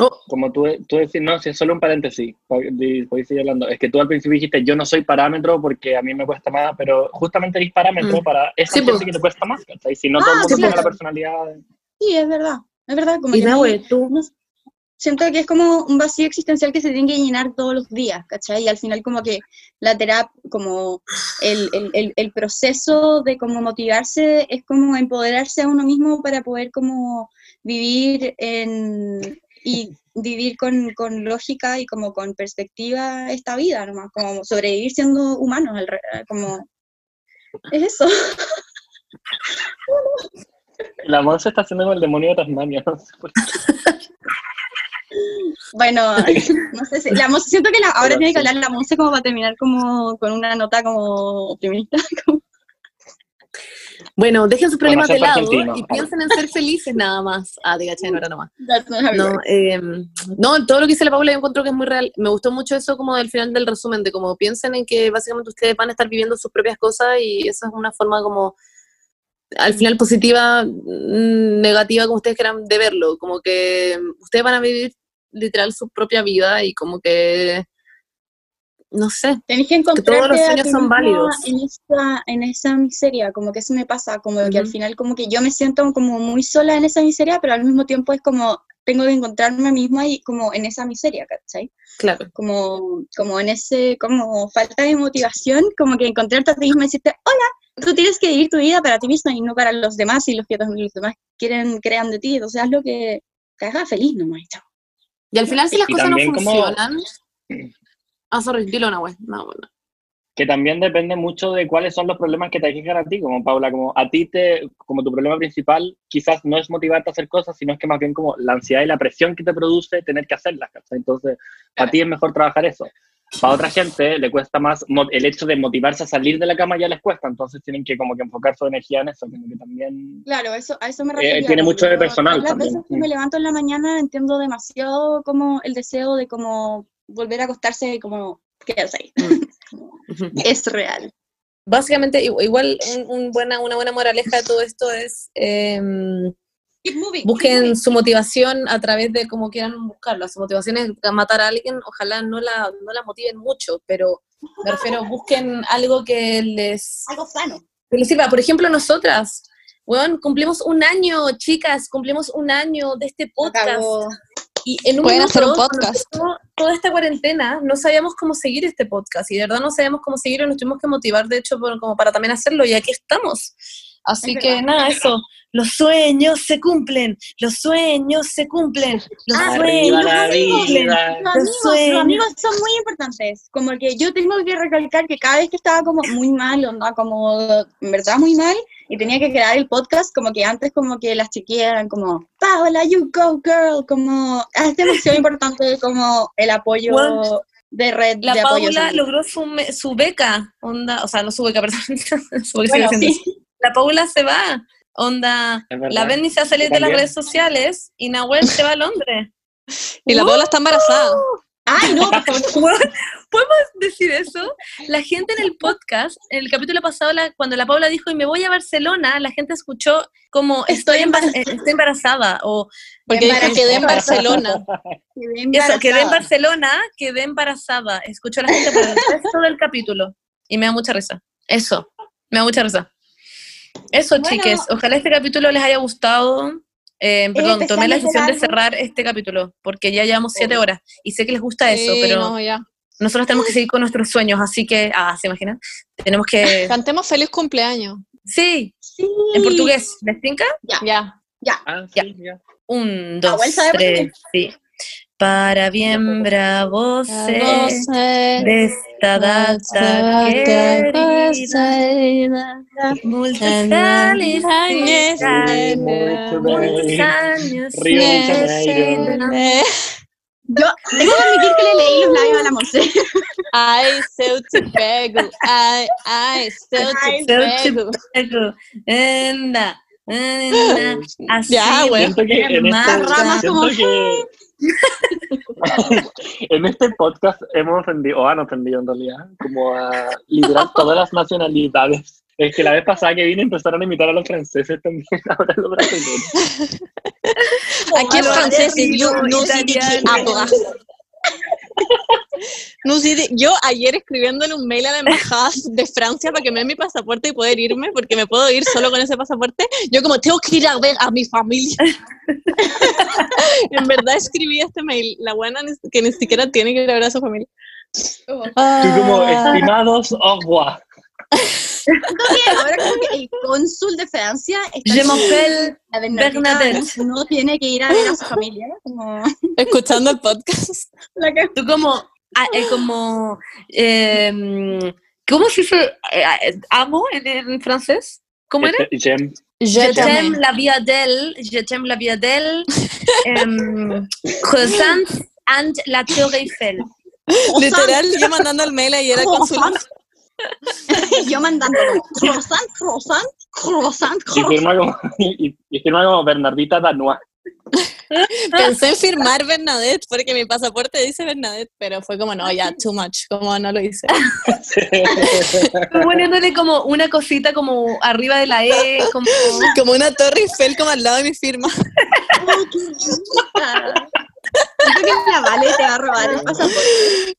Oh, como tú, tú decís, no, si es solo un paréntesis, podéis seguir hablando, es que tú al principio dijiste, yo no soy parámetro porque a mí me cuesta más, pero justamente eres parámetro Mm. para esa Sí, gente pues. que te cuesta más, ¿cachai? Si no Ah, todo el mundo sí, tiene la claro. personalidad... sí, es verdad, es verdad, como y que tú. no sé, siento que es como un vacío existencial que se tiene que llenar todos los días, ¿cachai? Y al final como que la terapia, como el, el, el, el proceso de como motivarse es como empoderarse a uno mismo para poder como vivir en, y vivir con, con lógica y como con perspectiva esta vida, nomás, como sobrevivir siendo humanos, re- como... Es eso. (laughs) La voz se está haciendo como el demonio de Tasmania, no sé por qué. (laughs) Bueno, (laughs) no sé si, la, Monse- siento que la- ahora Pero tiene que hablar la Monse como para terminar como con una nota como optimista. como- Bueno, dejen sus problemas de lado argentino. y piensen en ser felices nada más. Ah, te caché, no era nomás. (laughs) No, eh, no, todo lo que dice la Paula yo encuentro que es muy real. Me gustó mucho eso como del final del resumen, de como piensen en que básicamente ustedes van a estar viviendo sus propias cosas y esa es una forma como al final positiva, mm, negativa, como ustedes quieran de verlo, como que ustedes van a vivir literal su propia vida y como que, no sé, Tenés que encontrar todos los sueños son válidos. En esa, en esa miseria, como que eso me pasa, como que al final como que yo me siento como muy sola en esa miseria, pero al mismo tiempo es como tengo que encontrarme misma y como en esa miseria, ¿cachai? claro. Como, como en ese, como falta de motivación, como que encontrarte a ti misma y decirte, hola, tú tienes que vivir tu vida para ti misma y no para los demás y los que los demás quieren, crean de ti, entonces haz lo que te haga feliz nomás. y chao. Y al final si las Y cosas no también como- funcionan... Ah, sorry, dilo una wea. No, bueno. que también depende mucho de cuáles son los problemas que te aquejan a ti, como Paula, como a ti te, como tu problema principal quizás no es motivarte a hacer cosas, sino es que más bien como la ansiedad y la presión que te produce tener que hacerlas, ¿cachai? Entonces, para ti es mejor trabajar eso. Para otra gente le cuesta más, el hecho de motivarse a salir de la cama ya les cuesta, entonces tienen que como que enfocar su energía en eso, como que también... Claro, eso, a eso me Eh, refería. tiene mucho de personal las también. veces que me levanto en la mañana entiendo demasiado como el deseo de como volver a acostarse y como quedarse ahí. Como, (laughs) es real. Básicamente, igual un, un buena, una buena moraleja de todo esto es Keep moving, keep busquen moving. su motivación a través de cómo quieran buscarla. Su motivación es matar a alguien, ojalá no la, no la motiven mucho, pero me refiero, busquen algo que les, Algo sano. que les sirva. Por ejemplo, nosotras, weón, cumplimos un año, chicas, cumplimos un año de este podcast. Acabó. Y en un Pueden minuto, hacer un podcast. Toda esta cuarentena, no sabíamos cómo seguir este podcast y de verdad no sabíamos cómo seguirlo, nos tuvimos que motivar, de hecho, por- como para también hacerlo y aquí estamos. Así Es que verdad. nada, eso, los sueños se cumplen, los sueños se cumplen, los Ah, sueños ¡Arriba la se cumplen. Los amigos, sueños. los amigos son muy importantes. Como que yo tengo que recalcar que cada vez que estaba como muy mal, onda, como en verdad muy mal, y tenía que crear el podcast, como que antes como que las chiquillas eran como, Paola, you go girl, como es demasiado (laughs) importante como el apoyo de red La de apoyo. Paula logró su, me- su beca, onda, o sea, no su beca, (laughs) perdón, su beca Bueno, sigue siendo- sí. La Paula se va, onda, la Benny se va a salir de las redes sociales y Nahuel se va a Londres. (laughs) Y la Paula está embarazada. Ay, no, por (laughs) favor. Weón, ¿Podemos decir eso? La gente en el podcast, en el capítulo pasado, la- cuando la Paula dijo, y me voy a Barcelona, la gente escuchó como, estoy, Estoy embarazada, estoy embarazada, o Porque dijo Embarazada. quedé en Barcelona. Quedé eso, quedé en. Barcelona, quedé embarazada. Escuchó a la gente por el resto del capítulo. Y me da mucha risa. Eso, me da mucha risa. Eso, Bueno. chiques, ojalá este capítulo les haya gustado. Eh, perdón, tomé la decisión de cerrar este capítulo, porque ya llevamos siete horas. Y sé que les gusta eso, Sí, pero... no, ya. nosotros tenemos que seguir con nuestros sueños, así que, ah, ¿se imaginan? Tenemos que, (laughs) Cantemos feliz cumpleaños. sí, Sí. en portugués, ¿les tinca? Ya. Ah, Ya. sí, ya. Un, dos, Nahuel sabe tres, sí. Para bien bravo sé de esta data querida, muchos felicidades, muchos años Río de. (laughs) Yo tengo que admitir que le leí los labios a la Monse. Ai, se eu te pego. Eu Ai, te pego. anda, anda, así Ya, güey. Siento que en Más ramas siento como, que (laughs) en este podcast hemos ofendido, o han ofendido en realidad, como a literal (laughs) todas las nacionalidades. Es que la vez pasada que vine empezaron a imitar a los franceses también, (laughs) ahora los brasileños. Aquí es francés y yo no sé de qué hablas. No sé, de- yo ayer escribiéndole un mail a la embajada de Francia para que me den mi pasaporte y poder irme, porque me puedo ir solo con ese pasaporte, yo como tengo que ir a ver a mi familia. en verdad escribí este mail, la buena que ni siquiera tiene que ir a ver a su familia. Tú como, Ah. estimados au Ahora como que el cónsul de Francia está Je m'appelle Bernadette. no tiene que ir a ver a su familia. Como escuchando el podcast. (laughs) la que Tú como, ah, eh, como, em, ¿cómo se dice eh, eh, amo en, en francés? ¿Cómo era? Jem, Je t'aime la vida d'elle, je t'aime la d'elle, em, croissant and la Tour Eiffel. Literal, yo mandando el mail ayer al consulado. (laughs) yo mandando croissant, croissant, croissant, y croissant. firma como, (laughs) y, y firma como Bernardita Danois. (laughs) Pensé en firmar Bernadette, porque mi pasaporte dice Bernadette, pero fue como, no, ya, too much, como no lo hice. Poniéndole como una cosita como arriba de la E, como... Como una torre Eiffel como al lado de mi firma. Siento que la Vale te va a robar el pasaporte.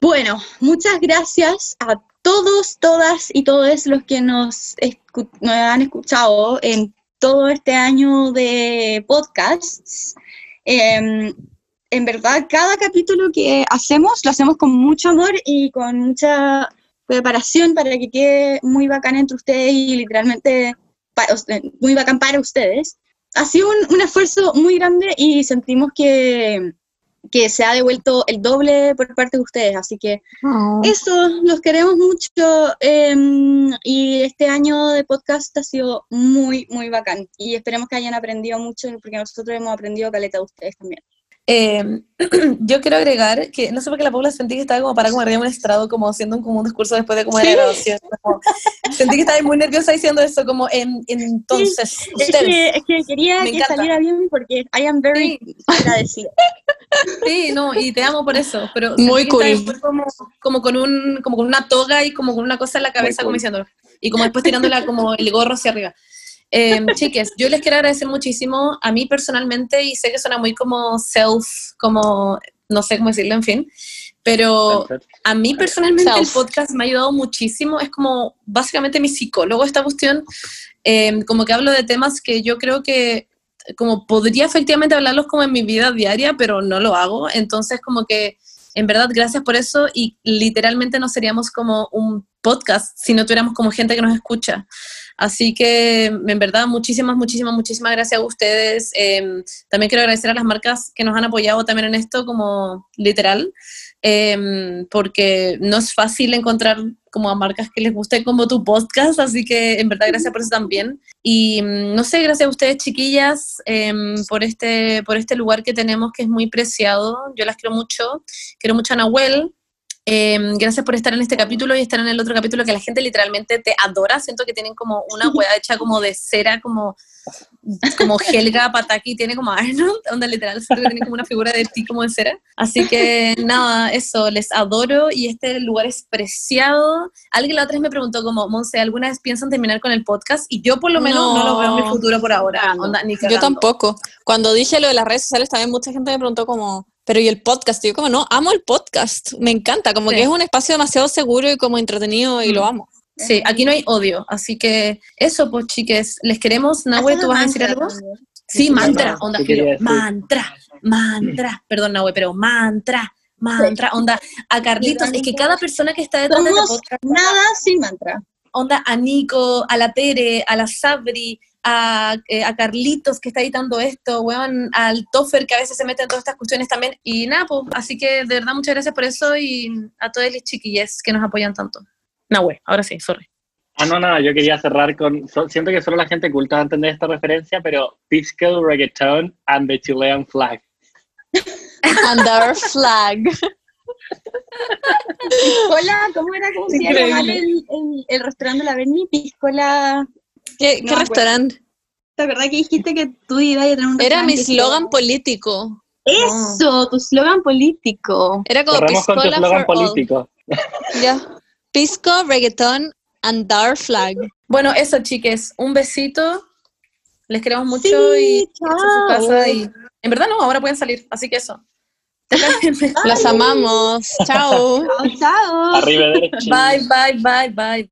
Bueno, muchas gracias a todos, todas y todos los que nos, han escuchado en todo este año de podcasts. Em, en verdad, cada capítulo que hacemos lo hacemos con mucho amor y con mucha preparación para que quede muy bacán entre ustedes y literalmente muy bacán para ustedes ha sido un, un esfuerzo muy grande y sentimos que, que se ha devuelto el doble por parte de ustedes. Así que eso, los queremos mucho em, y este año de podcast ha sido muy, muy bacán y esperemos que hayan aprendido mucho porque nosotros hemos aprendido caleta de ustedes también. Eh, (clears throat) yo quiero agregar que, no sé por qué la Paula sentí que estaba como para como arriba un estrado, como haciendo un, como un discurso después de como de la grabación. como- sentí que estaba muy nerviosa diciendo eso, como en, entonces, Es ustedes. que, es que quería que encanta. saliera bien porque I am very agradecida. (laughs) Sí, no, y te amo por eso, pero Muy cool. como, como, con un, como con una toga y como con una cosa en la cabeza, como diciendo, y como después tirándola como el gorro hacia arriba. Eh, chiques, yo les quiero agradecer muchísimo a mí personalmente y sé que suena muy como self, como no sé cómo decirlo, en fin, pero a mí personalmente el podcast me ha ayudado muchísimo, es como básicamente mi psicólogo esta cuestión, eh, como que hablo de temas que yo creo que como podría efectivamente hablarlos como en mi vida diaria, pero no lo hago, entonces como que en verdad gracias por eso y literalmente no seríamos como un podcast si no tuviéramos como gente que nos escucha. Así que en verdad muchísimas, muchísimas, muchísimas gracias a ustedes. Eh, también quiero agradecer a las marcas que nos han apoyado también en esto como literal em, porque no es fácil encontrar como a marcas que les guste como tu podcast, así que en verdad gracias por eso también. Y mm, no sé, gracias a ustedes chiquillas em, por, este, por este lugar que tenemos que es muy preciado, yo las quiero mucho, quiero mucho a Nahuel. Em, gracias por estar en este capítulo y estar en el otro capítulo que la gente literalmente te adora. Siento que tienen como una hueá hecha como de cera, como, como Helga Pataki tiene como Arnold, (laughs) donde literal siento que tiene como una figura de ti como de cera. Así que nada, eso, les adoro y este lugar es preciado. Alguien la otra vez me preguntó como, Monse, ¿alguna vez piensan terminar con el podcast? Y yo por lo menos no, No. lo veo en mi futuro por ahora. Cagando. Onda, ni Yo tampoco. Cuando dije lo de las redes sociales, también mucha gente me preguntó como, pero ¿y el podcast? Y yo como, no, amo el podcast, me encanta, como Sí. que es un espacio demasiado seguro y como entretenido y Mm. lo amo. Sí, aquí no hay odio, así que eso, pues chiques, les queremos. Nahue, ¿tú vas a decir algo? Sí, mantra, Mantra, onda, ¿qué quería filo, decir? mantra, mantra, perdón, Nahue, pero mantra, mantra, onda, a Carlitos, es que cada persona que está detrás de este Somos podcast, nada sin mantra. onda, a Nico, a la Tere, a la Sabri, a, eh, a Carlitos que está editando esto, weón, al Toffer que a veces se mete en todas estas cuestiones también, y nada, pues, así que de verdad muchas gracias por eso y a todos los chiquillos que nos apoyan tanto. Nahue, ahora sí, sorry. Ah, no, no, yo quería cerrar con. so- siento que solo la gente culta va a entender esta referencia, pero Pisco Reggaeton and the Chilean Flag. (laughs) And our flag. Piscola, ¿cómo era? ¿Cómo se Increíble. llama el, el, el restaurante de la Berni? Piscola. ¿Qué, No qué restaurante? ¿Te verdad que dijiste que tú ibas a tener un Era mi slogan que- político. Eso, tu slogan político. Era como Corremos con tu Piscola eslogan for all. político. Ya. Pisco, reggaeton and dar flag. Bueno, eso, chiques. Un besito. Les queremos mucho Sí, y a su casa. chao. Y... En verdad no, ahora pueden salir. Así que eso. Los amamos. Chao. Chao, chao. Arriba derecha. Bye, bye, bye, bye.